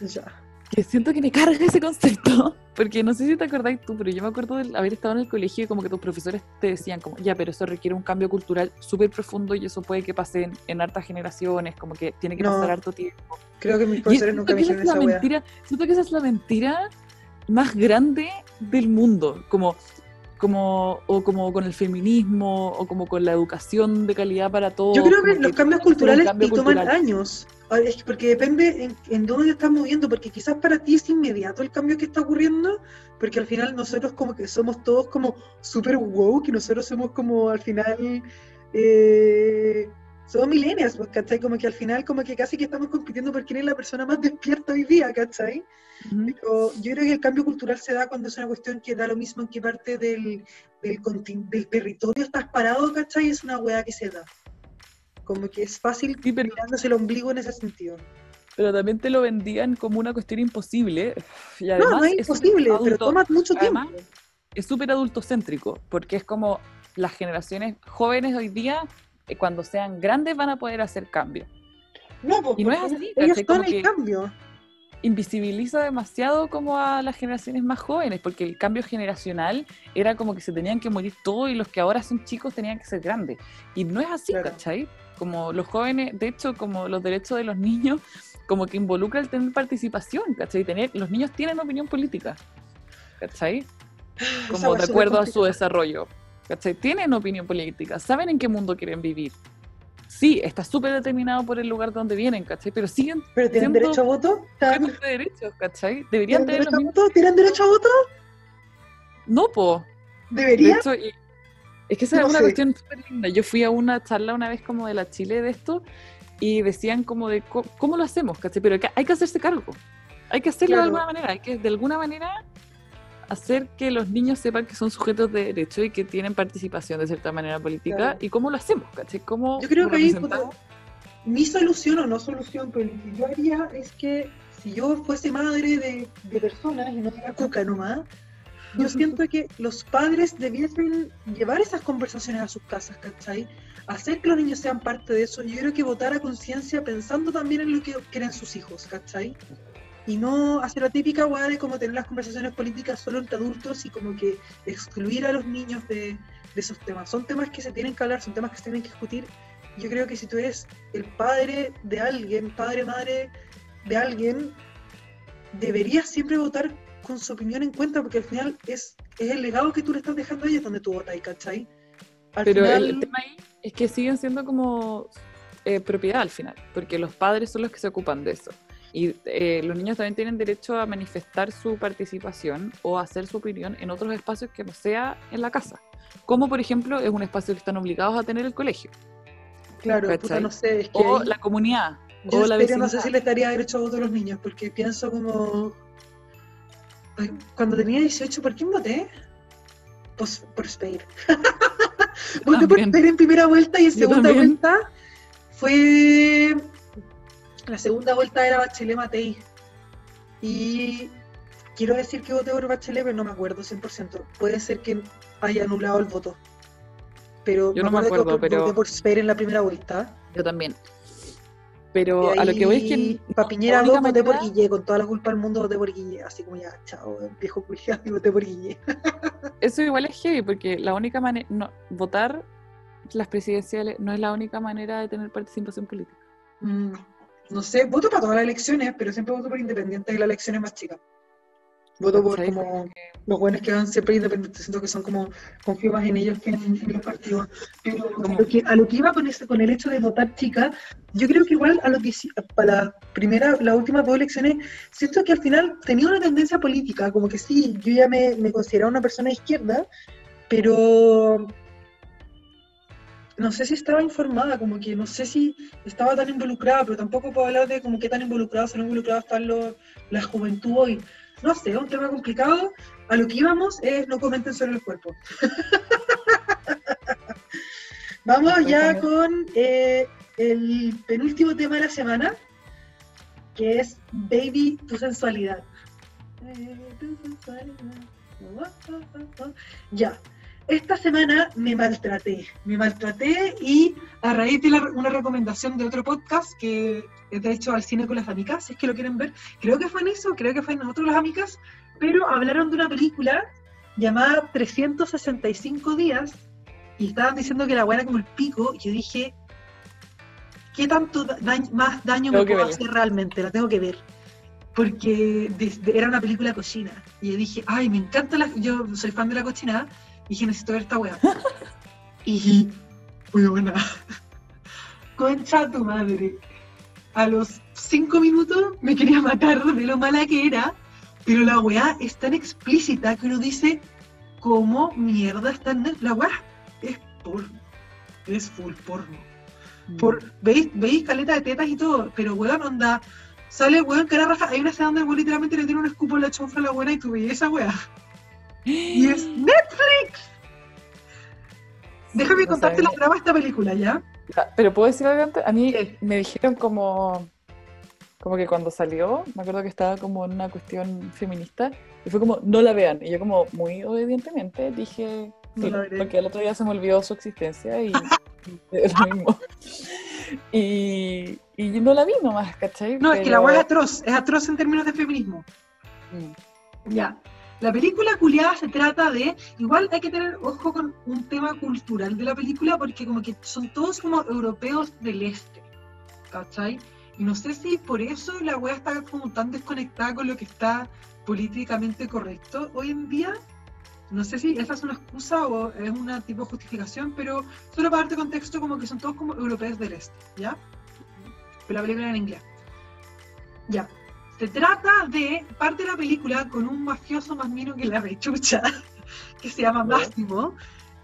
Ya. Que siento que me carga ese concepto. (laughs) Porque no sé si te acordáis tú, pero yo me acuerdo de haber estado en el colegio y como que tus profesores te decían, como, ya, pero eso requiere un cambio cultural súper profundo y eso puede que pase en, en hartas generaciones, como que tiene que No. pasar harto tiempo. Creo que mis Y profesores siento nunca me esa dijeron esa wea. mentira, siento que esa es la mentira más grande del mundo, como, como, o como con el feminismo, o como con la educación de calidad para todos. Yo creo que los cambios que culturales cambio toman cultural. años. Ah, porque depende en, en dónde te estás moviendo, porque quizás para ti es inmediato el cambio que está ocurriendo, porque al final nosotros como que somos todos como súper wow, que nosotros somos como al final, eh, somos millennials, pues, ¿cachai? Como que al final como que casi que estamos compitiendo por quién es la persona más despierta hoy día, ¿cachai? Ujú. Pero yo creo que el cambio cultural se da cuando es una cuestión que da lo mismo en qué parte del, del, del territorio estás parado, ¿cachai? Es una weá que se da. Como que es fácil Sí, pero, mirándose el ombligo en ese sentido. pero también te lo vendían como una cuestión imposible. Y No, además no es súper imposible, pero adulto- toma mucho tiempo. además, es súper adultocéntrico, porque es como las generaciones jóvenes hoy día, cuando sean grandes, van a poder hacer cambios. No, pues, Y no es porque así, ellos son Como el que- cambio. invisibiliza demasiado como a las generaciones más jóvenes, porque el cambio generacional era como que se tenían que morir todos y los que ahora son chicos tenían que ser grandes. Y no es así, Claro. ¿cachai? Como los jóvenes, de hecho, como los derechos de los niños, como que involucra el tener participación, ¿cachai? Tener, los niños tienen opinión política, ¿cachai? Esa Como recuerdo a su desarrollo, ¿cachai? Tienen opinión política, saben en qué mundo quieren vivir. Sí, está súper determinado por el lugar de donde vienen, ¿cachai? Pero siguen Pero tienen derecho a voto. ¿Están- sujetos de derechos, ¿cachai? Deberían ¿Tienen tener derecho a voto? ¿Tienen derecho a voto? No, po. De ¿Deberían? hecho, y- es que esa No es una sé. cuestión súper linda. Yo fui a una charla una vez como de la Chile de esto y decían como de cómo, lo hacemos, ¿cachai? Pero hay que hacerse cargo. Hay que hacerlo Claro. de alguna manera, hay que de alguna manera hacer que los niños sepan que son sujetos de derecho y que tienen participación de cierta manera política. Claro. ¿Y cómo lo hacemos? ¿cachai? ¿Cómo Yo creo que ahí, mi solución o no solución, pero lo que yo haría es que si yo fuese madre de, de personas y no fuera cuca nomás, yo (laughs) siento que los padres debiesen llevar esas conversaciones a sus casas, ¿cachai? Hacer que los niños sean parte de eso. Yo creo que votar a conciencia pensando también en lo que quieren sus hijos, ¿cachai? Y no hacer la típica weá de como tener las conversaciones políticas solo entre adultos y como que excluir a los niños de, de esos temas. Son temas que se tienen que hablar, son temas que se tienen que discutir. Yo creo que si tú eres el padre de alguien, padre, madre de alguien, deberías siempre votar con su opinión en cuenta, porque al final es, es el legado que tú le estás dejando a ella donde tú votas, ¿cachai? Al Pero final, el tema ahí es que siguen siendo como eh, propiedad al final, porque los padres son los que se ocupan de eso. Y eh, los niños también tienen derecho a manifestar su participación o a hacer su opinión en otros espacios que no sea en la casa. Como por ejemplo es un espacio que están obligados a tener el colegio. claro, puta, no sé, es que O la comunidad. Yo o la espero, no sé si les daría derecho a voto a los niños, porque pienso como... Cuando tenía 18, ¿por quién voté? Pues por Spain. (laughs) voté por. Spain en primera vuelta y en segunda vuelta fue... La segunda vuelta era Bachelet Matei. Y quiero decir que voté por Bachelet, pero no me acuerdo 100%. Puede ser que haya anulado el voto. Pero Yo no me que acuerdo, voté pero- por Spain en la primera vuelta. Yo también. Pero a lo que voy es que. Para Piñera 2 voté por Guille, con toda la culpa del mundo voté por Guille. Así como ya, chao, viejo culiado, y voté por Guille. (laughs) Eso igual es heavy, porque la única manera. No, votar las presidenciales no es la única manera de tener participación política. Mm, no sé, voto para todas las elecciones, pero siempre voto por independiente de las elecciones más chicas. Voto por como los buenos que van siempre independientes, siento que son como, confío más en ellos que en, en los partidos. Pero a lo, que, a lo que iba con, ese, con el hecho de votar chica, yo creo que igual a lo que para la primera, las últimas dos elecciones, siento que al final tenía una tendencia política, como que sí, yo ya me, me consideraba una persona de izquierda, pero no sé si estaba informada, como que no sé si estaba tan involucrada, pero tampoco puedo hablar de como qué tan involucrados o no involucrados están los, la juventud hoy. No sé, es un tema complicado. A lo que íbamos es no comenten sobre el cuerpo. (laughs) Vamos ya con eh, el penúltimo tema de la semana, que es Baby, tu sensualidad. Baby, tu sensualidad. Oh, oh, oh, oh. Ya, esta semana me maltraté, me maltraté y a raíz de la- una recomendación de otro podcast que es de hecho al cine con las amigas, si es que lo quieren ver, creo que fue en eso, creo que fue en otro las amigas, pero hablaron de una película llamada 365 días y estaban diciendo que la buena como el pico y yo dije, ¿qué tanto daño- más daño Tengo me puedo verla. hacer realmente? La tengo que ver. Porque desde- era una película cochina. Y yo dije, ay, me encanta la... Yo soy fan de la cochinada. Y dije, necesito ver esta weá. (laughs) y, muy buena. (laughs) Concha tu madre. A los cinco minutos me quería matar de lo mala que era. Pero la weá es tan explícita que uno dice, ¿cómo mierda está en Netflix? La weá es porno. Es full porno. Por, veis, veis caleta de tetas y todo, pero weón, onda, sale weón, cara raja, hay una escena donde el weón literalmente le tiene un escupo en la chonfa a la buena y tú veis esa weá. Y es (gasps) Netflix. Déjame No contarte la trama de esta película, ¿ya? Ya, Pero puedo decir algo antes. A mí ¿Qué? me dijeron como, como que cuando salió, me acuerdo que estaba como en una cuestión feminista, y fue como, no la vean. Y yo como muy obedientemente dije, No sí, veré. porque el otro día se me olvidó su existencia y (laughs) lo mismo. Y, no la vi nomás, ¿cachai? No, es que la weá es atroz, es atroz en términos de feminismo. Mm. Ya. La película culiada se trata de. Igual hay que tener ojo con un tema cultural de la película, porque como que son todos como europeos del este. ¿Cachai? Y no sé si por eso la wea está como tan desconectada con lo que está políticamente correcto hoy en día. No sé si esa es una excusa o es una tipo de justificación, pero solo para darte contexto, como que son todos como europeos del este, ¿ya? Pero la película en inglés. Ya. Se trata de parte de la película con un mafioso más mino que la rechucha, (laughs) que se llama. Máximo,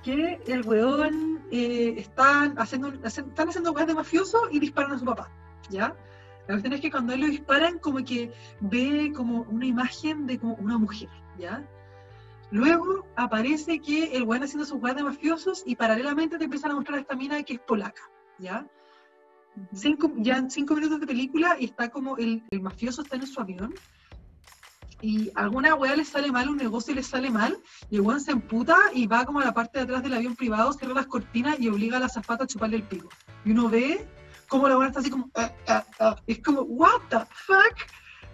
que el weón eh, están haciendo, están haciendo weas de mafioso y disparan a su papá, ¿ya? La cuestión es que cuando él lo disparan, como que ve como una imagen de como una mujer, ¿ya? Luego aparece que el weón haciendo sus weas de mafiosos y paralelamente te empiezan a mostrar a esta mina que es polaca, ¿ya? Cinco, ya cinco minutos de película y está como el, el mafioso está en su avión y alguna weá le sale mal, un negocio le sale mal, y el weón se emputa y va como a la parte de atrás del avión privado, cierra las cortinas y obliga a la zafata a chuparle el pico. Y uno ve cómo la weá está así como, ah, ah, ah. es como, what the fuck?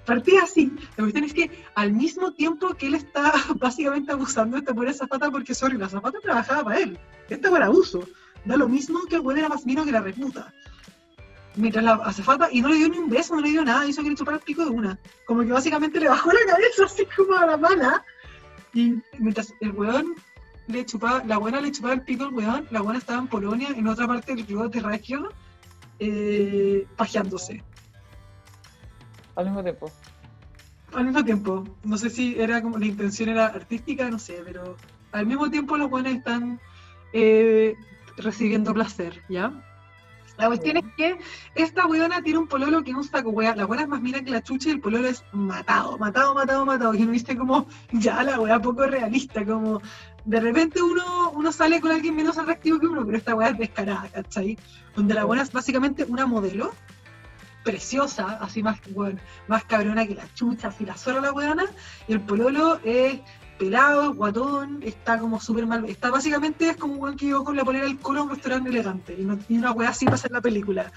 Partía así. La cuestión es que al mismo tiempo que él está (laughs) básicamente abusando de esta buena zafata, porque sorry, la zafata trabajaba para él. Este buen abuso. Da lo mismo que el weón era más mino que la reputa mientras la azafata, y no le dio ni un beso, no le dio nada, hizo que le chupara el pico de una. Como que básicamente le bajó la cabeza (laughs) así como a la mala. Y mientras el weón le chupaba, la buena le chupaba el pico al weón, la buena estaba en Polonia, en otra parte del río Terráqueo, eh, pajeándose. Al mismo tiempo. Al mismo tiempo. No sé si era como la intención era artística, no sé, pero al mismo tiempo los buenos están eh, recibiendo placer, ¿ya? La cuestión es que esta weona tiene un pololo que es un saco wea. La weona es más mira que la chucha y el pololo es matado, matado, matado, matado. Y uno viste como, ya la wea poco realista, como de repente uno, uno sale con alguien menos atractivo que uno, pero esta wea es descarada, ¿cachai? Donde la buena es básicamente una modelo preciosa, así más, bueno, más cabrona que la chucha, así la sola la weona, y el pololo es pelado, guatón, está como súper mal. Está básicamente es como un weón que llegó con la polera del colo a un restaurante elegante. Y no tiene una weá así para hacer la película.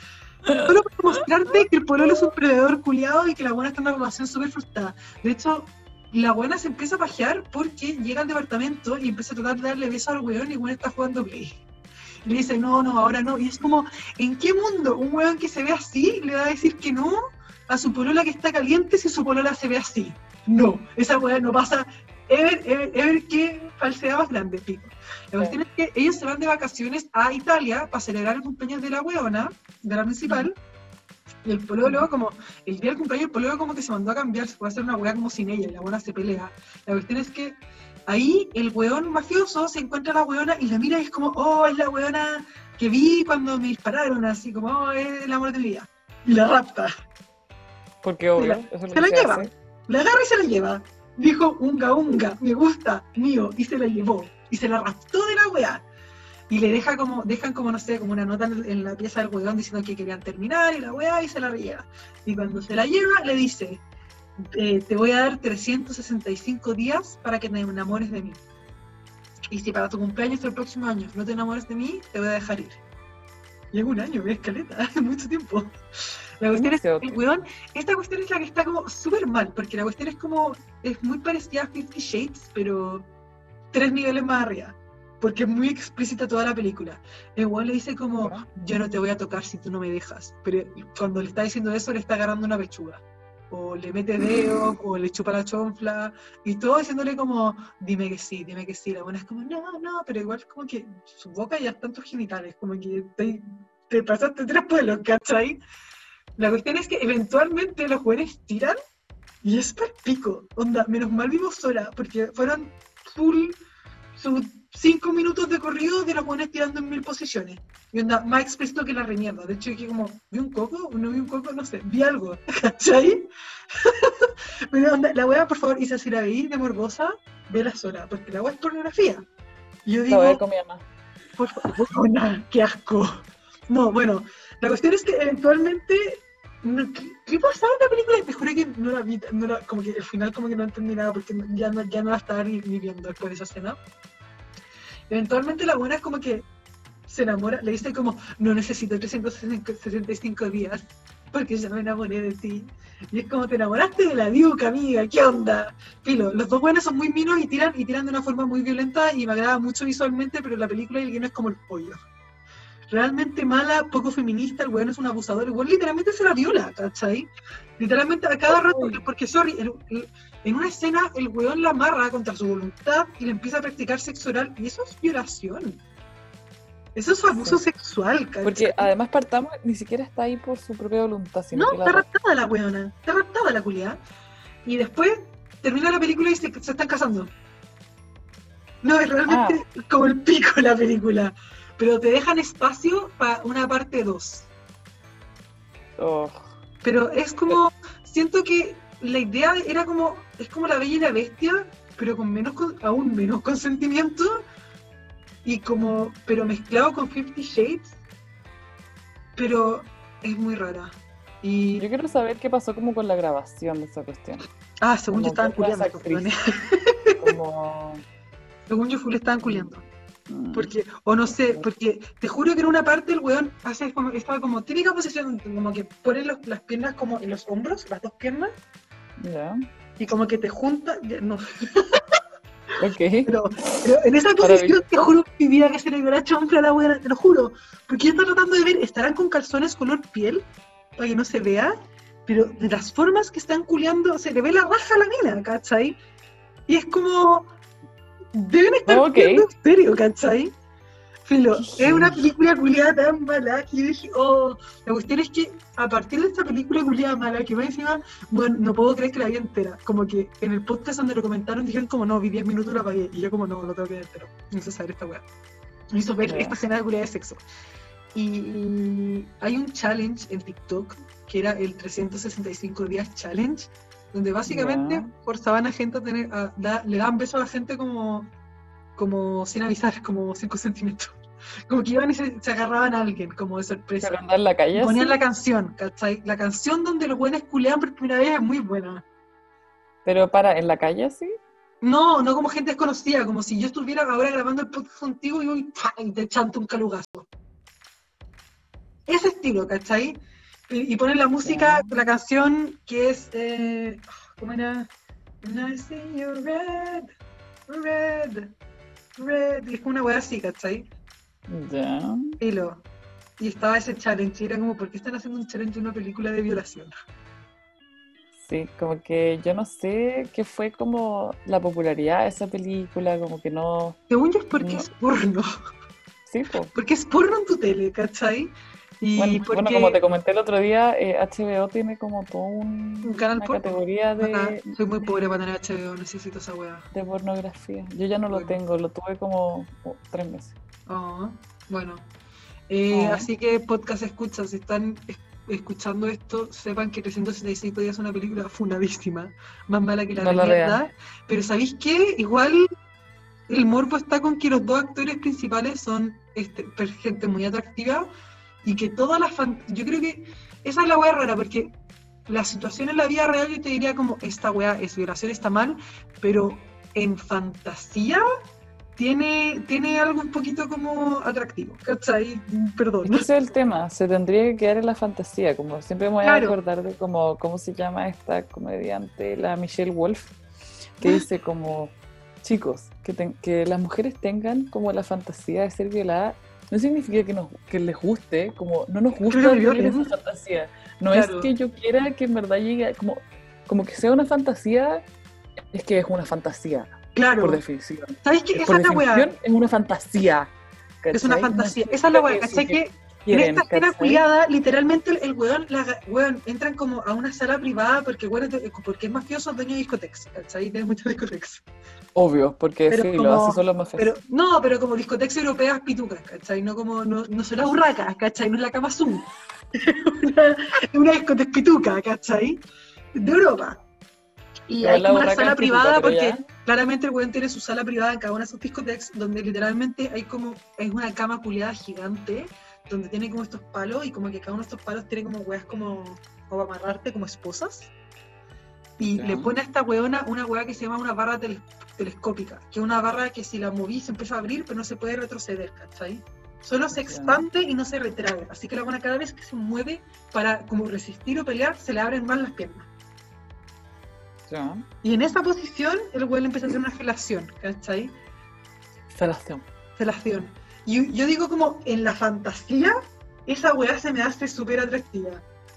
Solo para mostrarte que el pololo es un predador culiado y que la buena está en una relación súper frustrada. De hecho, la buena se empieza a pajear porque llega al departamento y empieza a tratar de darle beso al weón y el weón está jugando play. Y le dice, no, no, ahora no. Y es como, ¿en qué mundo un weón que se ve así le va a decir que no a su polola que está caliente si su polola se ve así? No, esa weá no pasa Ever, Ever, Ever, qué falsedad más grande, pico. La cuestión es que ellos se van de vacaciones a Italia para celebrar el cumpleaños de la weona, de la principal, y el pololo, como, el día del cumpleaños, el pololo como que se mandó a cambiar, se puede hacer una weá como sin ella, y la weona se pelea. La cuestión es que ahí el weón mafioso se encuentra a la weona y la mira y es como, oh, es la weona que vi cuando me dispararon, así como, oh, es el amor de mi vida. Y la rapta. Porque obvio, se la, se la lleva. La agarra y se la lleva dijo unga unga, me gusta, mío, y se la llevó, y se la raptó de la weá. Y le deja como, dejan como, no sé, como una nota en, la pieza del weón diciendo que querían terminar y la weá y se la lleva. Y cuando se la lleva, le dice, te voy a dar 365 días para que te enamores de mí. Y si para tu cumpleaños el próximo año no te enamores de mí, te voy a dejar ir. Y es un año, es escaleta, (laughs) mucho tiempo. La cuestión es, el weón, esta cuestión es la que está como súper mal, porque la cuestión es como, es muy parecida a Fifty Shades, pero tres niveles más arriba, porque es muy explícita toda la película. El weón le dice como, yo no te voy a tocar si tú no me dejas, pero cuando le está diciendo eso le está agarrando una pechuga. O le mete dedos, o le chupa la chonfla, y todo diciéndole como, dime que sí, dime que sí. La buena es como, no, no, pero igual como que su boca ya están tus genitales, como que te, te pasaste tres pueblos, ¿cachai? La cuestión es que eventualmente los jóvenes tiran y es para pico. Onda, menos mal vimos sola, porque fueron full sus cinco minutos de corrido de los jóvenes tirando en mil posiciones. Y onda, más expreso que la remierda. De hecho, que como, ¿vi un coco? ¿No vi un coco? No sé, vi algo. (laughs) ¿Cachai? (laughs) Pero onda, la wea, por favor, Isa, si la veí de morbosa, vela sola, porque la wea es pornografía. Y yo digo, con mi mamá. Por favor, qué asco. No, bueno, la cuestión es que eventualmente. ¿Qué, pasaba en la película? Te juro que no la vi, no la, como que el final como que no entendí nada porque ya no, ya no la estaba ni, viendo después de esa escena. Eventualmente la buena es como que se enamora, le dice como, no necesito 365 días porque ya me enamoré de ti. Y es como, te enamoraste de la diuca, amiga, ¿qué onda? Filo, los dos buenos son muy minos y tiran, y tiran de una forma muy violenta y me agrada mucho visualmente, pero la película el guion es como el pollo realmente mala, poco feminista, el weón es un abusador, el weón literalmente se la viola, ¿cachai? Literalmente a cada rato, porque sorry, en una escena el weón la amarra contra su voluntad y le empieza a practicar sexo oral, y eso es violación. Eso es abuso sexual, ¿cachai? Porque además partamos, ni siquiera está ahí por su propia voluntad. Sino no, está raptada la weona, está raptada la culia. Y después termina la película y se, están casando. No, es realmente ah. como el pico la película pero te dejan espacio para una parte 2. Pero es como, siento que la idea era como, es como la bella y la bestia, pero con menos, con- aún menos consentimiento, y como, pero mezclado con Fifty Shades, pero es muy rara. Y, Yo quiero saber qué pasó como con la grabación de esa cuestión. ah, según yo como estaban que las culiando. Como... (laughs) según yo full estaban culiando. Porque, o no sé, porque te juro que en una parte el weón hace como, estaba como típica posición, como que pone los- las piernas como en los hombros, las dos piernas, Ya. y como que te junta, ya, no, (laughs) Ok. pero, pero en esa posición te juro que mi vida que se le verá champla a la weá, te lo juro, porque yo estaba tratando de ver, estarán con calzones color piel, para que no se vea, pero de las formas que están culeando, se le ve la raja a la mina, ¿cachai? Y es como, deben estar Ok. culiando en serio, ¿cachai? Filo, es una película culiada tan mala que yo dije, oh, la cuestión es que a partir de esta película culiada mala, que va encima, bueno, no puedo creer que la vi entera. Como que en el podcast donde lo comentaron dijeron como no, vi 10 minutos la apagué. Y yo como no, lo tengo que ver entero. Saber esta weá. Me hizo ver Ya. esta escena de culiada de sexo. Y hay un challenge en TikTok que era el 365 días challenge, donde básicamente Ya. forzaban a gente a tener, a da- le daban besos a la gente como, como sin avisar, como sin consentimiento. (laughs) Como que iban y se, se agarraban a alguien, como de sorpresa. La calle. Ponían así. la canción, ¿cachai? La canción donde los buenos culean por primera vez es muy buena. Pero para, en la calle así. No, no como gente desconocida, como si yo estuviera ahora grabando el podcast contigo y, voy, y te chanto un calugazo. Ese estilo, ¿cachai? Y, y ponen la música, la canción que es, eh, ¿cómo era? And I see you red, red, red. Y es como una wea así, ¿cachai? Ya. Hilo. Y estaba ese challenge, y era como, ¿por qué están haciendo un challenge de una película de violación? Sí, como que yo no sé qué fue como la popularidad de esa película, como que no. Según yo es porque No. es porno, Sí, po. (laughs) porque es porno en tu tele, ¿cachai? Y Bueno, porque... bueno, como te comenté el otro día, eh, HBO tiene como todo un, Un canal una porno. categoría de, Ajá, soy muy pobre para tener HBO, necesito esa weá. de pornografía. Yo ya no lo tengo, lo tuve como oh, tres meses. Ah, bueno. Eh, Ah. Así que podcast escuchan, si están es- escuchando esto, sepan que 365 días es una película funadísima, más mala que la No mierda. Pero ¿sabéis qué? Igual el morbo está con que los dos actores principales son este, gente muy atractiva y que todas las yo creo que esa es la weá rara porque la situación en la vida real yo te diría como esta weá es violación, está mal, pero en fantasía tiene, tiene algo un poquito como atractivo, ¿cachai? Perdón. Ese es el tema, se tendría que quedar en la fantasía, como siempre me voy a Claro. acordar de como, ¿cómo se llama esta comediante? La Michelle Wolf, Ah. que dice como, chicos, que, ten- que las mujeres tengan como la fantasía de ser violadas, no significa que, nos, que les guste, como no nos gusta vivir violen. esa fantasía, no Claro. es que yo quiera que en verdad llegue, como, como que sea una fantasía, es que es una fantasía, Claro. por definición. ¿Sabes qué? Esa Por es la weá. definición es una fantasía. Es una fantasía. Esa es la weá, ¿cachai? eso En esta escena culiada, literalmente el, el weón, la, weón, entran como a una sala privada porque, weón, es de- porque es mafioso, dueño de discotecas, ¿cachai? Tiene muchas discotecas. Obvio, porque Pero sí, como- lo así son los más Pero, no, pero como discotecas europeas pitucas, ¿cachai? No como, no, no son las urracas, ¿cachai? No es la Kama Zoom. una, una discoteca pituca, ¿cachai? De Europa. Y hay como una sala privada porque ya. claramente el weón tiene su sala privada en cada una de sus discotecas donde literalmente hay como, es una cama culiada gigante donde tiene como estos palos y como que cada uno de estos palos tiene como weas como, como para amarrarte como esposas. Y Ya. le pone a esta weona una wea que se llama una barra tele- telescópica, que es una barra que si la moví se empieza a abrir, pero no se puede retroceder, ¿cachai? Solo se Ya. expande y no se retrae. Así que la buena cada vez que se mueve para como resistir o pelear, se le abren más las piernas. Ya. Y en esa posición, el le empieza a hacer una felación, ¿cachai? Felación. Felación. Y yo digo como, en la fantasía, esa weá se me hace súper atractiva.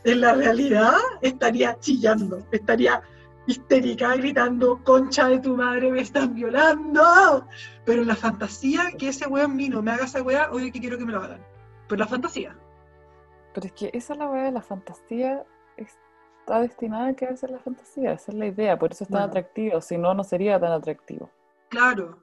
En la realidad, estaría chillando, estaría histérica, gritando, concha de tu madre, me están violando. Pero en la fantasía, que ese weón vino, me haga esa weá, oye, que quiero que me lo hagan. Pero la fantasía. Pero es que esa es la weá de la fantasía, está destinada a quedarse en la fantasía, esa es la idea, por eso es tan Bueno. atractivo, si no, no sería tan atractivo. Claro.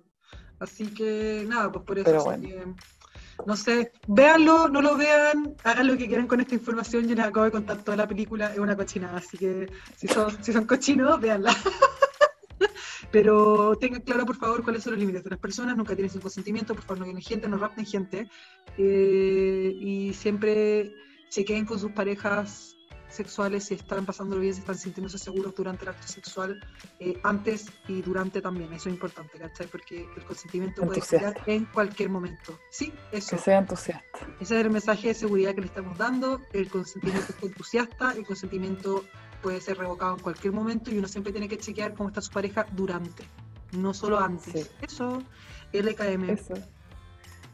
Así que nada, pues por eso. Pero así bueno. que No sé, véanlo, no lo vean, hagan lo que quieran con esta información. Yo les acabo de contar toda la película, es una cochinada, así que si son, si son cochinos, véanla. (laughs) Pero tengan claro, por favor, cuáles son los límites de las personas. Nunca tienen sin consentimiento, por favor, no vienen gente, no rapten gente. Eh, y siempre se queden con sus parejas sexuales si están pasándolo bien, si están sintiéndose seguros durante el acto sexual, eh, antes y durante también. Eso es importante, ¿cachai? Porque el consentimiento puede cambiar en cualquier momento. Sí, eso. Que sea entusiasta. Ese es el mensaje de seguridad que le estamos dando. El consentimiento es entusiasta, el consentimiento puede ser revocado en cualquier momento y uno siempre tiene que chequear cómo está su pareja durante, no solo antes. Sí. Eso, LKM. Eso.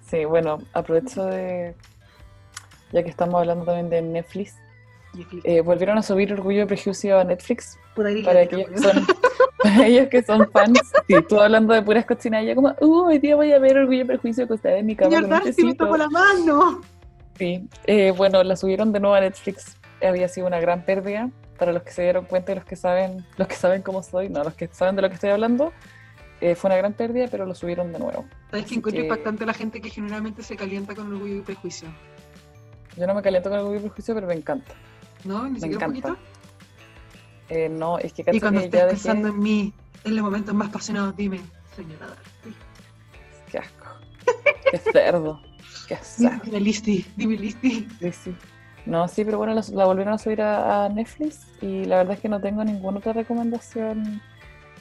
Sí, bueno, aprovecho de. Ya que estamos hablando también de Netflix, eh, volvieron a subir Orgullo y Prejuicio a Netflix. Para aquellos, que son, (laughs) para ellos que son fans, (laughs) sí, tú hablando de puras cochinillas, como, uh, hoy día voy a ver Orgullo y Prejuicio acostada en mi cama Señor con Darcy, me tecito". tocó la mano. Sí, eh, bueno, la subieron de nuevo a Netflix. Había sido una gran pérdida para los que se dieron cuenta y los que saben, los que saben cómo soy, no, los que saben de lo que estoy hablando. eh, fue una gran pérdida, pero lo subieron de nuevo. ¿Sabes que encuentro que- impactante la gente que generalmente se calienta con orgullo y prejuicio? Yo no me caliento con Orgullo y Prejuicio, pero me encanta. ¿No? Ni Me siquiera un encanta. poquito. Eh, no, es que Y cuando que estés ya pensando dejé... en mí, en los momentos más apasionados, dime, señora. Qué asco. Qué cerdo. Qué (laughs) cerdo. Dime, Listi, dime, Listi. Sí, sí. No, sí, pero bueno, la, la volvieron a subir a, a Netflix y la verdad es que no tengo ninguna otra recomendación.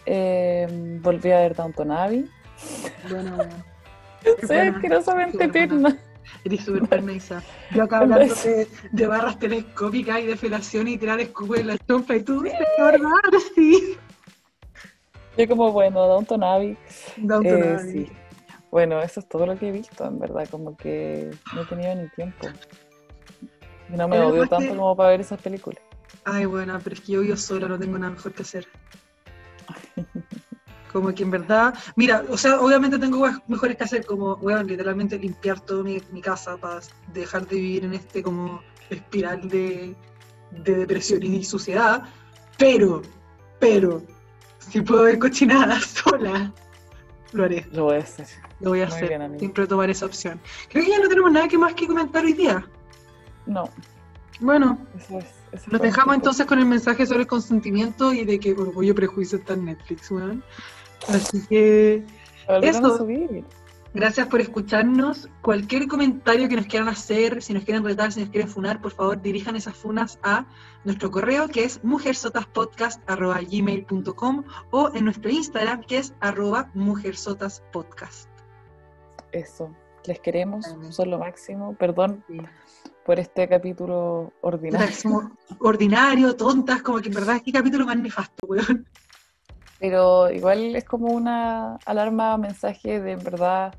Eh, volví a ver Downton Abbey. Bueno, (laughs) bueno. Buena, asquerosamente súper buena. (laughs) Eres súper permisa. Yo acá hablando de, de barras telescópicas y de felación y tirar escudo en la chompa y tú, señor Darcy. Yo como, bueno, Downton Abbey. Downton Eh, Abbey. sí. Bueno, eso es todo lo que he visto, en verdad, como que no he tenido ni tiempo. Y no me odio tanto que- como para ver esas películas. Ay, bueno, pero es que yo vivo sola, no tengo nada mejor que hacer. (laughs) Como que en verdad, mira, o sea, obviamente tengo mejores que hacer, como, weón, literalmente limpiar toda mi, mi casa para dejar de vivir en este como espiral de, de depresión y suciedad, pero, pero, si puedo ver cochinadas (laughs) sola, lo haré, Lo voy a hacer. lo voy a Muy hacer, bien, siempre tomar esa opción. Creo que ya no tenemos nada que más que comentar hoy día. No, Bueno, eso es. eso fue dejamos entonces con el mensaje sobre el consentimiento y de que Orgullo y Prejuicio está en Netflix, weón. Así que eso. subir. gracias por escucharnos. Cualquier comentario que nos quieran hacer, si nos quieren retar, si nos quieren funar, por favor dirijan esas funas a nuestro correo que es mujersotaspodcast.gmail.com o en nuestro Instagram que es arroba mujersotaspodcast. Eso. Les queremos, son lo máximo. Perdón Sí. por este capítulo ordinario. ordinario, tontas, como que en verdad qué capítulo más nefasto, weón. Pero igual es como una alarma, mensaje de en verdad.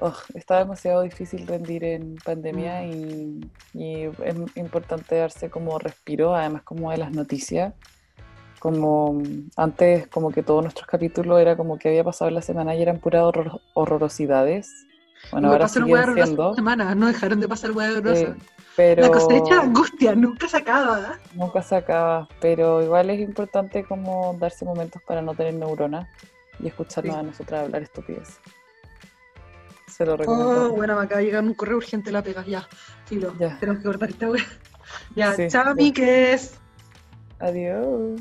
oh, está demasiado difícil rendir en pandemia y, y es importante darse como respiro, además como de las noticias. Como mm, antes, como que todos nuestros capítulos era como que había pasado la semana y eran puras horror- horrororosidades. Bueno, Me ahora siguen siendo, semana, no dejaron de pasar horrorosas. eh, pero La cosecha de angustia nunca se acaba. nunca se acaba. Pero igual es importante como darse momentos para no tener neuronas y escucharnos Sí. a nosotras hablar estupidez. Se lo Oh, recomiendo. bueno, me acaba de llegar un correo urgente la pega, ya. Filo, Ya. tenemos que cortar esta wea. Ya, Sí, chao, ya. Miques. Adiós.